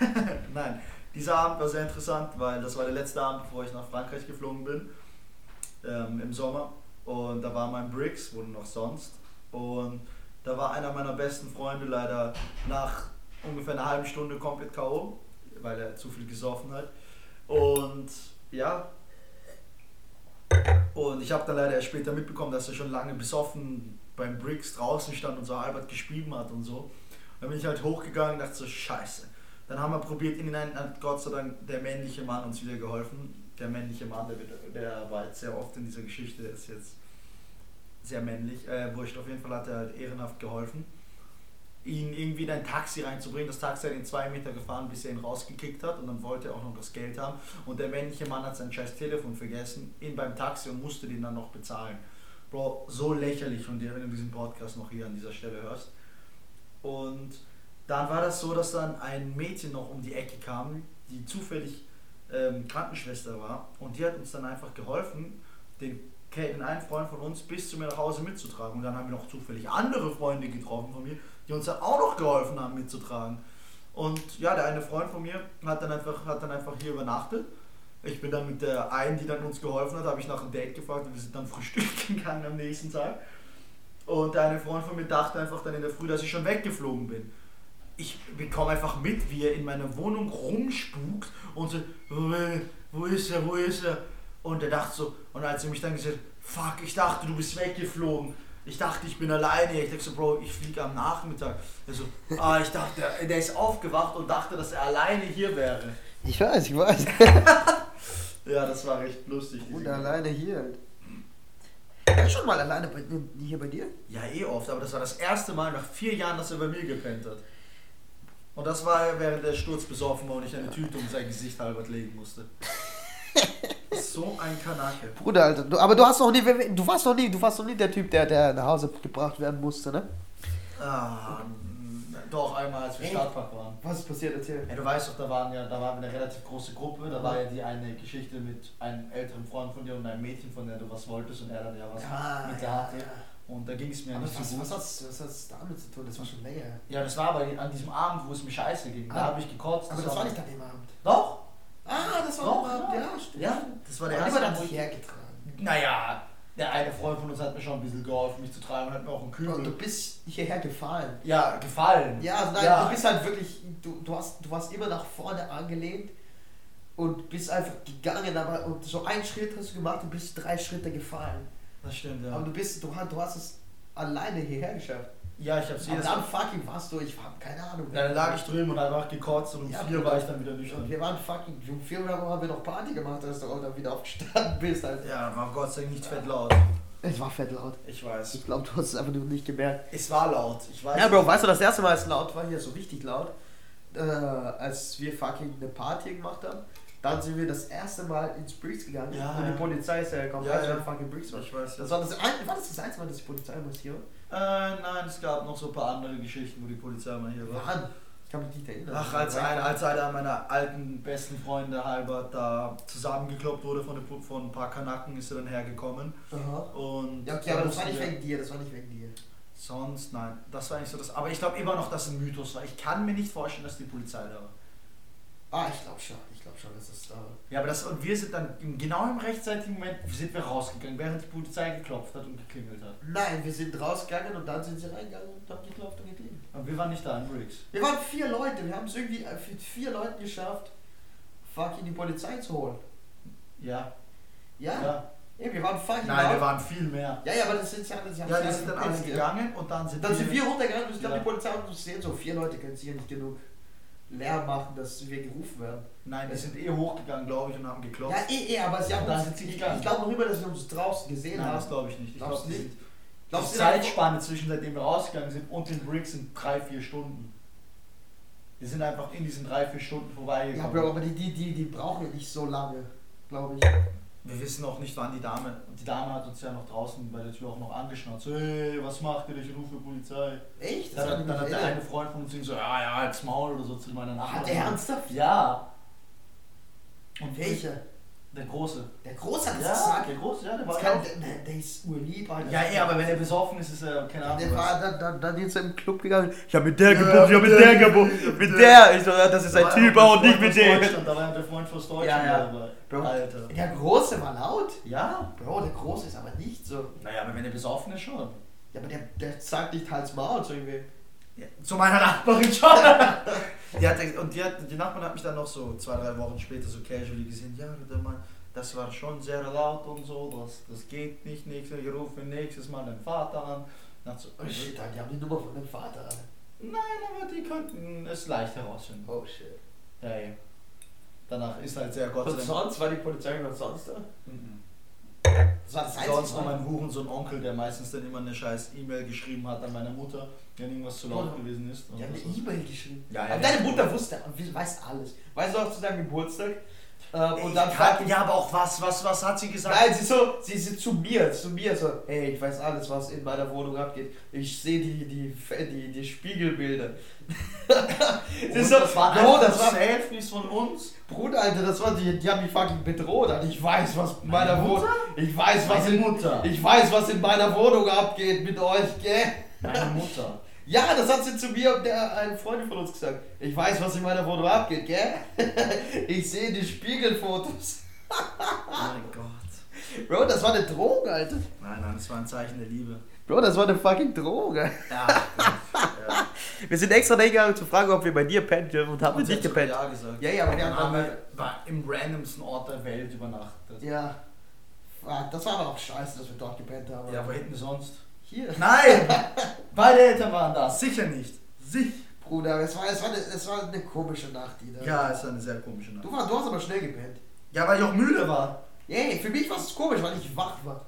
[LAUGHS] Nein, dieser Abend war sehr interessant, weil das war der letzte Abend, bevor ich nach Frankreich geflogen bin. Ähm, Im Sommer. Und da war mein Briggs, wo noch sonst. Und da war einer meiner besten Freunde leider nach ungefähr einer halben Stunde komplett K.O., weil er zu viel gesoffen hat. Und ja. Und ich habe dann leider erst später mitbekommen, dass er schon lange besoffen beim Briggs draußen stand und so Albert geschrieben hat und so. Dann bin ich halt hochgegangen und dachte so, scheiße. Dann haben wir probiert, ihn hinein, hat Gott sei Dank der männliche Mann uns wieder geholfen. Der männliche Mann, der, der war jetzt sehr oft in dieser Geschichte, ist jetzt sehr männlich. Äh, wurscht, auf jeden Fall hat er halt ehrenhaft geholfen. Ihn irgendwie in ein Taxi reinzubringen. Das Taxi hat ihn zwei Meter gefahren, bis er ihn rausgekickt hat und dann wollte er auch noch das Geld haben. Und der männliche Mann hat sein scheiß Telefon vergessen, ihn beim Taxi und musste den dann noch bezahlen. Bro, so lächerlich von dir, wenn du diesen Podcast noch hier an dieser Stelle hörst. Und dann war das so, dass dann ein Mädchen noch um die Ecke kam, die zufällig ähm, Krankenschwester war. Und die hat uns dann einfach geholfen, den, den einen Freund von uns bis zu mir nach Hause mitzutragen. Und dann haben wir noch zufällig andere Freunde getroffen von mir, die uns dann auch noch geholfen haben mitzutragen. Und ja, der eine Freund von mir hat dann einfach, hat dann einfach hier übernachtet. Ich bin dann mit der einen, die dann uns geholfen hat, habe ich nach einem Date gefragt und wir sind dann [LAUGHS] frühstücken gegangen am nächsten Tag. Und der eine Freund von mir dachte einfach dann in der Früh, dass ich schon weggeflogen bin. Ich bekomme einfach mit, wie er in meiner Wohnung rumspukt und so, wo, wo ist er, wo ist er? Und er dachte so, und als er mich dann gesagt hat, fuck, ich dachte, du bist weggeflogen. Ich dachte, ich bin alleine. Ich dachte so, Bro, ich fliege am Nachmittag. Er so, ah, ich dachte, der, der ist aufgewacht und dachte, dass er alleine hier wäre. Ich weiß, ich weiß. [LAUGHS] Ja, das war recht lustig. Und alleine hier ich schon mal alleine bei, hier bei dir? Ja, eh oft, aber das war das erste Mal nach vier Jahren, dass er bei mir gepennt hat. Und das war, während der Sturz besoffen war und ich eine Tüte um sein Gesicht halber legen musste. So ein Kanake. Bruder, Alter. Du, aber du hast noch nie, du warst noch nie, du warst noch nie der Typ, der, der nach Hause gebracht werden musste, ne? Ah, doch, einmal als wir Echt? Stadtpark waren. Was ist passiert? Erzähl. Ja, du weißt doch, da waren ja, da waren wir eine relativ große Gruppe. Da war ja die eine Geschichte mit einem älteren Freund von dir und einem Mädchen, von der du was wolltest und er dann ja was mit der hatte. Und da ging es mir Aber nicht was, so gut. was, was hat's damit zu tun? Das war schon länger. Ja, das war aber an diesem Abend, wo es mir scheiße ging. Da Ah. habe ich gekotzt. Aber das war nicht an dem Abend. Doch? Ah, das war Abend, ja. ja, stimmt. Ja, das war der Aber erste wo hat ich, hergetragen. Naja, der eine Freund von uns hat mir schon ein bisschen geholfen, mich zu tragen und hat mir auch einen Und du Kübel. bist hierher gefallen. Ja, gefallen. Ja, also nein, Ja. du bist halt wirklich, du, du, hast, du warst immer nach vorne angelehnt und bist einfach gegangen, aber und so einen Schritt hast du gemacht und bist drei Schritte gefallen. Das stimmt, ja. Aber du bist, du, hast- du hast es alleine hierher geschafft. Ja, ich hab's jedes dann Mal. fucking warst du, ich hab keine Ahnung. Ja, dann lag ich drüben und einfach gekotzt und um Ja, vier war ich dann wieder nüchtern. wir waren fucking, um 4 Uhr haben wir noch Party gemacht, als du auch dann wieder aufgestanden bist. Alter. Ja, war Gott sei Dank nicht fett laut. Es war fett laut. Ich weiß. Ich glaube, du hast es einfach nur nicht gemerkt. Es war laut. Ich weiß. Ja, Bro, weißt du, das erste Mal, als es laut war, hier so richtig laut, äh, als wir fucking eine Party gemacht haben, dann sind wir das erste Mal ins Briggs gegangen Ja, und die ja. Polizei ist ja gekommen, Ja, als wir ja. in fucking Briggs waren. Ich weiß. Das war das, ein, war das das einzige Mal, dass die Polizei mal hier war? Äh, nein, es gab noch so ein paar andere Geschichten, wo die Polizei mal hier war. Mann, ich kann mich nicht erinnern. Ach, als, ein, als einer meiner alten besten Freunde Halbert da zusammengekloppt wurde von, der, von ein paar Kanaken, ist er dann hergekommen. Aha. Und Ja, okay, aber das war nicht wegen dir, das war nicht wegen dir. Sonst, nein, das war nicht so das. Aber ich glaube immer noch, dass es ein Mythos war. Ich kann mir nicht vorstellen, dass die Polizei da war. Ah, ich glaube schon, ich glaube schon, dass es da war. Ja, aber das, und wir sind dann im, genau im rechtzeitigen Moment sind wir rausgegangen, während die Polizei geklopft hat und geklingelt hat. Nein, wir sind rausgegangen und dann sind sie reingegangen und haben geklopft und geklingelt. Aber wir waren nicht da in Briggs. Wir waren vier Leute, wir haben es irgendwie äh, mit vier Leuten geschafft, fucking die Polizei zu holen. Ja. Ja? ja. Ey, wir waren fucking Nein, wir waren viel mehr. Ja, ja, aber das sind ja sie haben Ja, die sind dann alle gegangen und dann sind Dann sind wir runtergegangen und ich glaube, Ja. die Polizei hat uns gesehen, so vier Leute können sicher nicht genug Lärm machen, dass wir gerufen werden. Nein, die sind eh hochgegangen, glaube ich, und haben geklopft. Ja, eh, eh, aber sie haben Dann uns, sind sie ich, gegangen. ich glaube noch immer, dass sie uns draußen gesehen Nein, das haben. glaube ich nicht. Ich glaube, nicht? Glaubst die Zeitspanne zwischen seitdem wir rausgegangen sind und den Briggs sind drei, vier Stunden. Wir sind einfach in diesen drei, vier Stunden Ja, vorbeigekommen. Bro, aber die, die, die, die brauchen ja nicht so lange, glaube ich. Wir wissen auch nicht, wann die Dame. Und die Dame hat uns ja noch draußen bei der Tür auch noch angeschnauzt. So, hey, was macht ihr? Ich rufe Polizei. Echt? Dann, kann hat- dann hat der eine Freund von uns so, ja, ja, als Maul oder so zu meiner Nachbarin. Hat der ernsthaft? Ja. Und Welcher? Der Große. Der Große hat das Ja, gesagt. der Große, ja, der war ja kann, der, der ist urlieb, Alter. Ja, eh, aber wenn er besoffen ist, ist er keine Ahnung. Der was. war dann, dann, dann ist er im Club gegangen. Ich hab mit der Ja, gebucht, ich hab mit der gebucht. Mit der. Ich so, ja, das ist ein Typ, der nicht mit dem. Da war ja der Freund aus Deutschland Ja, ja. Bro. Alter. Der Große war laut. Ja? Bro, der Große ist aber nicht so. Naja, aber wenn er besoffen ist, schon. Ja, aber der, der sagt nicht Hals Maul zu irgendwie. Ja, zu meiner Nachbarin schon. [LAUGHS] die hat, und die, hat, die Nachbarin hat mich dann noch so zwei, drei Wochen später so casually gesehen. Ja, der Mann, das war schon sehr laut und so. Das, das geht nicht. Nächstes, ich rufe nächstes Mal den Vater an. Dann so, Oh shit, die haben die Nummer von dem Vater. Alter. Nein, aber die könnten es leicht herausfinden. Oh shit. Ja, ja. Danach ist halt sehr Gott sei Und sonst war die Polizei noch sonst da? Mhm. Das war das einzige Sonst nur Mal. mein Hurensohn-Onkel, der meistens dann immer eine scheiß E-Mail geschrieben hat an meine Mutter, wenn irgendwas zu laut Oh. gewesen ist. Die haben eine. E-Mail geschrieben. Ja, ja, aber ja. deine Mutter wusste, weiß alles. Weißt du auch zu deinem Geburtstag? Äh, und dann kann- ja, aber auch was, was, was hat sie gesagt? Nein, sie so, sie sind zu mir, zu mir so, hey, ich weiß alles, was in meiner Wohnung abgeht. Ich sehe die, die, die, die Spiegelbilder. [LAUGHS] Und so, das war Bro, das war, Selfies von uns. Bruder, Alter, das war, die, die haben mich fucking bedroht, Alter. Ich weiß, was in meiner Meine Wohnung, ich weiß, was Meine in, Mutter. ich weiß, was in meiner Wohnung abgeht mit euch, gell? Meine Mutter. Ja, das hat sie zu mir und der, eine Freundin von uns gesagt. Ich weiß, was in meiner Wohnung abgeht, gell? [LAUGHS] ich sehe die Spiegelfotos. mein Gott. Bro, das war eine Drohung, Alter. Nein, nein, das war ein Zeichen der Liebe. Bro, das war eine fucking Drohung. Ja, [LAUGHS] ja. Wir sind extra da hingegangen zu fragen, ob wir bei dir pennen dürfen und haben Und sie nicht gepennt. Ja gesagt. Ja, ja, aber wir haben war im randomsten Ort der Welt übernachtet. Ja. Fuck, Das war aber auch scheiße, dass wir dort gepennt haben. Ja, wo hätten wir sonst? Hier. Nein! [LAUGHS] Beide Eltern waren da, sicher nicht. Sicher. Bruder, es war, es, war eine, es war eine komische Nacht, die da. Ja, es war eine sehr komische Nacht. Du, war, du hast aber schnell gepennt. Ja, weil ich auch müde war. Yay, für mich war es komisch, weil ich wach war.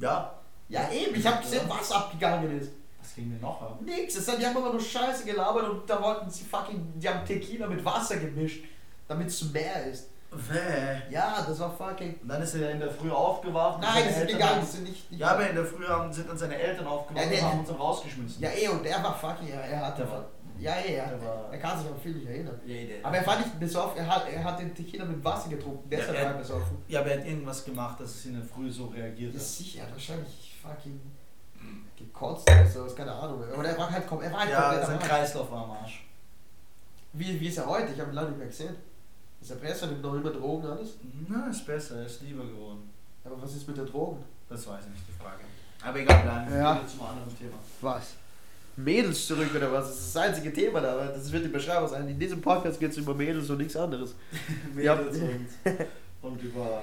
Ja. Ja, eben, ich habe gesehen, was abgegangen ist. Was ging denn noch ab? Nix, es hat, die haben immer nur Scheiße gelabert und da wollten sie fucking, die haben Tequila mit Wasser gemischt, damit es mehr ist. Wäh. Ja, das war fucking. Und dann ist er ja in der Früh aufgewacht. Nein, die sind gegangen, haben- die sind nicht. nicht Ja, aber in der Früh haben, sind dann seine Eltern aufgewacht Ja, der- und haben uns dann rausgeschmissen. Ja, eh, und der war fucking, er, er hat. Der war- ja, eh, er, war- er kann sich an viel nicht erinnern. Ja, der- Aber er war nicht besoffen, er hat, er hat den Tequila mit Wasser getrunken, deshalb Ja, er- war er besoffen. ja, aber er hat irgendwas gemacht, dass es in der Früh so reagiert Ja, hat. sicher, er wahrscheinlich fucking gekotzt oder sowas, keine Ahnung. Oder er war halt, er war halt Ja, sein. Kreislauf war am Arsch. Wie, wie ist er heute? Ich habe ihn lange nicht mehr gesehen. Ist er besser, nimmt noch immer Drogen alles? Na, ist besser, er ist lieber geworden. Aber was ist mit der Drogen? Das weiß ich nicht, die Frage. Aber egal, bleiben wir Ja. zum anderen Thema. Was? Mädels zurück oder was? Das ist das einzige Thema da, aber das wird die Beschreibung sein. In diesem Podcast geht es über Mädels und nichts anderes. [LAUGHS] Mädels und, [LAUGHS] und über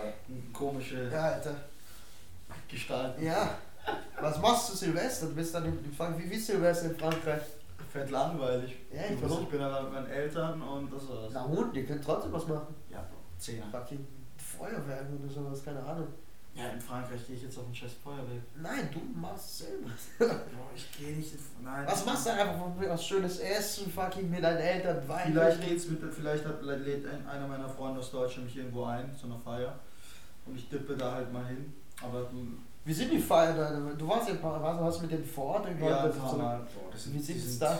komische Ja, Alter. Gestalten. Ja. Was machst du Silvester? Du bist dann in, wie wie Silvester in Frankreich? Fett langweilig. Ja, ich warum? ich bin aber mit meinen Eltern und das war's. Na und, ihr könnt trotzdem was machen. Ja, Zehner. Fucking Feuerwerk oder sowas, keine Ahnung. Ja, in Frankreich gehe ich jetzt auf ein scheiß Feuerwerk. Nein, du machst selber. [LAUGHS] Boah, ich gehe nicht. Nein. Was machst du einfach was schönes Essen, fucking mit deinen Eltern, Wein? Vielleicht, lädt's mit, vielleicht hat, lädt ein, einer meiner Freunde aus Deutschland mich irgendwo ein, zu einer Feier. Und ich dippe da halt mal hin. Aber du. Wie sind die Feiern da? Du warst ja warst, hast mit dem vor Ort. Ja, das so, Mal. Boah, das wie sind es da?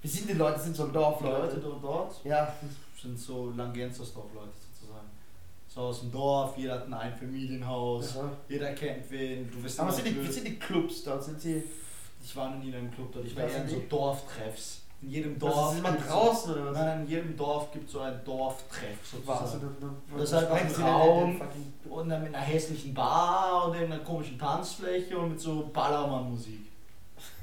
Wie sind die Leute? Sind so Die Dorfleute. Leute dort, Ja, sind so Langenzersdorf-Leute sozusagen. So aus dem Dorf, jeder hat ein Einfamilienhaus, Aha. jeder kennt wen. Du wirst aber sind die, wie sind die Clubs dort? Sind sie. Ich war noch nie in einem Club dort, ich war eher in sind so? Dorftreffs. In jedem Was, Dorf. ist man gibt's draußen oder was? nein, in jedem Dorf gibt es so einen Dorftreff sozusagen. Das Das ist halt ein Raum. Und dann mit einer hässlichen Bar und einer komischen Tanzfläche und mit so Ballermann-Musik.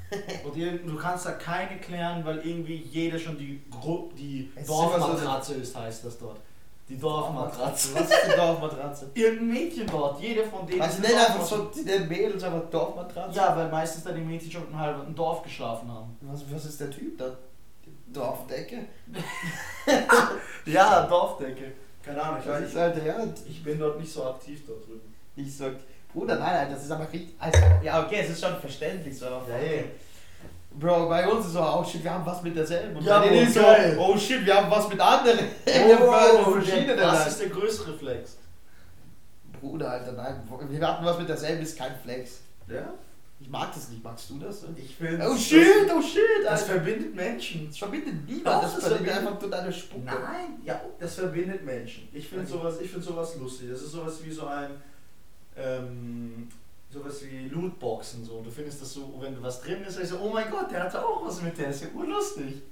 [LAUGHS] und du kannst da keine klären, weil irgendwie jeder schon die, Gru die ist Dorfmatratze ist, heißt das dort. Die Dorfmatratze. Was ist die Dorfmatratze? [LAUGHS] Irgendein Mädchen dort, jede von denen. Also nennen einfach so die nennen Mädels einfach Dorfmatratze. Ja, weil meistens da die Mädchen schon ein halbes Dorf geschlafen haben. Was, was ist der Typ da? Dorfdecke? [LAUGHS] Ja, Dorfdecke. Keine Ahnung, ich weiß ist halt, Ich bin dort nicht so aktiv dort drüben. ich sag, Bruder, nein, nein, das ist aber richtig. Also, ja, okay, es ist schon verständlich so. aber Ja, okay. Bro, bei uns ist so, oh shit, wir haben was mit derselben. Und Ja, bei denen ist so, oh shit, wir haben was mit anderen. [LAUGHS] wir haben verschiedene Was Leute. ist der größte Reflex? Bruder, Alter, nein, wir hatten was mit derselben, ist kein Flex. Ja? Ich mag das nicht, magst du das? Ich finde. Oh shit, oh shit, Das Alter. verbindet Menschen. Das verbindet niemand, das, das verbindet verbindet- einfach total Spucke. Nein, ja, das verbindet Menschen. Ich finde Okay. sowas, ich find sowas lustig. Das ist sowas wie so ein. Ähm, sowas wie Lootboxen. So. Du findest das so, wenn du was drin ist, sagst du, oh mein Gott, der hatte auch was mit der, ist ja urlustig.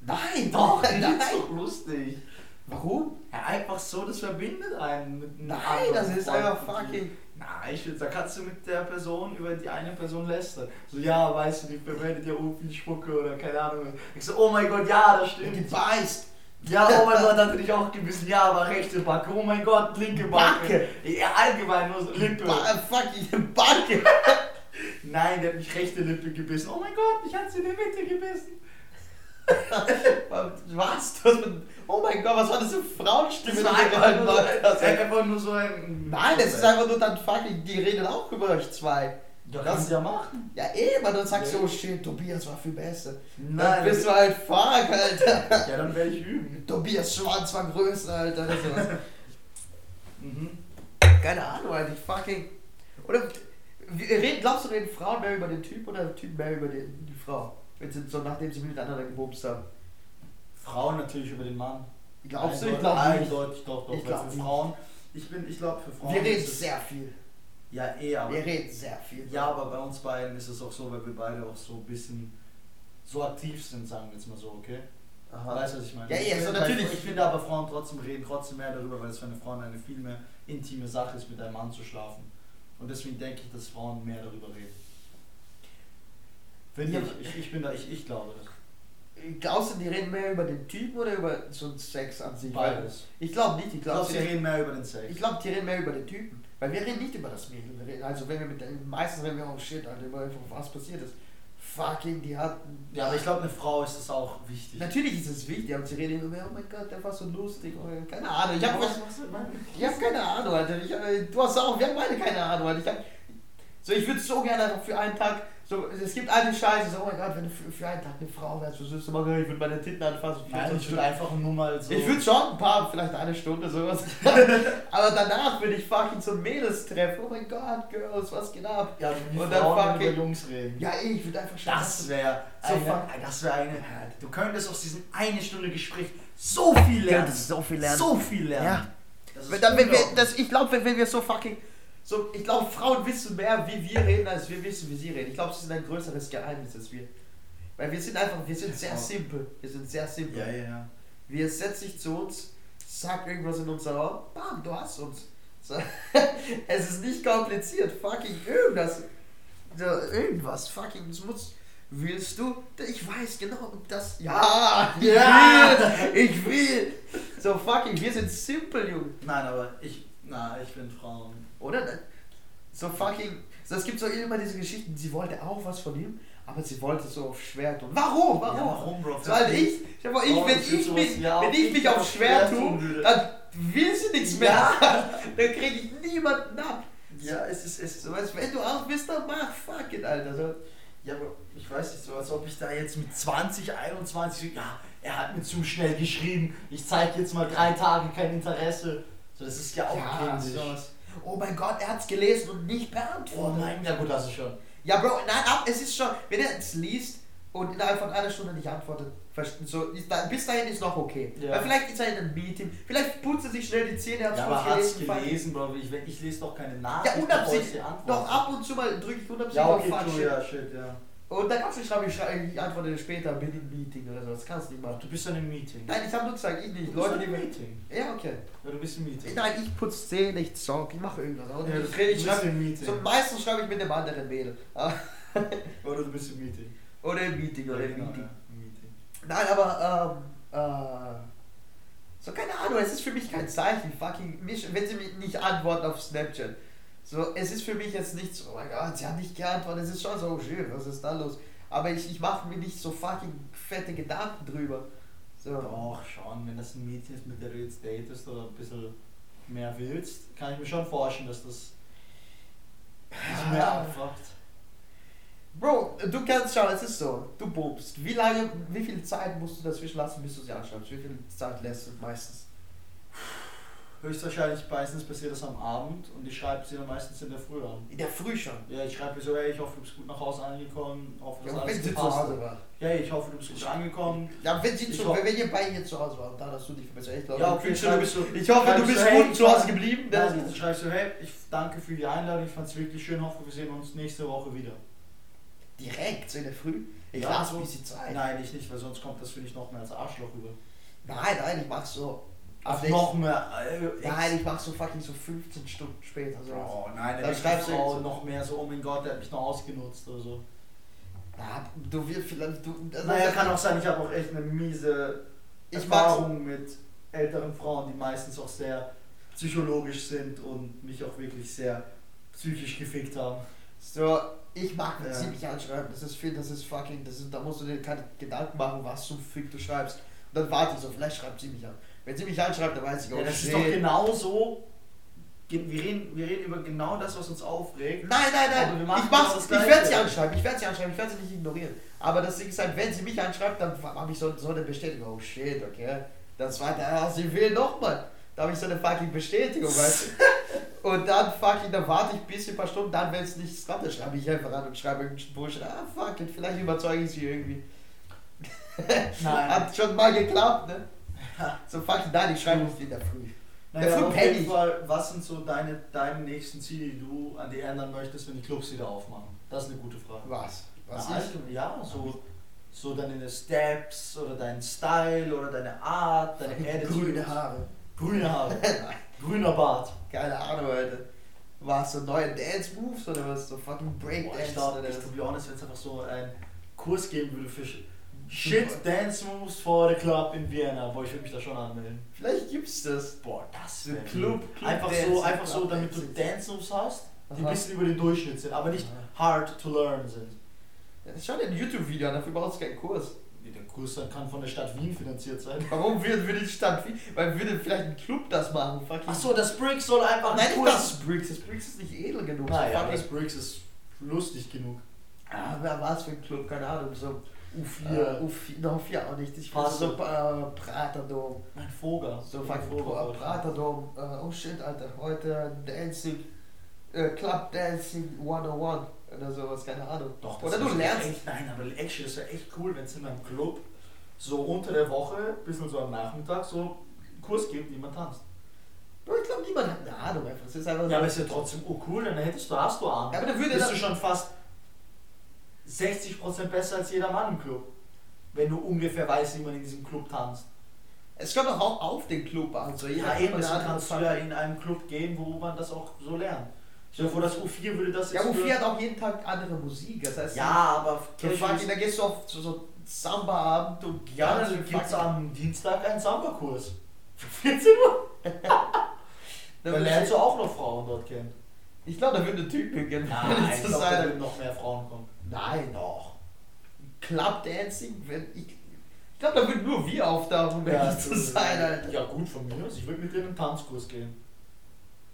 Nein, Doch, nein. das ist doch lustig. Warum? Ja, einfach so, das verbindet einen mit Nein, das ist einfach fucking. Na, ich finde, da kannst du mit der Person über die eine Person lästern. So, ja, weißt du, die verwendet ja viel Spucke oder keine Ahnung. Ich so, oh mein Gott, ja, das stimmt. Gebeißt. Ja, oh mein Gott, hat er dich auch gebissen. Ja, aber rechte Backe. Oh mein Gott, linke Backe. Backe. Ja, allgemein nur so Lippe. Ba fucking Backe. [LAUGHS] Nein, der hat mich rechte Lippe gebissen. Oh mein Gott, ich hatte sie in der Mitte gebissen. [LAUGHS] Was? Mit, oh mein Gott, was war das für Frauenstimme? Das war einfach nur, so, ey? einfach nur so ein... Nein, das ist einfach nur dann fucking, die reden auch über euch zwei. Ja, Das- kannst du ja machen. Ja eben, dann sagst du, Ja. oh shit, Tobias war viel besser. Nein, Dann bist du halt fuck, Alter. ja, dann werde ich üben. Tobias Schwanz war größer, Alter. Sowas. [LAUGHS] Mhm. Keine Ahnung, Alter, ich fucking... Oder, reden, glaubst du, reden Frauen mehr über den Typ oder der Typ mehr über die, die Frau? Wenn sie, so nachdem sie miteinander gebumst haben. Frauen natürlich über den Mann. Glaubst du? Ich glaube nicht. Eindeutig, doch, doch. Ich weil glaub für nicht. Frauen... Ich bin, ich glaube für Frauen... Wir reden sehr viel. Ja, eh, aber... Wir reden sehr viel. Ja, aber bei uns beiden ist es auch so, weil wir beide auch so ein bisschen so aktiv sind, sagen wir jetzt mal so, okay? Aha. Weißt du, was ich meine? Ja, ja, ich so finde, natürlich. Ich finde aber Frauen trotzdem reden trotzdem mehr darüber, weil es für eine Frau eine viel mehr intime Sache ist, mit einem Mann zu schlafen. Und deswegen denke ich, dass Frauen mehr darüber reden. Finde Ja, ich, ich, ich bin da, ich, ich glaube das. Glaubst du, die reden mehr über den Typen oder über so einen Sex an sich? Beides. Ich glaube nicht. Ich glaube, glaube, sie sie reden mehr über den Sex. ich glaub, die reden mehr über den Typen. Weil wir reden nicht über das Mädel. Reden, also wenn wir mit den meisten reden wir, oh shit, Alter, über was passiert ist. Fucking, die hatten. Ja, aber ich glaube, eine Frau ist das auch wichtig. Natürlich ist es wichtig, aber sie reden immer mehr, oh mein Gott, der war so lustig. Oder, keine Ahnung. Ich habe was machst du? ich hab keine Ahnung, Alter. Ich, äh, du hast auch, wir haben beide keine Ahnung, Alter. Ich hab, so, ich würde so gerne einfach für einen Tag, so, es gibt eine Scheiße, so, oh mein Gott, wenn du für, für einen Tag eine Frau wärst, was würdest du machen? Ich würde meine Titten anfassen. Nein, ich würde einfach nur mal so. Ich würde schon ein paar, vielleicht eine Stunde sowas. [LAUGHS] Aber danach würde ich fucking so Mädels treffen. Oh mein Gott, Girls, was geht ab? ja, wie Und dann Frauen fucking- über Jungs reden. Ja, ich würde einfach schon. Das wäre So eine, fuck. das wäre eine. Du könntest aus diesem eine Stunde Gespräch so viel lernen. so viel So viel lernen. Ja. Das ist dann, wenn wir, das, ich glaube, wenn, wenn wir so fucking. So, ich glaube, Frauen wissen mehr, wie wir reden, als wir wissen, wie sie reden. Ich glaube, es ist ein größeres Geheimnis als wir. Weil wir sind einfach, wir sind sehr simpel. Wir sind sehr simpel. Ja, ja, ja. Wir setzt sich zu uns, sagt irgendwas in unser Ohr, bam, du hast uns. So, [LAUGHS] es ist nicht kompliziert, fucking irgendwas. Irgendwas, fucking, es muss. Willst du? Ich weiß genau, das. Ja! [LAUGHS] Ich Ja. will! Ich will! So, fucking, wir sind simpel, Junge. Nein, aber ich. Na, ich finde Frauen. Oder? So fucking. So, es gibt so immer diese Geschichten, sie wollte auch was von ihm, aber sie wollte so auf Schwer tun. Warum? Warum? Ja, warum, Bro? So, weil ich, ich, ich, wenn ich ich, mich, ja, wenn ich ich mich auf auf schwer schwer tun tue, dann will sie nichts mehr. Ja. [LAUGHS] dann kriege ich niemanden ab. Ja, es ist, es So, weißt, wenn du auch bist, dann mach fuck it, Alter. So. Ja, aber ich weiß nicht, so als ob ich da jetzt mit 20, 21, ja, er hat mir zu schnell geschrieben, ich zeige jetzt mal drei Tage kein Interesse. So, das ist ja auch Ja. Oh mein Gott, er hat's gelesen und nicht Oh beantwortet. nein, ja gut, hast du schon. Ja, Bro, nein, ab, es ist schon, wenn er es liest und innerhalb von einer Stunde nicht antwortet, so, ist bis dahin ist noch okay. Ja. Weil vielleicht ist er in einem Meeting, vielleicht putzt er sich schnell die Zähne, hat's Ja, kurz aber hat's fuck. gelesen, Bro, ich, wenn- ich lese doch keine Ja, Nachricht, ich unabsichtlich. Doch ab und zu mal drücke ich unabsichtlich Ja, okay, auf shit. ja, shit, ja. Und dann kannst du schreiben, ich, schreibe, ich antworte später, bin im Meeting oder so, das kannst du nicht machen. Du bist dann im Meeting. Nein, ich habe nur gesagt, ich du nicht. bist Leute, im. Meeting. Ja, okay. Ja, du bist im Meeting. Nein, ich putze Zähne, ich zock, ich mache irgendwas. Und Ja, du ich rede, ich schreibe. im Meeting. So, meistens schreibe ich mit einem anderen Mädel. [LAUGHS] Oder du bist im Meeting. Oder im Meeting, oder Ja, im genau, Meeting. ja, im Meeting. Nein, aber, ähm, äh, so keine Ahnung, es ist für mich kein Zeichen, fucking, mich, wenn sie mich nicht antworten auf Snapchat. So, es ist für mich jetzt nicht so, oh mein Gott, sie hat nicht geantwortet, es ist schon so, oh shit, was ist da los? Aber ich, ich mache mir nicht so fucking fette Gedanken drüber. So. Doch, schon, wenn das ein Mädchen ist, mit der du jetzt datest oder ein bisschen mehr willst, kann ich mir schon vorstellen, dass das dich mehr anfragt. Bro, du kannst schauen, es ist so, du bobst. Wie lange, wie viel Zeit musst du dazwischen lassen, bis du sie anschreibst? Wie viel Zeit lässt du meistens? Höchstwahrscheinlich meistens passiert das am Abend und ich schreibe sie dann meistens in der Früh an. In der Früh schon. Ja, ich schreibe ihr so, hey, ich hoffe, du bist gut nach Hause angekommen, hoffe, Ja, dass wenn alles sie zu Hause war. Ja, ich hoffe, du bist gut angekommen. Ja, wenn sie Ich zu, wenn ihr beide hier zu Hause war dann hast du dich verbessert. Ich glaube, Ja, ich okay, wünsche, du bist, du- ich hoffe, du bist du, hey, gut ich zu Hause geblieben. Das dann schreibst du, hey, ich danke für die Einladung, ich fand es wirklich schön, hoffe, wir sehen uns nächste Woche wieder. direkt, so in der Früh. Ich Ja, lasse so- ein bisschen Zeit. Nein, ich nicht, weil sonst kommt das, finde ich, noch mehr als Arschloch rüber. Nein, nein, ich mach so. Auf Aber noch mehr. Äh, Nein, ich mach so fucking so 15 Stunden später. So. Oh nein, Dann dann schreibst du so- noch mehr so, oh mein Gott, der hat mich noch ausgenutzt oder so. Ja, du wirst vielleicht. Du, Naja, kann auch sein, ich habe auch echt eine miese Erfahrung mit älteren Frauen, die meistens auch sehr psychologisch sind und mich auch wirklich sehr psychisch gefickt haben. so. Ich mag Ja. ja. ziemlich anschreiben. Das ist viel, das ist fucking. Das ist, da musst du dir keine Gedanken machen, was zum Fick du schreibst. Und dann warte ich so, vielleicht schreibt sie mich an. Wenn sie mich anschreibt, dann weiß ich, oh Ja, das ist doch genau so. Wir reden, wir reden über genau das, was uns aufregt. Nein, nein, nein. Ich mach's, das ich werde sie anschreiben. Ich werde sie anschreiben. Ich werde sie nicht ignorieren. Aber das Ding ist halt, wenn sie mich anschreibt, dann habe ich so, so eine Bestätigung. Oh shit, okay. Das zweite, ah, sie will nochmal. Da habe ich so eine fucking Bestätigung, weißt du. [LAUGHS] Und dann fucking, dann warte ich ein bisschen, ein paar Stunden, dann, wenn es nichts kommt, dann schreibe ich einfach an und schreibe irgendeinen Bullshit. Ah, fuck it, vielleicht überzeuge ich sie irgendwie. Nein. [LAUGHS] Hat schon mal geklappt, ne? [LAUGHS] So fucking, nein, ich schreibe nicht in der Früh. Naja, Dafür auf penn jeden ich. Fall, was sind so deine, deine nächsten Ziele, die du an die ändern möchtest, wenn die Clubs wieder aufmachen? Das ist eine gute Frage. Was? Was Na, also, ja, so, so deine Steps oder dein Style oder deine Art, deine Attitude. Grüne Haare. Grüne Haare. [LAUGHS] Grüner Bart. Keine Ahnung, Alter. War es so neue Dance-Moves oder was? So fucking Boah, ich Breakdance glaube, ich, to be honest, wenn es einfach so einen Kurs geben würde für Shit Dance Moves for the Club in Vienna, boah, ich würde mich da schon anmelden. Vielleicht gibt's das. Boah, das So wäre Club. Club Einfach Dancing, so, einfach so, damit du. Dance Moves hast, die ein Aha. bisschen über den Durchschnitt sind, aber nicht hard to learn sind. Ja, ist schon ein YouTube-Video, dafür brauchst du keinen Kurs. Nee, Der Kurs kann von der Stadt Wien finanziert sein. Warum würde, würde die Stadt Wien? Weil würde vielleicht ein Club das machen. Achso, das Bricks soll einfach Nein, ein nicht das Briggs. Das Briggs ist nicht edel genug. Naja, das Bricks ist lustig genug. ah, wer war's für ein Club? Keine Ahnung. So U4. äh, U4, no, U4 auch nicht. Ich Passt so äh, Praterdom. Mein Vogel. So Mein Vogel. Pra- Praterdom. Äh, oh shit, Alter. Heute Dancing. Äh, Club Dancing 101 oder sowas, keine Ahnung. Doch, Oder du ist lernst. Echt, nein, aber actually, das wäre echt cool, wenn es in einem Club so unter der Woche, bis so am Nachmittag, so einen Kurs gibt, wie man tanzt. Ich glaube, niemand hat eine Ahnung einfach. Es ist einfach so. Ja, aber ist ja trotzdem oh cool, dann hättest du, hast du Ahnung. Ja, aber dann würde bist das- du schon fast 60% besser als jeder Mann im Club. Wenn du ungefähr weißt, wie man in diesem Club tanzt. Es kommt doch auch auf den Club an. So, jeder Ja, eben, deswegen kannst du ja in einem Club gehen, wo man das auch so lernt. Dir vor, das U4 würde das Ja, jetzt U4 für- hat auch jeden Tag andere Musik. Das heißt, Ja, aber da gehst du auf so, so Samba-Abend und ja, dann gibt es am Dienstag einen Samba-Kurs. [LAUGHS] Für 14 Uhr. [LAUGHS] Dann lernst du auch noch Frauen dort kennen. Ich glaube, da würde Typ hingehen. Nein, ich zu glaube, da würden noch mehr Frauen kommen. Nein, doch. Club Dancing, wenn ich. Ich glaube, da würden nur wir auftauchen, um ehrlich zu sein, Alter. Ja, gut von mir aus. Ich würde mit dir in einen Tanzkurs gehen.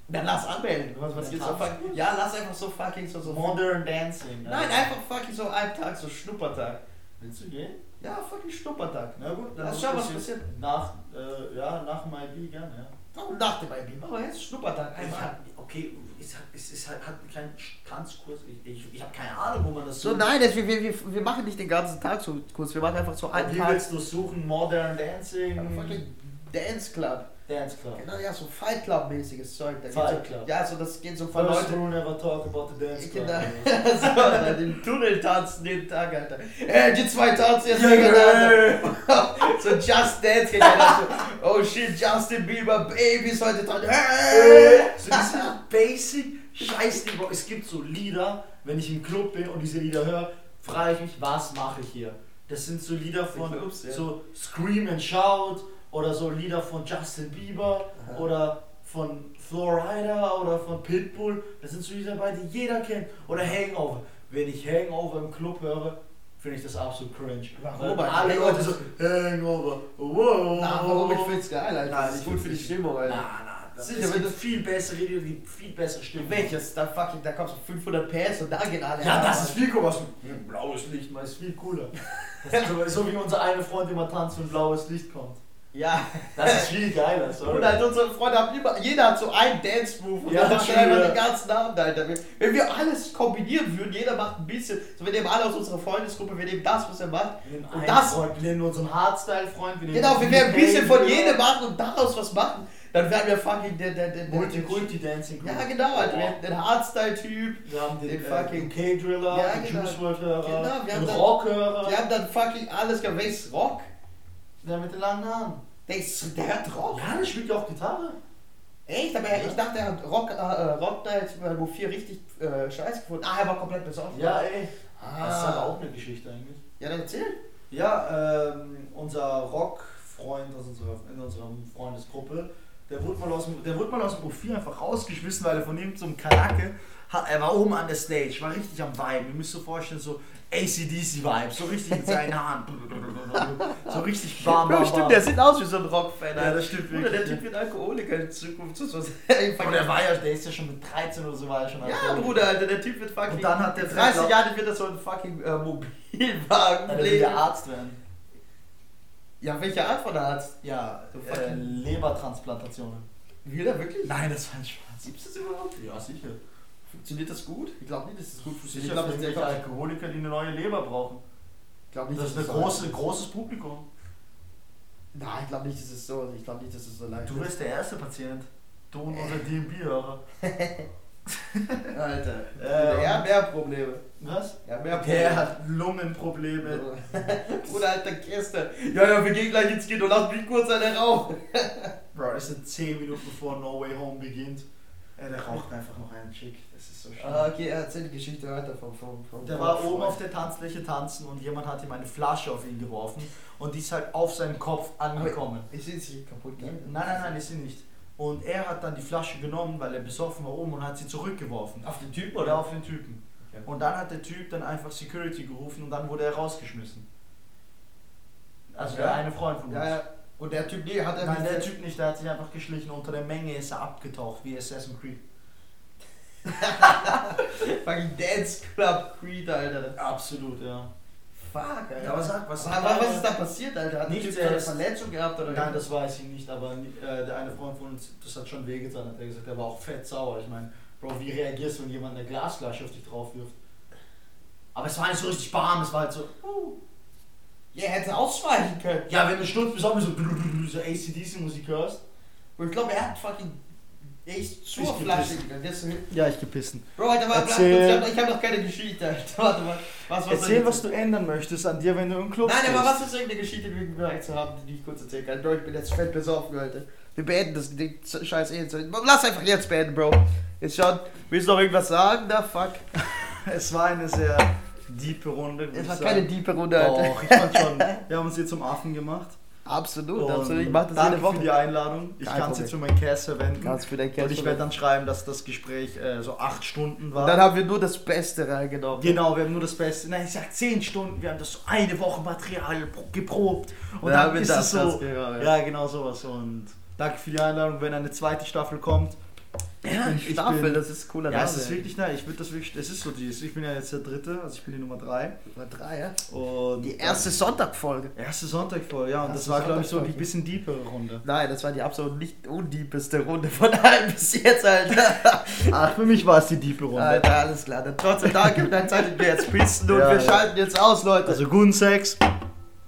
Dann lass anmelden. Was, was Ja, gibt's so fucking. Ja, lass einfach so fucking so. so Modern Dancing. Nein, einfach fucking so einen Tag, so Schnuppertag. Willst du gehen? Ja, fucking Schnuppertag. Na gut, Lass muss schauen, was passiert. Nach, äh, ja, nach dem IB gerne, ja. Warum dachte bei mir? Aber jetzt Schnuppertag. Einfach. okay, es, hat, es ist halt, hat keinen Tanzkurs. Ich, ich, ich habe keine Ahnung, wo man das So, nein, das, wir, wir, wir, machen nicht den ganzen Tag so kurz. Wir machen einfach so einen Wie Tag. willst du suchen? Modern Dancing? Fucking Dance Club. Dance Club. Genau, ja, so Fight Club-mäßiges Zeug. Da Fight so, Club. Ja, so das geht so von First Leuten. rule, never talk about the dance club. Genau. [LAUGHS] so, den Tunnel tanzen jeden Tag, Alter. Ey, die zwei tanzen jetzt Ja, gegeneinander. [LAUGHS] so Just Dance gegeneinander. So, oh shit, Justin Bieber, Babys heute tanzen. Hey. So diese Basic Scheiß, Bro. Es gibt so Lieder, wenn ich im Club bin und diese Lieder höre, frage ich mich, was mache ich hier? Das sind so Lieder von Clubs, ja. so Scream and Shout oder so Lieder von Justin Bieber Aha. oder von Florida oder von Pitbull. Das sind so Lieder dabei, die jeder kennt. Oder Hangover. Wenn ich Hangover im Club höre, finde ich das absolut cringe. Warum? Weil alle Hangover Leute so, Hangover, wow. Na, warum? Ich find's geil, Alter. Nein, das ist ich gut für die Stimmung, Alter. Na, na, das Sicher, es wenn du- viel bessere Lieder, die viel bessere Stimmen. Welches? Da fucking, da kommst du 500 PS und da gehen alle Ja, das ist viel cooler. Blaues Licht, man ist viel cooler. [LAUGHS] So, so wie unser eine Freund immer tanzt, wenn blaues Licht kommt. Ja. Das ist viel geiler, sorry. Und halt unsere Freunde haben immer, jeder hat so einen Dance-Move und Ja, dann einfach ja. den ganzen Abend, Alter. Wenn- Wenn wir alles kombinieren würden, jeder macht ein bisschen, so wir nehmen alle aus unserer Freundesgruppe, wir nehmen das, was er macht. Wir nehmen Und das- Freund, wir nehmen unseren Hardstyle-Freund, wir nehmen Genau, wir werden ein bisschen von jedem machen und daraus was machen. Dann werden wir fucking der, der, der, der Multikulti-Dancing. Ja, genau, Alter. Wir haben den Hardstyle-Typ, Wir haben den, Den äh, fucking- UK-Driller, Ja, den genau. Juice WRLD-Hörer, Genau, wir den Rockhörer, wir haben dann fucking alles gehabt. Welches Rock? Der mit den langen Haaren. Der, ist, der hat Rock. Ja, der spielt ja auch Gitarre. Echt? Aber Ja. ich dachte, er hat Rock, äh, Rock da jetzt bei Wo 4 richtig äh, scheiß gefunden. Ah, er war komplett besoffen. Ja, ey. ah. Das ist halt auch eine Geschichte eigentlich. Ja, dann erzähl. Ja, ähm, unser Rockfreund aus unserer, in unserer Freundesgruppe, der wurde, mal aus dem, der wurde mal aus dem Profil einfach rausgeschmissen, weil er von ihm zum Kanake, hat, er war oben an der Stage, war richtig am Vibe. Ihr müsst euch vorstellen, so ACDC-Vibe, so richtig mit seinen Haaren. [LAUGHS] so richtig Bro, bam. stimmt, der sieht aus wie so ein Rock-Fan. Ja, das stimmt Bruder, der wirklich. Typ wird Alkoholiker in Zukunft. So, so. [LAUGHS] Der war ja, der ist ja schon mit 13 oder so, war er schon ja, Alkoholiker. Bruder, Alter, der Typ wird fucking. Und dann hat der in 30 Fett- Jahren wird er so ein fucking äh, Mobilwagen. Dann will der Arzt werden. Ja, welche Art von Arzt? Ja, Du äh, fucking- Lebertransplantationen. Will er wirklich? Nein, das war ein Spaß. Gibt es das überhaupt? Ja, sicher. Funktioniert das gut? Ich glaube nicht, dass das gut funktioniert. Sicher, Ich glaube, das irgendwelche einfach. Alkoholiker, die eine neue Leber brauchen. Ich glaube nicht, Das ist ein große, großes Publikum. Nein, ich glaube nicht, dass es so. Ich glaube nicht, dass es so leicht Du ist. bist der erste Patient. Du und unser DMB-Hörer. [LAUGHS] Alter. Ähm. er hat mehr Probleme. Was? Er hat mehr Der hat Lungenprobleme. [LAUGHS] Bruder, alter Kiste. Ja, ja, wir gehen gleich ins Kino. Lass mich kurz eine rauchen. [LAUGHS] Bro, es sind 10 Minuten bevor No Way Home beginnt. Der raucht einfach noch einen Chick. Das ist so schön. Ah, okay, er erzählt die Geschichte weiter vom, vom, vom Der war oben auf der Tanzfläche tanzen und jemand hat ihm eine Flasche auf ihn geworfen und die ist halt auf seinem Kopf angekommen. Sehe sie kaputt Nein, gehen. nein, nein, ist sie nicht. Und er hat dann die Flasche genommen, weil er besoffen war oben und hat sie zurückgeworfen. Auf den Typen Oder oder? auf den Typen. Okay. Und dann hat der Typ dann einfach Security gerufen und dann wurde er rausgeschmissen. Also der Ja. eine Freund von uns. Ja, ja. Und der Typ, nee, hat er Nein, der Typ nicht, der hat sich einfach geschlichen. Unter der Menge ist er abgetaucht, wie Assassin's Creed. [LAUGHS] Fucking Dance Club Creed, Alter. Absolut, ja. Fuck, Alter. Aber sag, was- aber, was ist da passiert, Alter? Hat der Typ so eine er Verletzung gehabt oder Nein, das weiß ich nicht, aber äh, der eine Freund von uns, das hat schon wehgetan, hat er gesagt, der war auch fett sauer. Ich meine, Bro, wie reagierst du, wenn jemand eine Glasflasche auf dich drauf wirft? Aber es war nicht so richtig warm, es war halt so. uh. Ja, er hätte ausweichen können. Ja, wenn du Sturz bist, auch so, so ACDC-Musik hörst. Und ich glaube, er hat fucking. Er ist zur Ich Flasche gepisst. gegangen. Ja, ich gepissen. Bro, Alter, warte, Erzähl. ich habe ich hab noch keine Geschichte, Alter. Warte mal. Was, was Erzähl, was du ändern möchtest an dir, wenn du im Club Nein, bist. aber was ist irgendeine Geschichte, die wir bereits haben, die ich kurz erzählen kann? Bro, ich bin jetzt fett besoffen, Alter. Wir beenden das Ding, scheiß eh. Lass einfach jetzt beenden, Bro. Jetzt schon. Willst du noch irgendwas sagen? Da, fuck. [LAUGHS] Es war eine sehr diepe Runde. Es war keine diepe Runde. Doch, ich fand schon. [LAUGHS] Wir haben uns hier zum Affen gemacht. Absolut, Und absolut. Ich mache das danke jede Woche. für die Einladung. Ich kann es jetzt für meinen Cast verwenden. Kannst für dein Und Cast ich werde dann schreiben, dass das Gespräch äh, so acht Stunden war. Und dann haben wir nur das Beste reingenommen. Genau, wir haben nur das Beste. Nein, ich sag 10 Stunden, wir haben das so eine Woche Material pro- geprobt. Und Da dann haben wir ist das es so. genau, ja. ja. genau sowas. Und danke für die Einladung, wenn eine zweite Staffel kommt. Ja, ich Staffel, bin- das ist cooler Ja, Name. es ist wirklich, nein, ich würde das wirklich, es ist so dieses, ich bin ja jetzt der dritte, also ich bin die Nummer 3. Nummer drei, ja? Und Die erste Sonntagfolge. erste Sonntag voll, ja, und Erste das war glaube ich so die Sonntagfolge. bisschen deepere Runde. Nein, das war die absolut nicht undiebeste Runde von allen bis jetzt, Alter. [LAUGHS] Ach, für mich war es die diepe Runde. Alter, alles klar. Dann trotzdem danke für deine Zeit. Wir jetzt pissen und Ja, wir ja. schalten jetzt aus, Leute. Also guten Sex.